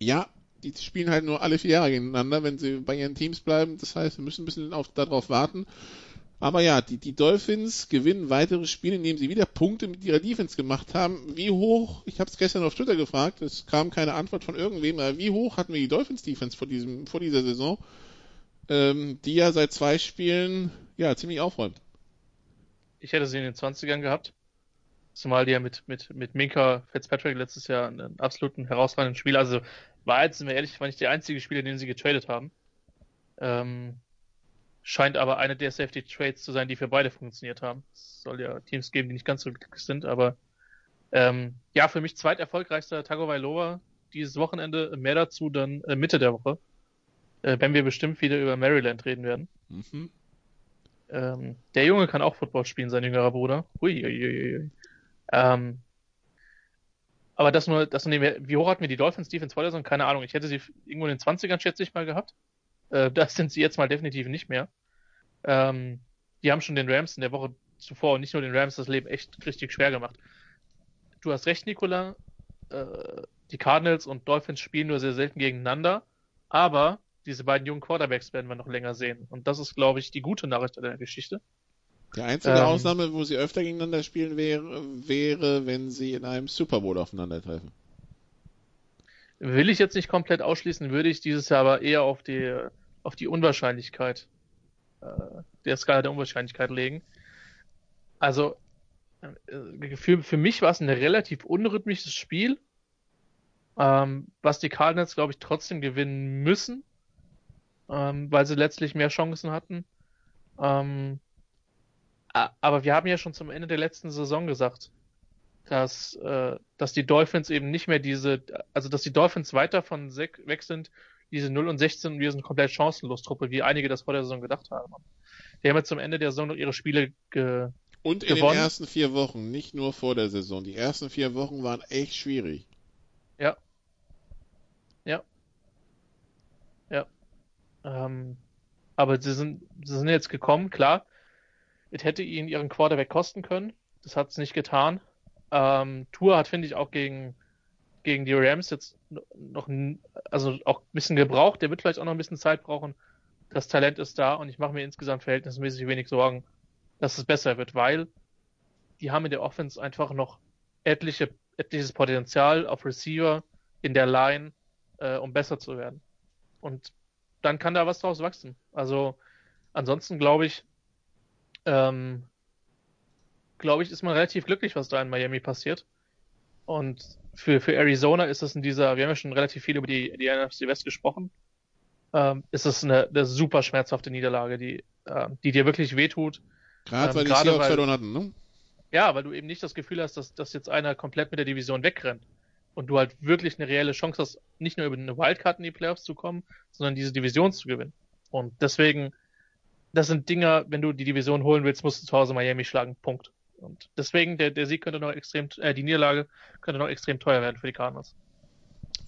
ja, die spielen halt nur alle vier Jahre gegeneinander, wenn sie bei ihren Teams bleiben. Das heißt, wir müssen ein bisschen auf, darauf warten. Aber ja, die, die Dolphins gewinnen weitere Spiele, indem sie wieder Punkte mit ihrer Defense gemacht haben. Wie hoch, ich habe es gestern auf Twitter gefragt, es kam keine Antwort von irgendwem, aber wie hoch hatten wir die Dolphins Defense vor, vor dieser Saison, ähm, die ja seit zwei Spielen ja ziemlich aufräumt. Ich hätte sie in den 20ern gehabt. Zumal die ja mit, mit, mit Minka Fitzpatrick letztes Jahr einen absoluten herausragenden Spieler, also war jetzt, sind wir ehrlich, war nicht der einzige Spieler, den sie getradet haben. Ähm, scheint aber eine der Safety Trades zu sein, die für beide funktioniert haben. Es soll ja Teams geben, die nicht ganz so glücklich sind, aber ähm, ja, für mich zweiterfolgreichster Tagovailoa dieses Wochenende, mehr dazu dann äh, Mitte der Woche, äh, wenn wir bestimmt wieder über Maryland reden werden. Mhm. Ähm, der Junge kann auch Football spielen, sein jüngerer Bruder. Hui, hui, hui, hui. Ähm, aber das nur, das nur, wie hoch hatten wir die Dolphins Defense vor der Saison? Keine Ahnung. Ich hätte sie irgendwo in den 20ern, schätze ich mal, gehabt. Äh, das sind sie jetzt mal definitiv nicht mehr. Ähm, die haben schon den Rams in der Woche zuvor und nicht nur den Rams das Leben echt richtig schwer gemacht. Du hast recht, Nicola. Äh, die Cardinals und Dolphins spielen nur sehr selten gegeneinander. Aber diese beiden jungen Quarterbacks werden wir noch länger sehen. Und das ist, glaube ich, die gute Nachricht der Geschichte. Die einzige ähm, Ausnahme, wo sie öfter gegeneinander spielen, wäre, wäre, wenn sie in einem Super Bowl aufeinandertreffen. Will ich jetzt nicht komplett ausschließen, würde ich dieses Jahr aber eher auf die, auf die Unwahrscheinlichkeit, äh, der Skala der Unwahrscheinlichkeit legen. Also, äh, für, für mich war es ein relativ unrhythmisches Spiel, ähm, was die Cardinals, glaube ich, trotzdem gewinnen müssen, ähm, weil sie letztlich mehr Chancen hatten. Ähm, aber wir haben ja schon zum Ende der letzten Saison gesagt, dass, äh, dass die Dolphins eben nicht mehr diese, also dass die Dolphins weiter von weg sind, diese 0 und 16 und wir sind komplett chancenlos Truppe, wie einige das vor der Saison gedacht haben. Die haben ja zum Ende der Saison noch ihre Spiele ge Und in gewonnen. den ersten vier Wochen, nicht nur vor der Saison. Die ersten vier Wochen waren echt schwierig. Ja. Ja. Ja. Ähm, aber sie sind, sie sind jetzt gekommen, klar. Es hätte ihnen ihren Quarterback kosten können. Das hat es nicht getan. Ähm, Tour hat, finde ich, auch gegen, gegen die Rams jetzt noch, also auch ein bisschen gebraucht. Der wird vielleicht auch noch ein bisschen Zeit brauchen. Das Talent ist da und ich mache mir insgesamt verhältnismäßig wenig Sorgen, dass es besser wird, weil die haben in der Offense einfach noch etliche, etliches Potenzial auf Receiver in der Line, äh, um besser zu werden. Und dann kann da was draus wachsen. Also ansonsten glaube ich, ähm, glaube ich, ist man relativ glücklich, was da in Miami passiert. Und für, für Arizona ist es in dieser, wir haben ja schon relativ viel über die, die NFC West gesprochen, ähm, ist es eine, eine super schmerzhafte Niederlage, die, äh, die dir wirklich wehtut. Gerade ähm, weil die Seahawks verloren hatten, ne? Ja, weil du eben nicht das Gefühl hast, dass, dass jetzt einer komplett mit der Division wegrennt. Und du halt wirklich eine reelle Chance hast, nicht nur über eine Wildcard in die Playoffs zu kommen, sondern diese Division zu gewinnen. Und deswegen das sind Dinger, wenn du die Division holen willst, musst du zu Hause Miami schlagen. Punkt. Und deswegen, der, der Sieg könnte noch extrem, äh, die Niederlage könnte noch extrem teuer werden für die Cardinals.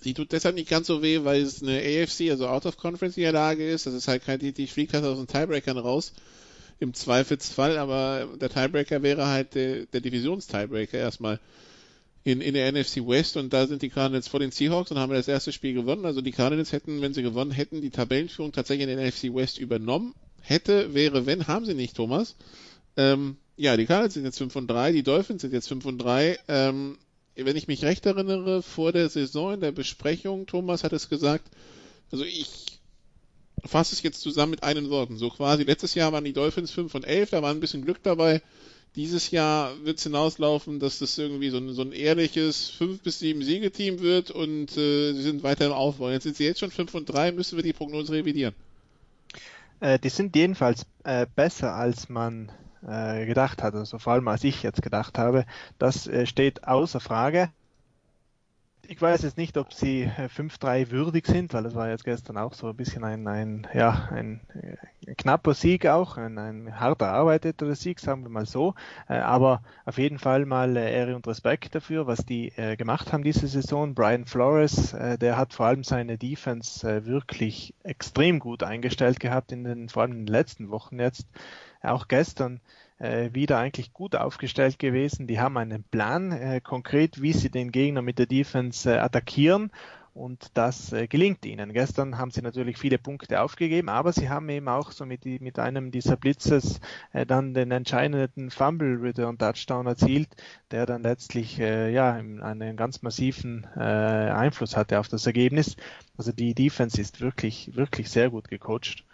Sie tut deshalb nicht ganz so weh, weil es eine AFC, also Out of Conference Niederlage ist. Das ist halt kein, die, die fliegt halt aus den Tiebreakern raus. im Zweifelsfall, aber der Tiebreaker wäre halt der, der Divisions-Tiebreaker erstmal in, in der NFC West und da sind die Cardinals vor den Seahawks und haben das erste Spiel gewonnen. Also die Cardinals hätten, wenn sie gewonnen hätten, die Tabellenführung tatsächlich in der NFC West übernommen. Hätte, wäre, wenn, haben sie nicht, Thomas. Ähm, ja, die Cardinals sind jetzt 5 und 3, die Dolphins sind jetzt 5 und 3. Ähm, wenn ich mich recht erinnere, vor der Saison in der Besprechung, Thomas hat es gesagt, also ich fasse es jetzt zusammen mit einen Worten. So quasi, letztes Jahr waren die Dolphins 5 und 11, da war ein bisschen Glück dabei. Dieses Jahr wird es hinauslaufen, dass das irgendwie so ein, so ein ehrliches 5 bis 7 Siegeteam wird und äh, sie sind weiter im Aufbau. Jetzt sind sie jetzt schon 5 und 3, müssen wir die Prognose revidieren. Äh, die sind jedenfalls äh, besser, als man äh, gedacht hat, also vor allem als ich jetzt gedacht habe. Das äh, steht außer Frage. Ich weiß jetzt nicht, ob sie 5-3 äh, würdig sind, weil das war jetzt gestern auch so ein bisschen ein, ein, ja, ein, äh, knapper Sieg auch, ein, ein hart erarbeiteter Sieg, sagen wir mal so. Äh, aber auf jeden Fall mal Ehre und Respekt dafür, was die gemacht haben diese Saison. Brian Flores, der hat vor allem seine Defense wirklich extrem gut eingestellt gehabt in den, vor allem in den letzten Wochen jetzt. Auch gestern wieder eigentlich gut aufgestellt gewesen. Die haben einen Plan äh, konkret, wie sie den Gegner mit der Defense äh, attackieren und das äh, gelingt ihnen. Gestern haben sie natürlich viele Punkte aufgegeben, aber sie haben eben auch so mit, die, mit einem dieser Blitzes äh, dann den entscheidenden Fumble Return Touchdown erzielt, der dann letztlich äh, ja einen ganz massiven äh, Einfluss hatte auf das Ergebnis. Also die Defense ist wirklich wirklich sehr gut gecoacht.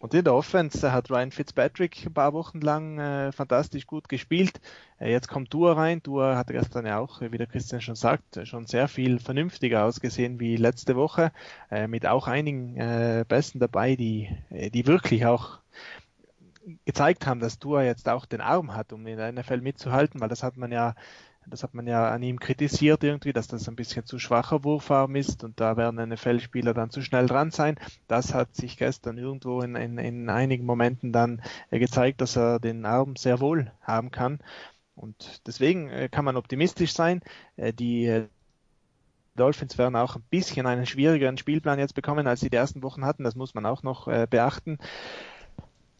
Und in der Offense hat Ryan Fitzpatrick ein paar Wochen lang äh, fantastisch gut gespielt. Äh, jetzt kommt Dua rein. Dua hat gestern ja auch, wie der Christian schon sagt, schon sehr viel vernünftiger ausgesehen wie letzte Woche. Äh, mit auch einigen äh, Besten dabei, die, äh, die wirklich auch gezeigt haben, dass Dua jetzt auch den Arm hat, um in der NFL mitzuhalten, weil das hat man ja das hat man ja an ihm kritisiert irgendwie, dass das ein bisschen zu schwacher Wurfarm ist und da werden NFL-Spieler dann zu schnell dran sein. Das hat sich gestern irgendwo in, in, in einigen Momenten dann äh, gezeigt, dass er den Arm sehr wohl haben kann. Und deswegen äh, kann man optimistisch sein. Äh, die Dolphins werden auch ein bisschen einen schwierigeren Spielplan jetzt bekommen, als sie die ersten Wochen hatten. Das muss man auch noch beachten.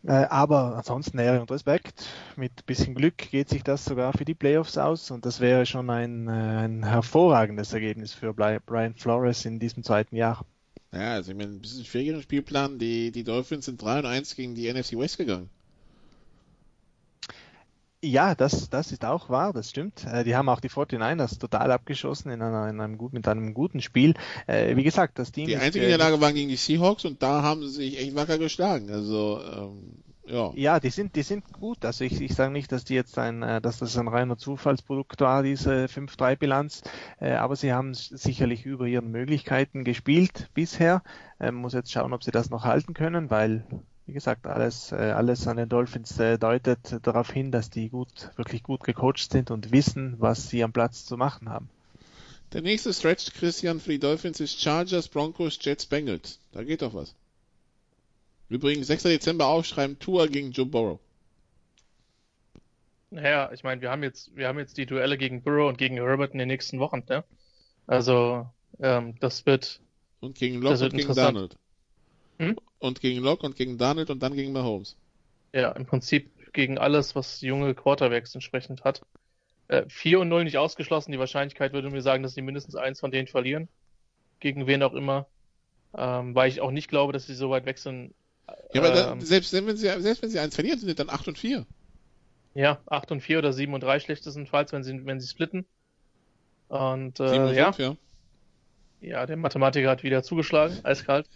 Äh, aber ansonsten Ehre und Respekt. Mit bisschen Glück geht sich das sogar für die Playoffs aus und das wäre schon ein, äh, ein hervorragendes Ergebnis für Brian Flores in diesem zweiten Jahr. Ja, also ich meine, ein bisschen schwierigerer Spielplan. Die, die Dolphins sind 3 und 1 gegen die NFC West gegangen. Ja, das, das ist auch wahr, das stimmt. Äh, die haben auch die 49ers total abgeschossen in, einer, in einem, gut, mit einem guten Spiel. Wie gesagt, das Team. Die einzige ist, Niederlage war gegen die Seahawks und da haben sie sich echt wacker geschlagen. Also, ähm, ja. Ja, die sind, die sind gut. Also ich, ich sage nicht, dass die jetzt ein, äh, dass das ein reiner Zufallsprodukt war, diese 5-3-Bilanz, äh, aber sie haben sicherlich über ihren Möglichkeiten gespielt bisher. Ähm, muss jetzt schauen, ob sie das noch halten können, weil wie gesagt, alles, äh, alles an den Dolphins äh, deutet darauf hin, dass die gut, wirklich gut gecoacht sind und wissen, was sie am Platz zu machen haben. Der nächste Stretch, Christian, für die Dolphins ist Chargers, Broncos, Jets, Bengals. Da geht doch was. Übrigens, 6. Dezember aufschreiben, Tour gegen Joe Burrow. Naja, ich meine, wir haben jetzt, wir haben jetzt die Duelle gegen Burrow und gegen Herbert in den nächsten Wochen, ne? Also, ähm, das wird. Und gegen Locke und gegen Donald. Hm? Und gegen Locke und gegen Donald und dann gegen Mahomes. Ja, im Prinzip gegen alles, was junge Quarterbacks entsprechend hat. Äh, 4 und 0 nicht ausgeschlossen. Die Wahrscheinlichkeit würde mir sagen, dass sie mindestens eins von denen verlieren. Gegen wen auch immer. Ähm, weil ich auch nicht glaube, dass sie so weit weg sind. Ja, aber ähm, da, selbst, wenn sie, selbst wenn sie eins verlieren, sind sie dann 8 und 4. Ja, 8 und 4 oder 7 und 3 schlechtestenfalls, wenn sie, wenn sie splitten. Und, äh, 7 und ja. 5, ja. Ja, der Mathematiker hat wieder zugeschlagen, eiskalt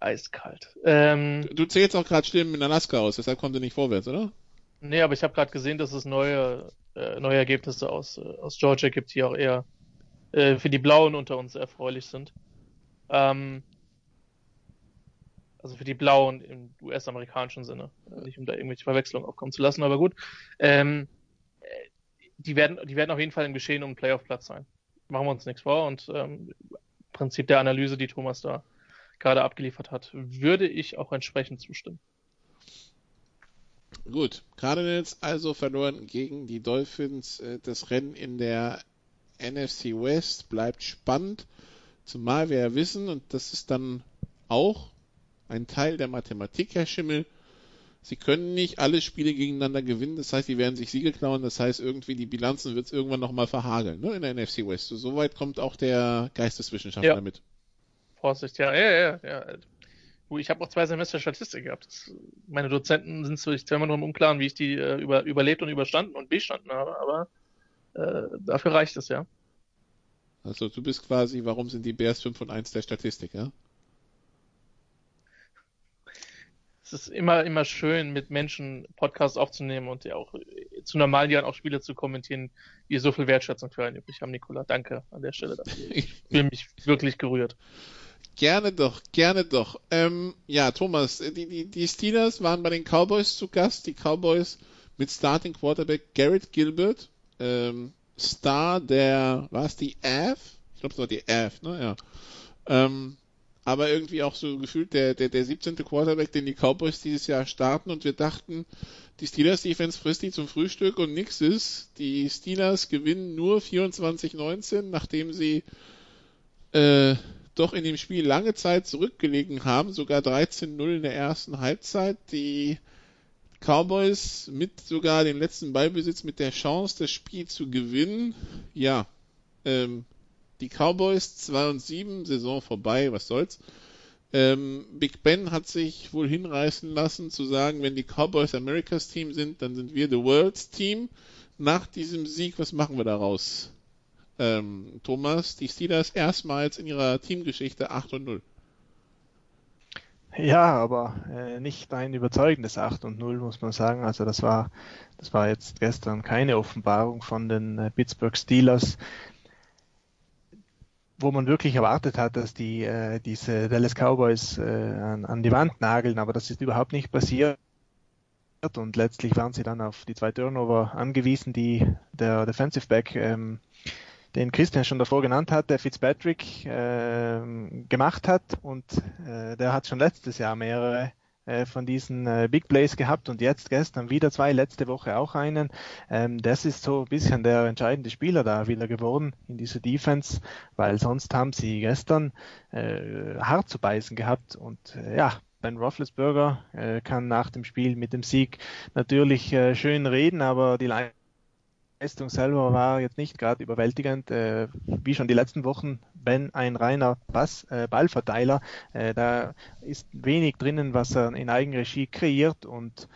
eiskalt. Ähm, du zählst auch gerade Stimmen in Alaska aus, deshalb kommt ihr nicht vorwärts, oder? Nee, aber ich habe gerade gesehen, dass es neue, äh, neue Ergebnisse aus, äh, aus Georgia gibt, die auch eher äh, für die Blauen unter uns erfreulich sind. Ähm, also für die Blauen im US-amerikanischen Sinne. Äh, nicht um da irgendwelche Verwechslungen aufkommen zu lassen, aber gut. Ähm, äh, die werden, die werden auf jeden Fall im Geschehen um einen Playoff-Platz sein. Machen wir uns nichts vor und ähm, Prinzip der Analyse, die Thomas da gerade abgeliefert hat, würde ich auch entsprechend zustimmen. Gut, Cardinals also verloren gegen die Dolphins. Äh, das Rennen in der NFC West bleibt spannend, zumal wir ja wissen, und das ist dann auch ein Teil der Mathematik, Herr Schimmel, Sie können nicht alle Spiele gegeneinander gewinnen, das heißt, sie werden sich Siege klauen, das heißt, irgendwie die Bilanzen wird es irgendwann nochmal verhageln, ne, in der NFC West. So, so weit kommt auch der Geisteswissenschaftler Ja. mit. Vorsicht, ja, ja, ja, ja. Ich habe auch zwei Semester Statistik gehabt. Das, meine Dozenten sind sich zweimal noch im Unklaren, wie ich die äh, über, überlebt und überstanden und bestanden habe, aber äh, dafür reicht es ja. Also du bist quasi, warum sind die Bears 5 und 1 der Statistik, ja? Es ist immer, immer schön, mit Menschen Podcasts aufzunehmen und ja auch äh, zu normalen Jahren auch Spiele zu kommentieren, die so viel Wertschätzung für einen übrig haben, Nikola. Danke an der Stelle dafür. Ich fühle mich wirklich gerührt. Gerne doch, gerne doch. Ähm, ja, Thomas, die, die, die Steelers waren bei den Cowboys zu Gast. Die Cowboys mit Starting Quarterback Garrett Gilbert, ähm, Star der, war es die AF? Ich glaube, es war die AF, ne? Ja. Ähm, aber irgendwie auch so gefühlt der, der, der 17. Quarterback, den die Cowboys dieses Jahr starten und wir dachten, die Steelers Defense frisst die zum Frühstück und nix ist. Die Steelers gewinnen nur 24-19, nachdem sie äh, doch in dem Spiel lange Zeit zurückgelegen haben, sogar 13-0 in der ersten Halbzeit. Die Cowboys mit sogar dem letzten Ballbesitz mit der Chance, das Spiel zu gewinnen. Ja, ähm, die Cowboys 2 und 7, Saison vorbei, was soll's. Ähm, Big Ben hat sich wohl hinreißen lassen zu sagen, wenn die Cowboys Americas Team sind, dann sind wir the World's Team. Nach diesem Sieg, was machen wir daraus? Ähm, Thomas, die Steelers erstmals in ihrer Teamgeschichte 8 und 0. Ja, aber äh, nicht ein überzeugendes 8 und 0, muss man sagen. Also das war, das war jetzt gestern keine Offenbarung von den äh, Pittsburgh Steelers, wo man wirklich erwartet hat, dass die äh, diese Dallas Cowboys äh, an, an die Wand nageln, aber das ist überhaupt nicht passiert. Und letztlich waren sie dann auf die zwei Turnover angewiesen, die der Defensive Back ähm, den Christian schon davor genannt hat, der Fitzpatrick äh, gemacht hat. Und äh, der hat schon letztes Jahr mehrere äh, von diesen äh, Big Plays gehabt. Und jetzt gestern wieder zwei, letzte Woche auch einen. Ähm, das ist so ein bisschen der entscheidende Spieler da wieder geworden in dieser Defense, weil sonst haben sie gestern äh, hart zu beißen gehabt. Und äh, ja, Ben Roethlisberger äh, kann nach dem Spiel mit dem Sieg natürlich äh, schön reden, aber die Leistung selber war jetzt nicht gerade überwältigend. Äh, wie schon die letzten Wochen, Ben ein reiner Pass, äh, Ballverteiler. Äh, da ist wenig drinnen, was er in Eigenregie kreiert und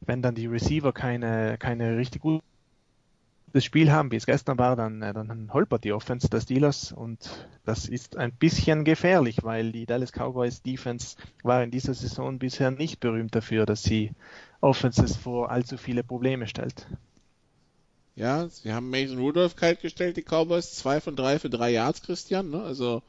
wenn dann die Receiver keine, keine richtig gute das Spiel haben, wie es gestern war, dann, äh, dann holpert die Offense der Steelers und das ist ein bisschen gefährlich, weil die Dallas Cowboys Defense war in dieser Saison bisher nicht berühmt dafür, dass sie Offenses vor allzu viele Probleme stellt. Ja, sie haben Mason Rudolph kalt gestellt, die Cowboys. Zwei von drei für drei Yards, Christian. Ne? Also,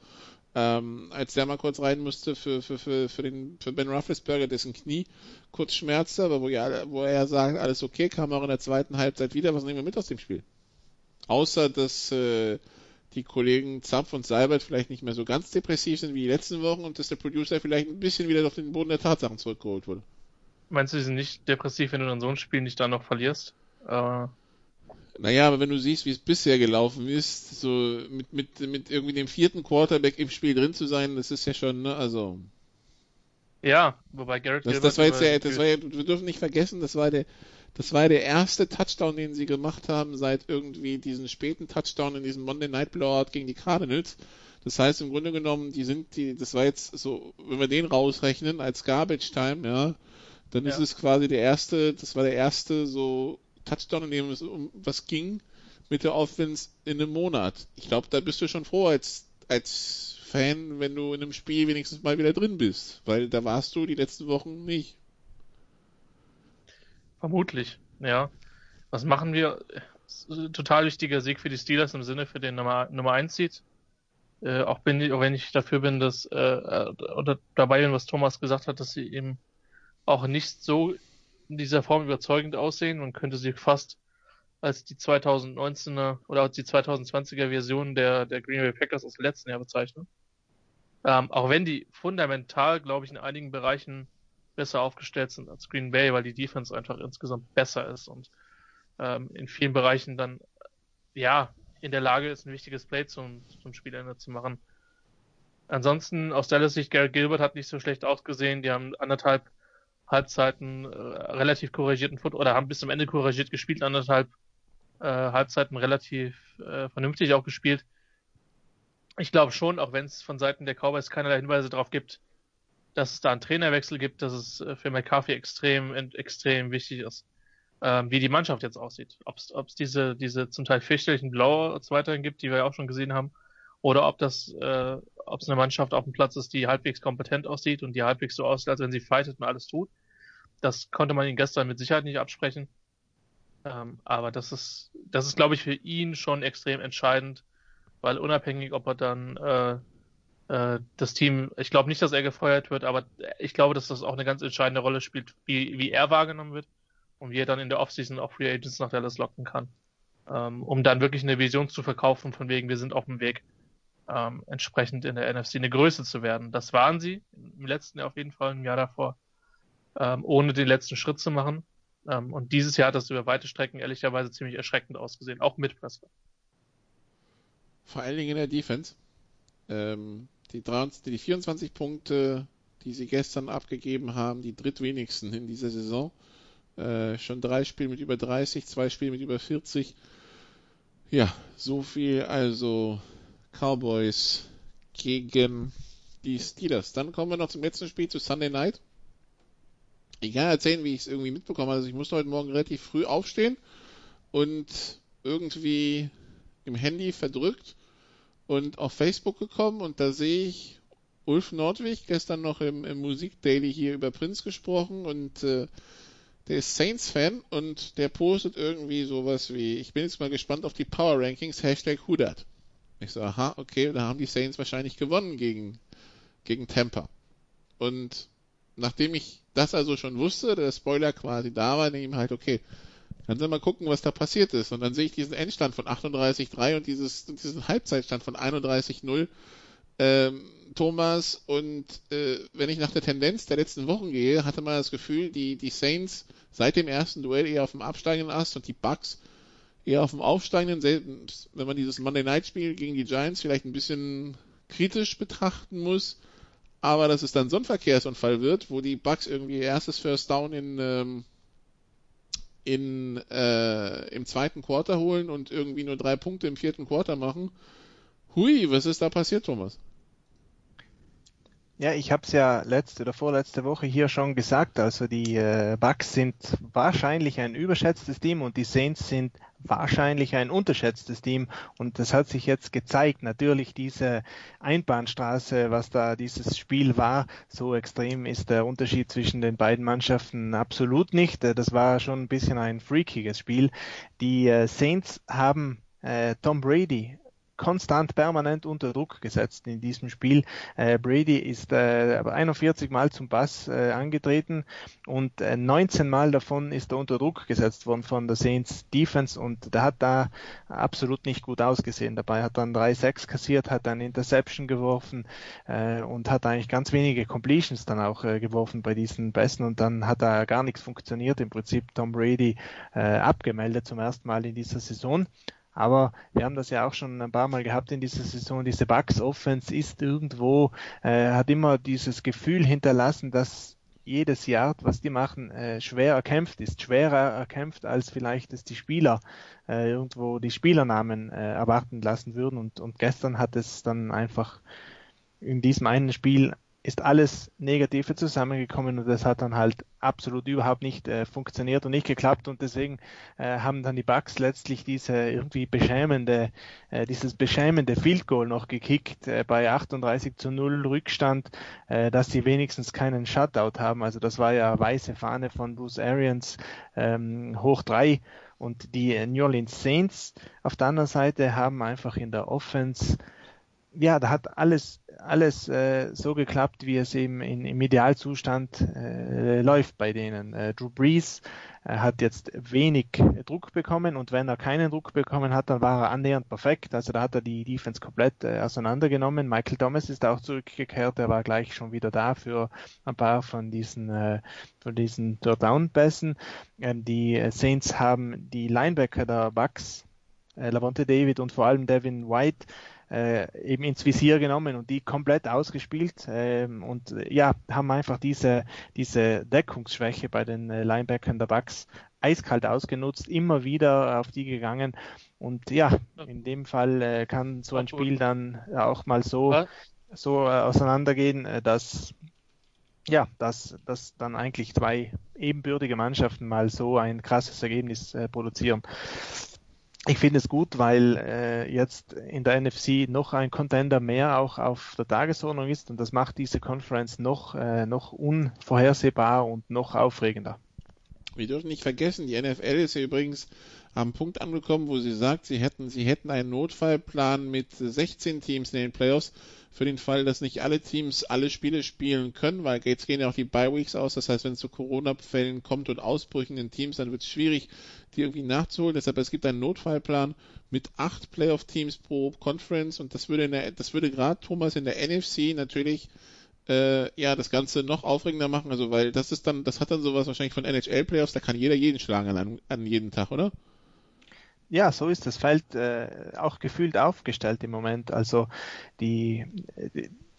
ähm, als der mal kurz rein musste für, für, für, für, den, für Ben Roethlisberger, dessen Knie kurz schmerzte, aber wo, ja, wo er sagt, alles okay, kam auch in der zweiten Halbzeit wieder. Was nehmen wir mit aus dem Spiel? Außer, dass äh, die Kollegen Zapf und Seibert vielleicht nicht mehr so ganz depressiv sind wie die letzten Wochen und dass der Producer vielleicht ein bisschen wieder auf den Boden der Tatsachen zurückgeholt wurde. Meinst du, sie sind nicht depressiv, wenn du dann so ein Spiel nicht dann noch verlierst? Äh, Naja, aber wenn du siehst, wie es bisher gelaufen ist, so mit, mit, mit irgendwie dem vierten Quarterback im Spiel drin zu sein, das ist ja schon, ne, also. ja, wobei Garrett Das, das war jetzt der, das war ja, wir dürfen nicht vergessen, das war der, das war der erste Touchdown, den sie gemacht haben seit irgendwie diesen späten Touchdown in diesem Monday Night Blowout gegen die Cardinals. Das heißt im Grunde genommen, die sind die, das war jetzt so, wenn wir den rausrechnen als Garbage Time, ja, dann ist Ja. es quasi der erste, das war der erste so Touchdown, in dem es um was ging mit der Offense in einem Monat. Ich glaube, da bist du schon froh als als Fan, wenn du in einem Spiel wenigstens mal wieder drin bist, weil da warst du die letzten Wochen nicht. Vermutlich, ja. Was machen wir? Total wichtiger Sieg für die Steelers im Sinne für den Nummer, Nummer 1 Seed. Äh, auch, bin, ich- auch wenn ich dafür bin, dass, äh, äh, oder dabei bin, was Thomas gesagt hat, dass sie eben auch nicht so in dieser Form überzeugend aussehen. Man könnte sie fast als die 2019er oder als die 2020er Version der, der Green Bay Packers aus dem letzten Jahr bezeichnen. Ähm, auch wenn die fundamental, glaube ich, in einigen Bereichen besser aufgestellt sind als Green Bay, weil die Defense einfach insgesamt besser ist und ähm, in vielen Bereichen dann ja in der Lage ist, ein wichtiges Play zum, zum Spielende zu machen. Ansonsten aus Dallas Sicht, Garrett Gilbert hat nicht so schlecht ausgesehen. Die haben anderthalb Halbzeiten äh, relativ couragierten Football oder haben bis zum Ende couragiert gespielt, anderthalb äh, Halbzeiten relativ äh, vernünftig auch gespielt. Ich glaube schon, auch wenn es von Seiten der Cowboys keinerlei Hinweise darauf gibt, dass es da einen Trainerwechsel gibt, dass es äh, für McCarthy extrem, extrem wichtig ist, ähm, wie die Mannschaft jetzt aussieht. Ob es diese, diese zum Teil fürchterlichen Blowouts weiterhin gibt, die wir ja auch schon gesehen haben, oder ob das, äh, ob es eine Mannschaft auf dem Platz ist, die halbwegs kompetent aussieht und die halbwegs so aussieht, als wenn sie fightet und alles tut. Das konnte man ihn gestern mit Sicherheit nicht absprechen. Ähm, aber das ist, das ist, glaube ich, für ihn schon extrem entscheidend, weil unabhängig, ob er dann äh, äh, das Team, ich glaube nicht, dass er gefeuert wird, aber ich glaube, dass das auch eine ganz entscheidende Rolle spielt, wie, wie er wahrgenommen wird und wie er dann in der Offseason auch Free Agents nach Dallas locken kann, ähm, um dann wirklich eine Vision zu verkaufen, von wegen, wir sind auf dem Weg, ähm, entsprechend in der NFC eine Größe zu werden. Das waren sie im letzten Jahr auf jeden Fall, im Jahr davor, ähm, ohne den letzten Schritt zu machen. Ähm, und dieses Jahr hat das über weite Strecken ehrlicherweise ziemlich erschreckend ausgesehen, auch mit Prescott. Vor allen Dingen in der Defense. Ähm, die, 23, die 24 Punkte, die sie gestern abgegeben haben, die drittwenigsten in dieser Saison. Äh, schon drei Spiele mit über 30, zwei Spiele mit über 40. Ja, so viel also Cowboys gegen die Steelers. Dann kommen wir noch zum letzten Spiel, zu Sunday Night. Ich kann erzählen, wie ich es irgendwie mitbekomme. Also ich musste heute Morgen relativ früh aufstehen und irgendwie im Handy verdrückt und auf Facebook gekommen und da sehe ich Ulf Nordwig gestern noch im, im Musik Daily hier über Prince gesprochen und äh, der ist Saints-Fan und der postet irgendwie sowas wie, ich bin jetzt mal gespannt auf die Power Rankings, Hashtag Hudat. Ich so, aha, okay, da haben die Saints wahrscheinlich gewonnen gegen, gegen Tampa. Und nachdem ich das also schon wusste, der Spoiler quasi da war, denke ich mir halt, okay, dann sind mal gucken, was da passiert ist. Und dann sehe ich diesen Endstand von 38-3 und dieses, diesen Halbzeitstand von 31-0. Ähm, Thomas und äh, wenn ich nach der Tendenz der letzten Wochen gehe, hatte man das Gefühl, die, die Saints seit dem ersten Duell eher auf dem absteigenden Ast und die Bucks eher auf dem aufsteigenden, wenn man dieses Monday Night Spiel gegen die Giants vielleicht ein bisschen kritisch betrachten muss, aber dass es dann so ein Verkehrsunfall wird, wo die Bucks irgendwie erstes First Down in ähm, in, äh, im zweiten Quarter holen und irgendwie nur drei Punkte im vierten Quarter machen. Hui, was ist da passiert, Thomas? Ja, ich habe es ja letzte oder vorletzte Woche hier schon gesagt. Also die äh, Bucks sind wahrscheinlich ein überschätztes Team und die Saints sind wahrscheinlich ein unterschätztes Team. Und das hat sich jetzt gezeigt. Natürlich diese Einbahnstraße, was da dieses Spiel war, so extrem ist der Unterschied zwischen den beiden Mannschaften absolut nicht. Das war schon ein bisschen ein freakiges Spiel. Die äh, Saints haben äh, Tom Brady konstant permanent unter Druck gesetzt in diesem Spiel. Äh, Brady ist äh, 41 Mal zum Pass äh, angetreten und äh, 19 Mal davon ist er unter Druck gesetzt worden von der Saints Defense und der hat da absolut nicht gut ausgesehen. Dabei hat dann 3-6 kassiert, hat dann Interception geworfen äh, und hat eigentlich ganz wenige Completions dann auch äh, geworfen bei diesen Pässen und dann hat da gar nichts funktioniert. Im Prinzip Tom Brady äh, abgemeldet zum ersten Mal in dieser Saison. Aber wir haben das ja auch schon ein paar Mal gehabt in dieser Saison. Diese Bucks Offense ist irgendwo, äh, hat immer dieses Gefühl hinterlassen, dass jedes Jahr, was die machen, äh, schwer erkämpft ist, schwerer erkämpft, als vielleicht es die Spieler äh, irgendwo die Spielernamen äh, erwarten lassen würden. Und, und gestern hat es dann einfach in diesem einen Spiel ist alles Negative zusammengekommen und das hat dann halt absolut überhaupt nicht äh, funktioniert und nicht geklappt und deswegen äh, haben dann die Bucks letztlich diese irgendwie beschämende, äh, dieses beschämende Field Goal noch gekickt äh, bei 38 zu 0 Rückstand, äh, dass sie wenigstens keinen Shutout haben. Also das war ja weiße Fahne von Bruce Arians ähm, hoch drei und die New Orleans Saints auf der anderen Seite haben einfach in der Offense ja, da hat alles, alles äh, so geklappt, wie es eben in, im Idealzustand äh, läuft bei denen. Äh, Drew Brees äh, hat jetzt wenig Druck bekommen und wenn er keinen Druck bekommen hat, dann war er annähernd perfekt. Also da hat er die Defense komplett äh, auseinandergenommen. Michael Thomas ist auch zurückgekehrt, er war gleich schon wieder da für ein paar von diesen, äh, von diesen Down-Pässen. Ähm, die Saints haben die Linebacker der Bucks, Lavonte David und vor allem Devin White, eben ins Visier genommen und die komplett ausgespielt ähm, und äh, ja, haben einfach diese, diese Deckungsschwäche bei den äh, Linebackern der Bucks eiskalt ausgenutzt, immer wieder auf die gegangen. Und ja, in dem Fall äh, kann so ein Spiel dann auch mal so, so äh, auseinandergehen, äh, dass ja, dass, dass dann eigentlich zwei ebenbürtige Mannschaften mal so ein krasses Ergebnis äh, produzieren. Ich finde es gut, weil äh, jetzt in der NFC noch ein Contender mehr auch auf der Tagesordnung ist und das macht diese Conference noch, äh, noch unvorhersehbar und noch aufregender. Wir dürfen nicht vergessen, die NFL ist ja übrigens am Punkt angekommen, wo sie sagt, sie hätten, sie hätten einen Notfallplan mit 16 Teams in den Playoffs für den Fall, dass nicht alle Teams alle Spiele spielen können, weil jetzt gehen ja auch die Bye Weeks aus. Das heißt, wenn es zu Corona-Fällen kommt und Ausbrüchen in Teams, dann wird es schwierig, die irgendwie nachzuholen. Deshalb es gibt einen Notfallplan mit acht Playoff-Teams pro Conference und das würde in der, das würde gerade Thomas in der NFC natürlich äh, ja das Ganze noch aufregender machen. Also weil das ist dann, das hat dann sowas wahrscheinlich von NHL-Playoffs. Da kann jeder jeden schlagen an, an jeden Tag, oder? Ja, so ist das Feld äh, auch gefühlt aufgestellt im Moment. Also die,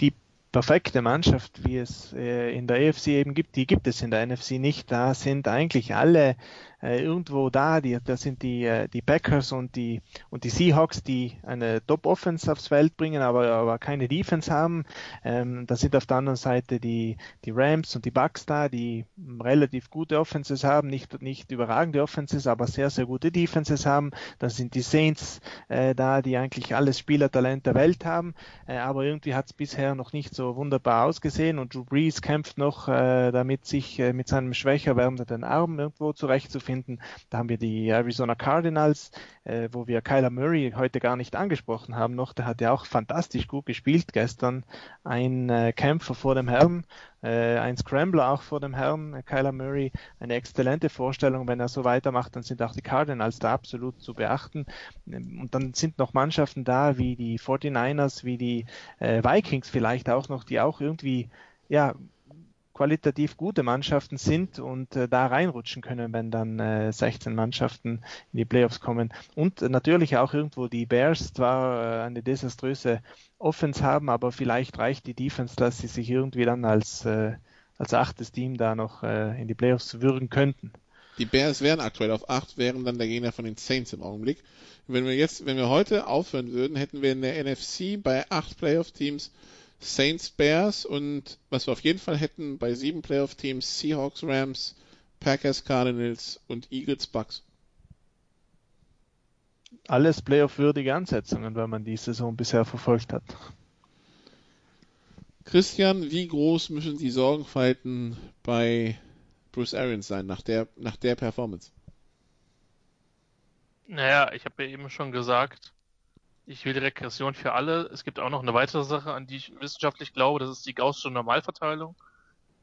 die perfekte Mannschaft, wie es äh, in der EFC eben gibt, die gibt es in der NFC nicht. Da sind eigentlich alle äh, irgendwo da. Die, das sind die, äh, die Packers und die, und die Seahawks, die eine Top-Offense aufs Feld bringen, aber, aber keine Defense haben. Ähm, da sind auf der anderen Seite die, die Rams und die Bucks da, die relativ gute Offenses haben, nicht, nicht überragende Offenses, aber sehr, sehr gute Defenses haben. Dann sind die Saints äh, da, die eigentlich alles Spielertalent der Welt haben, äh, aber irgendwie hat es bisher noch nicht so wunderbar ausgesehen und Drew Brees kämpft noch äh, damit, sich äh, mit seinem schwächer werdenden Arm irgendwo zurechtzufinden finden. Da haben wir die Arizona Cardinals, äh, wo wir Kyler Murray heute gar nicht angesprochen haben noch. Der hat ja auch fantastisch gut gespielt gestern. Ein äh, Kämpfer vor dem Herrn, äh, ein Scrambler auch vor dem Herrn, äh, Kyler Murray. Eine exzellente Vorstellung. Wenn er so weitermacht, dann sind auch die Cardinals da absolut zu beachten. Und dann sind noch Mannschaften da, wie die 49ers, wie die äh, Vikings vielleicht auch noch, die auch irgendwie ja, qualitativ gute Mannschaften sind und äh, da reinrutschen können, wenn dann äh, 16 Mannschaften in die Playoffs kommen. Und natürlich auch irgendwo die Bears zwar äh, eine desaströse Offense haben, aber vielleicht reicht die Defense, dass sie sich irgendwie dann als, äh, als achtes Team da noch äh, in die Playoffs würgen könnten. Die Bears wären aktuell auf 8, wären dann der Gegner von den Saints im Augenblick. Wenn wir jetzt, wenn wir heute aufhören würden, hätten wir in der NFC bei 8 Playoff-Teams Saints, Bears und was wir auf jeden Fall hätten bei sieben Playoff-Teams Seahawks, Rams, Packers, Cardinals und Eagles, Bucks. Alles Playoff-würdige Ansetzungen, wenn man die Saison bisher verfolgt hat. Christian, wie groß müssen die Sorgenfalten bei Bruce Arians sein nach der, nach der Performance? Naja, ich habe ja eben schon gesagt, ich will die Regression für alle. Es gibt auch noch eine weitere Sache, an die ich wissenschaftlich glaube, das ist die Gaußsche Normalverteilung.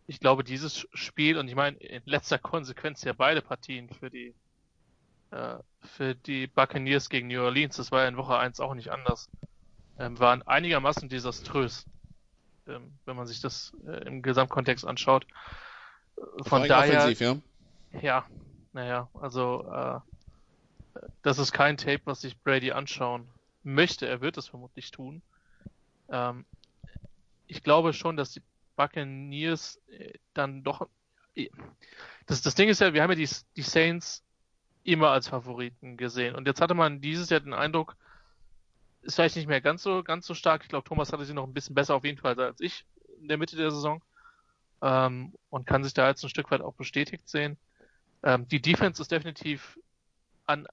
Ich glaube, dieses Spiel, und ich meine in letzter Konsequenz ja beide Partien für die äh, für die Buccaneers gegen New Orleans, das war ja in Woche 1 auch nicht anders, ähm, waren einigermaßen desaströs, ähm, wenn man sich das äh, im Gesamtkontext anschaut. Von daher, offensiv, ja. ja, naja, also äh, das ist kein Tape, was sich Brady anschauen möchte. Er wird es vermutlich tun. Ähm, ich glaube schon, dass die Buccaneers äh, dann doch. Äh, das, das Ding ist ja, wir haben ja die, die Saints immer als Favoriten gesehen. Und jetzt hatte man dieses Jahr den Eindruck, ist vielleicht nicht mehr ganz so, ganz so stark. Ich glaube, Thomas hatte sie noch ein bisschen besser auf jeden Fall als ich in der Mitte der Saison. Ähm, und kann sich da jetzt ein Stück weit auch bestätigt sehen. Ähm, die Defense ist definitiv an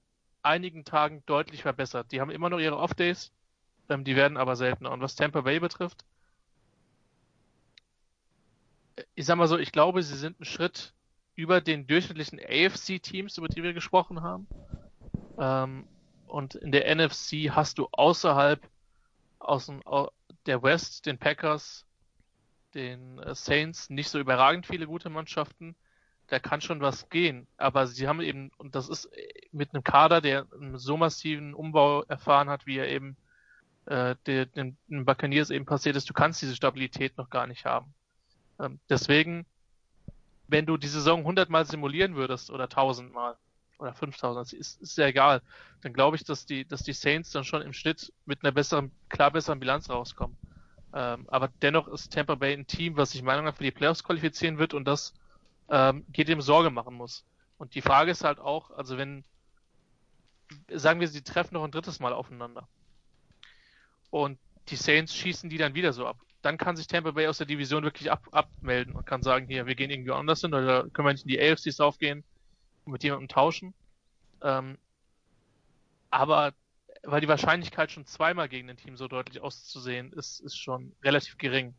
einigen Tagen deutlich verbessert. Die haben immer noch ihre Off-Days, ähm, die werden aber seltener. Und was Tampa Bay betrifft, ich sag mal so, ich glaube, sie sind einen Schritt über den durchschnittlichen AFC-Teams, über die wir gesprochen haben. Ähm, und in der NFC hast du außerhalb aus dem, der West, den Packers, den äh, Saints nicht so überragend viele gute Mannschaften da kann schon was gehen. Aber sie haben eben, und das ist mit einem Kader, der einen so massiven Umbau erfahren hat, wie er eben äh, den, den Buccaneers eben passiert ist, du kannst diese Stabilität noch gar nicht haben. Ähm, deswegen, wenn du die Saison hundertmal simulieren würdest oder tausendmal, oder 5000, das ist, ist ja egal. Dann glaube ich, dass die, dass die Saints dann schon im Schnitt mit einer besseren, klar besseren Bilanz rauskommen. Ähm, aber dennoch ist Tampa Bay ein Team, was sich meiner Meinung nach für die Playoffs qualifizieren wird und das ähm, geht dem Sorge machen muss. Und die Frage ist halt auch, also wenn, sagen wir, sie treffen noch ein drittes Mal aufeinander und die Saints schießen die dann wieder so ab, dann kann sich Tampa Bay aus der Division wirklich ab, abmelden und kann sagen, hier, wir gehen irgendwie anders hin oder können wir nicht in die AFCs aufgehen und mit jemandem tauschen. Ähm, aber weil die Wahrscheinlichkeit schon zweimal gegen ein Team so deutlich auszusehen ist, ist schon relativ gering.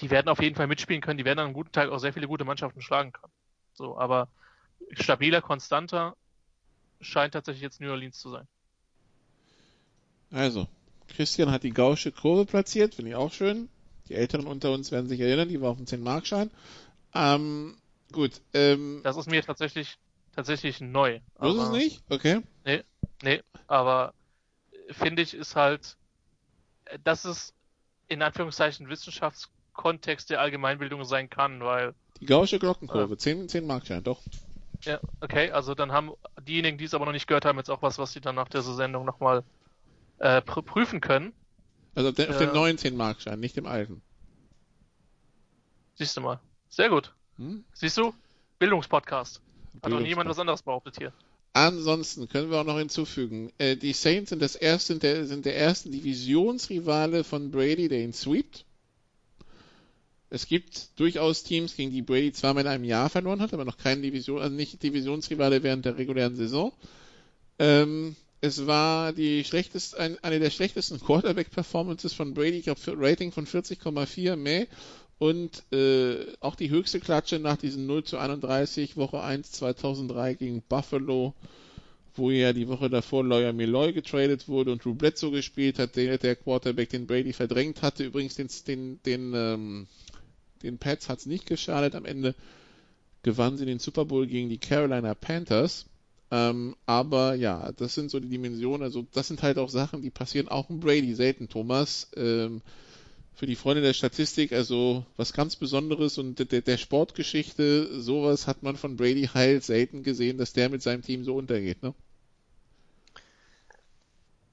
Die werden auf jeden Fall mitspielen können, die werden an einem guten Tag auch sehr viele gute Mannschaften schlagen können. So, aber stabiler, konstanter scheint tatsächlich jetzt New Orleans zu sein. Also, Christian hat die gausche Kurve platziert, finde ich auch schön. Die Älteren unter uns werden sich erinnern, die war auf dem 10-Mark-Schein. Ähm, gut. Ähm, das ist mir tatsächlich tatsächlich neu. Das ist es nicht? Okay. Nee, nee, aber finde ich ist halt, dass es in Anführungszeichen Wissenschaftskontext der Allgemeinbildung sein kann, weil. Die gausche Glockenkurve, äh, 10, 10 Markschein, doch. Ja, okay, also dann haben diejenigen, die es aber noch nicht gehört haben, jetzt auch was, was sie dann nach dieser Sendung nochmal äh, pr prüfen können. Also auf, den, auf dem neuen 10 Markschein, nicht dem alten. Siehst du mal. Sehr gut. Hm? Siehst du? Bildungspodcast. Hat doch niemand was anderes behauptet hier. Ansonsten können wir auch noch hinzufügen, äh, die Saints sind, das erste, sind, der, sind der erste Divisionsrivale von Brady, der ihn sweept. Es gibt durchaus Teams, gegen die Brady zweimal in einem Jahr verloren hat, aber noch kein Division, also nicht Divisionsrivale während der regulären Saison. Ähm, es war die schlechteste, ein, eine der schlechtesten Quarterback-Performances von Brady, ich glaube, Rating von 40,4 mehr und äh, auch die höchste Klatsche nach diesen 0 zu 31 Woche 1 2003 gegen Buffalo, wo ja die Woche davor Lawyer Milloy getradet wurde und Bledsoe gespielt hat, der, der Quarterback, den Brady verdrängt hatte. Übrigens den, den, den, ähm, den Pats hat es nicht geschadet. Am Ende gewannen sie den Super Bowl gegen die Carolina Panthers. Ähm, aber ja, das sind so die Dimensionen. Also das sind halt auch Sachen, die passieren auch im Brady selten, Thomas. Ähm, für die Freunde der Statistik, also was ganz Besonderes und der, der Sportgeschichte, sowas hat man von Brady Heil selten gesehen, dass der mit seinem Team so untergeht, ne?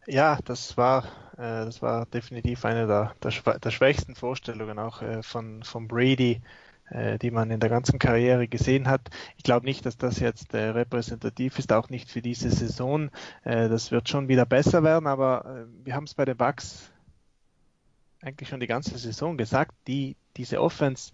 Ja, das war, äh, das war definitiv eine der, der, der schwächsten Vorstellungen auch äh, von, von Brady, äh, die man in der ganzen Karriere gesehen hat. Ich glaube nicht, dass das jetzt äh, repräsentativ ist, auch nicht für diese Saison. Äh, das wird schon wieder besser werden, aber äh, wir haben es bei den Bucks eigentlich schon die ganze Saison gesagt, die, diese Offense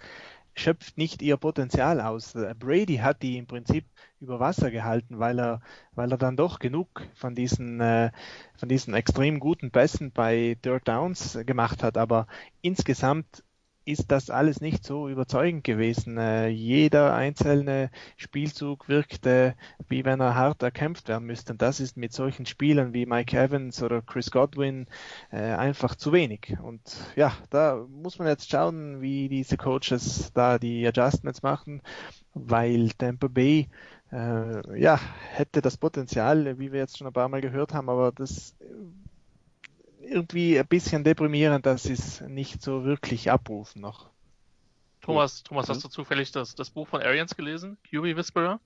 schöpft nicht ihr Potenzial aus. Brady hat die im Prinzip über Wasser gehalten, weil er, weil er dann doch genug von diesen, äh, von diesen extrem guten Pässen bei Dirt Downs gemacht hat. Aber insgesamt ist das alles nicht so überzeugend gewesen. Äh, jeder einzelne Spielzug wirkte, wie wenn er hart erkämpft werden müsste. Und das ist mit solchen Spielern wie Mike Evans oder Chris Godwin äh, einfach zu wenig. Und ja, da muss man jetzt schauen, wie diese Coaches da die Adjustments machen, weil Tampa Bay äh, ja, hätte das Potenzial, wie wir jetzt schon ein paar Mal gehört haben, aber das irgendwie ein bisschen deprimierend, dass sie es nicht so wirklich abrufen noch. Thomas, Thomas, hast du zufällig das, das Buch von Arians gelesen? QB Whisperer?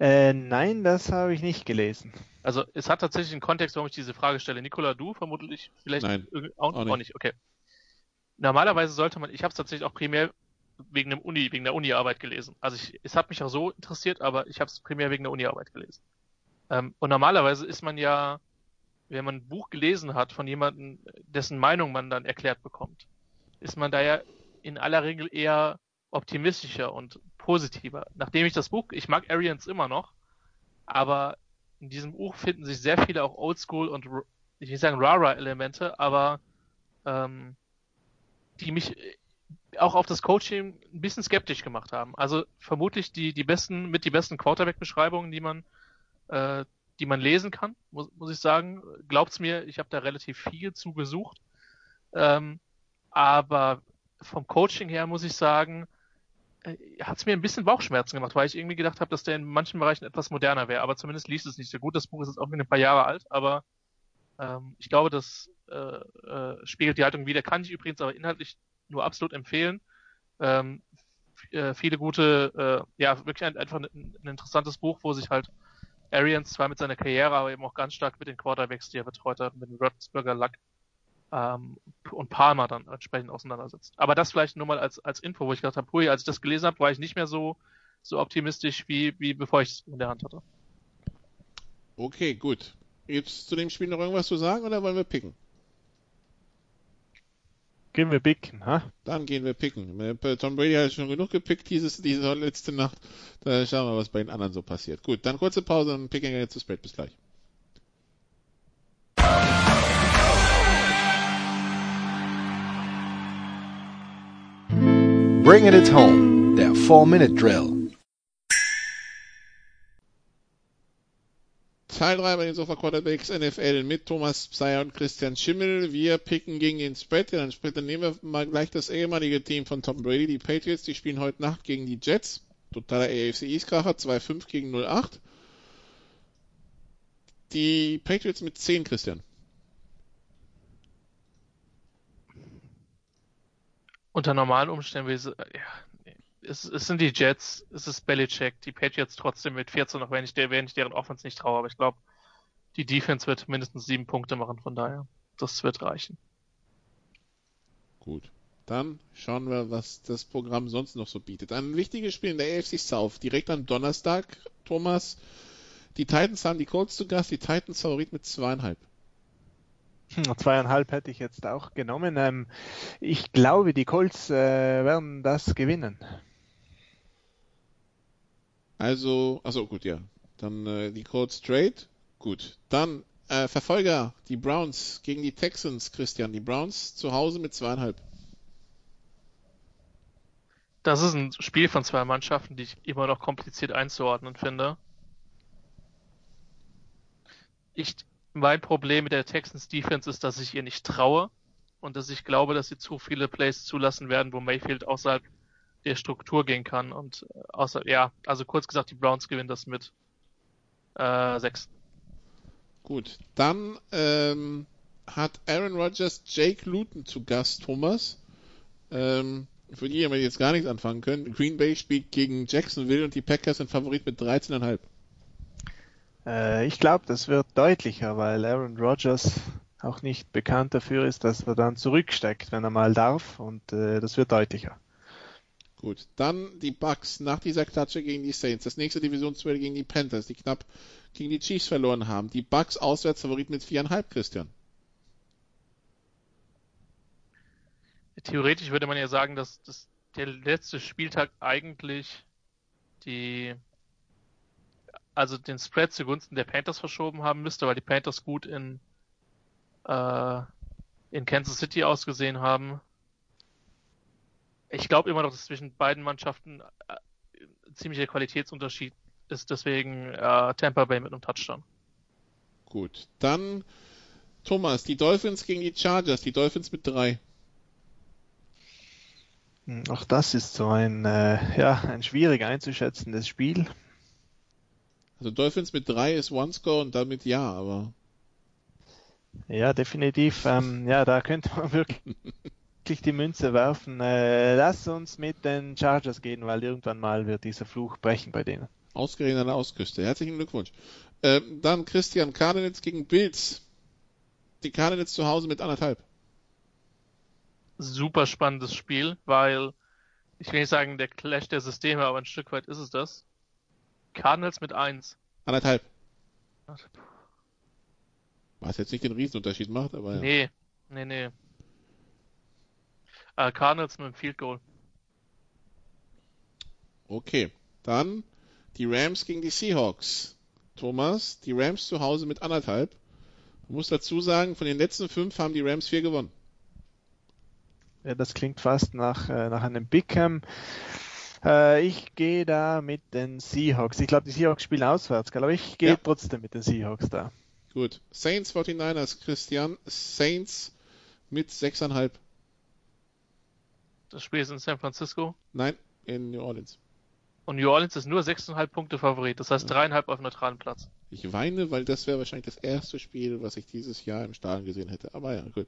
Äh, nein, das habe ich nicht gelesen. Also es hat tatsächlich einen Kontext, warum ich diese Frage stelle. Nikola, du vermutlich vielleicht nein, auch, auch, nicht. auch nicht. Okay. Normalerweise sollte man, ich habe es tatsächlich auch primär wegen dem Uni, wegen der Uni-Arbeit gelesen. Also ich, es hat mich auch so interessiert, aber ich habe es primär wegen der Uni-Arbeit gelesen. Ähm, und normalerweise ist man ja wenn man ein Buch gelesen hat von jemandem, dessen Meinung man dann erklärt bekommt, ist man da ja in aller Regel eher optimistischer und positiver. Nachdem ich das Buch, ich mag Arians immer noch, aber in diesem Buch finden sich sehr viele auch Oldschool und ich will sagen Rara-Elemente, aber ähm, die mich auch auf das Coaching ein bisschen skeptisch gemacht haben. Also vermutlich die, die besten, mit die besten Quarterback-Beschreibungen, die man äh, die man lesen kann, muss, muss ich sagen. Glaubt's mir, ich habe da relativ viel zugesucht. Ähm, aber vom Coaching her muss ich sagen, äh, hat es mir ein bisschen Bauchschmerzen gemacht, weil ich irgendwie gedacht habe, dass der in manchen Bereichen etwas moderner wäre. Aber zumindest liest es nicht so gut. Das Buch ist jetzt auch ein paar Jahre alt, aber ähm, ich glaube, das äh, äh, spiegelt die Haltung wieder. Kann ich übrigens aber inhaltlich nur absolut empfehlen. Ähm, äh, viele gute, äh, ja, wirklich ein, einfach ein, ein, interessantes Buch, wo sich halt Arians zwar mit seiner Karriere, aber eben auch ganz stark mit den Quarterbacks, die er betreut hat, mit dem Roethlisberger Luck ähm, und Palmer dann entsprechend auseinandersetzt. Aber das vielleicht nur mal als, als Info, wo ich gedacht habe, hui, als ich das gelesen habe, war ich nicht mehr so, so optimistisch, wie, wie bevor ich es in der Hand hatte. Okay, gut. Jetzt zu dem Spiel noch irgendwas zu sagen oder wollen wir picken? Gehen wir picken, ha? Dann gehen wir picken. Tom Brady hat schon genug gepickt dieses, diese letzte Nacht. Da schauen wir, was bei den anderen so passiert. Gut, dann kurze Pause und picken wir jetzt zu Spread. Bis gleich. Bringing it home, der 4-Minute-Drill. Teil 3 bei den Sofa Quarterbacks NFL mit Thomas Pseier und Christian Schimmel. Wir picken gegen den Spread. Dann, dann nehmen wir mal gleich das ehemalige Team von Tom Brady, die Patriots. Die spielen heute Nacht gegen die Jets. Totaler AFC East-Kracher, 2-5 gegen 0-8. Die Patriots mit 10, Christian. Unter normalen Umständen ja, es, es sind die Jets, es ist Belichick, die Patriots trotzdem mit 14, auch wenn ich, der, wenn ich deren Offense nicht traue, aber ich glaube, die Defense wird mindestens sieben Punkte machen, von daher, das wird reichen. Gut. Dann schauen wir, was das Programm sonst noch so bietet. Ein wichtiges Spiel in der AFC South, direkt am Donnerstag, Thomas. Die Titans haben die Colts zu Gast, die Titans Favorit mit zweieinhalb. Hm, zweieinhalb hätte ich jetzt auch genommen. Ähm, ich glaube, die Colts äh, werden das gewinnen. Also, also gut, ja. Dann äh, die Colts Trade. Gut. Dann äh, Verfolger, die Browns gegen die Texans, Christian. Die Browns zu Hause mit zweieinhalb. Das ist ein Spiel von zwei Mannschaften, die ich immer noch kompliziert einzuordnen finde. Ich, mein Problem mit der Texans Defense ist, dass ich ihr nicht traue und dass ich glaube, dass sie zu viele Plays zulassen werden, wo Mayfield außerhalb der Struktur gehen kann. Und äh, außer, ja, also kurz gesagt, die Browns gewinnen das mit äh, sechs. Gut, dann ähm, hat Aaron Rodgers Jake Luton zu Gast, Thomas. Ähm, für die, die jetzt gar nichts anfangen können. Green Bay spielt gegen Jacksonville und die Packers sind Favorit mit 13,5. Äh, ich glaube, das wird deutlicher, weil Aaron Rodgers auch nicht bekannt dafür ist, dass er dann zurücksteckt, wenn er mal darf. Und äh, das wird deutlicher. Gut, dann die Bucks nach dieser Klatsche gegen die Saints. Das nächste Divisionsduell gegen die Panthers, die knapp gegen die Chiefs verloren haben. Die Bucks Auswärtsfavorit mit viereinhalb, Christian. Theoretisch würde man ja sagen, dass, dass der letzte Spieltag eigentlich die also den Spread zugunsten der Panthers verschoben haben müsste, weil die Panthers gut in äh, in Kansas City ausgesehen haben. Ich glaube immer noch, dass zwischen beiden Mannschaften äh, ein ziemlicher Qualitätsunterschied ist, deswegen äh, Tampa Bay mit einem Touchdown. Gut, dann Thomas, die Dolphins gegen die Chargers, die Dolphins mit drei. Hm, auch das ist so ein, äh, ja, ein schwierig einzuschätzendes Spiel. Also Dolphins mit drei ist One Score und damit ja, aber. Ja, definitiv. Ähm, ja, da könnte man wirklich die Münze werfen. Äh, lass uns mit den Chargers gehen, weil irgendwann mal wird dieser Fluch brechen bei denen. Ausgerechnet an der Ausküste. Herzlichen Glückwunsch. Ähm, dann Christian Cardinals gegen Bills. Die Cardinals zu Hause mit anderthalb. Super spannendes Spiel, weil ich will nicht sagen der Clash der Systeme, aber ein Stück weit ist es das. Cardinals mit 1. Anderthalb. Was jetzt nicht den Riesenunterschied macht, aber ja. Nee, nee, nee. Äh, Cardinals mit einem Field Goal. Okay, dann die Rams gegen die Seahawks. Thomas, die Rams zu Hause mit anderthalb. Man muss dazu sagen, von den letzten fünf haben die Rams vier gewonnen. Ja, das klingt fast nach, äh, nach einem Big Cam. Äh, ich gehe da mit den Seahawks. Ich glaube, die Seahawks spielen auswärts, aber ich gehe ja. trotzdem mit den Seahawks da. Gut. Saints 49ers, Christian. Saints mit 6,5. Das Spiel ist in San Francisco? Nein, in New Orleans. Und New Orleans ist nur 6,5 Punkte Favorit, das heißt dreieinhalb auf neutralen Platz. Ich weine, weil das wäre wahrscheinlich das erste Spiel, was ich dieses Jahr im Stadion gesehen hätte. Aber ja, gut.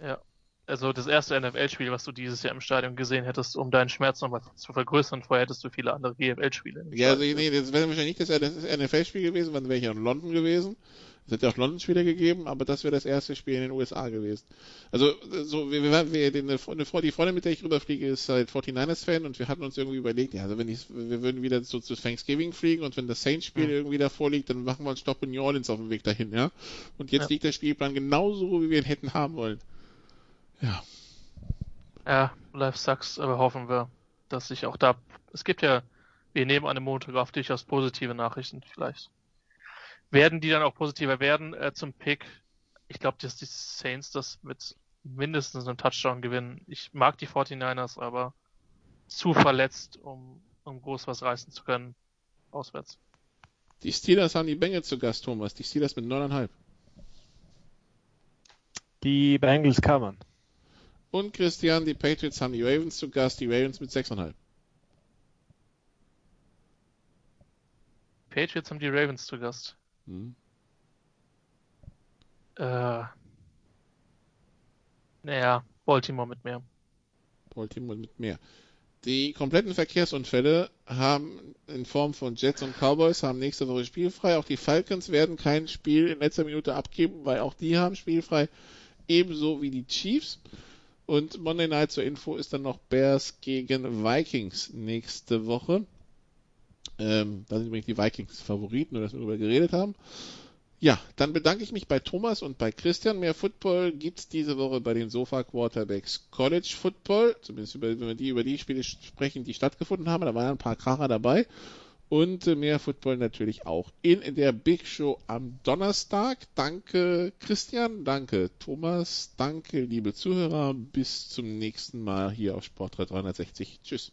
Ja. also das erste NFL-Spiel, was du dieses Jahr im Stadion gesehen hättest, um deinen Schmerz nochmal zu vergrößern. Vorher hättest du viele andere GFL-Spiele. Ja, also nee, das wäre wahrscheinlich nicht das, das NFL-Spiel gewesen, dann wäre ich ja in London gewesen. Es hätte auch London-Spieler gegeben, aber das wäre das erste Spiel in den USA gewesen. Also, so, wir, wir, wir eine, eine, die Freundin, mit der ich rüberfliege, ist halt 49ers-Fan und wir hatten uns irgendwie überlegt, ja, also wenn ich, wir würden wieder so zu Thanksgiving fliegen und wenn das Saints-Spiel mhm. irgendwie davor liegt, dann machen wir einen Stopp in New Orleans auf dem Weg dahin, ja. Und jetzt ja. liegt der Spielplan genauso, wie wir ihn hätten haben wollen. Ja. Ja, Life sucks, aber hoffen wir, dass sich auch da, es gibt ja, wir nehmen an dem Montag auf durchaus positive Nachrichten vielleicht werden die dann auch positiver werden äh, zum Pick. Ich glaube, dass die Saints das mit mindestens einem Touchdown gewinnen. Ich mag die 49ers, aber zu verletzt, um, um groß was reißen zu können. Auswärts. Die Steelers haben die Bengals zu Gast, Thomas. Die Steelers mit 9,5. Die Bengals covern. Und Christian, die Patriots haben die Ravens zu Gast, die Ravens mit 6,5. Patriots haben die Ravens zu Gast. Hm. Äh, naja, Baltimore mit mehr. Baltimore mit mehr. Die kompletten Verkehrsunfälle haben in Form von Jets und Cowboys haben nächste Woche spielfrei. Auch die Falcons werden kein Spiel in letzter Minute abgeben, weil auch die haben spielfrei. Ebenso wie die Chiefs. Und Monday Night zur Info ist dann noch Bears gegen Vikings nächste Woche. Ähm, da sind übrigens die Vikings Favoriten, nur dass wir darüber geredet haben. Ja, dann bedanke ich mich bei Thomas und bei Christian. Mehr Football gibt's diese Woche bei den Sofa Quarterbacks College Football. Zumindest über, wenn wir die über die Spiele sprechen, die stattgefunden haben. Da waren ein paar Kracher dabei. Und äh, mehr Football natürlich auch in der Big Show am Donnerstag. Danke Christian, danke Thomas, danke liebe Zuhörer. Bis zum nächsten Mal hier auf Sportrad 360. Tschüss.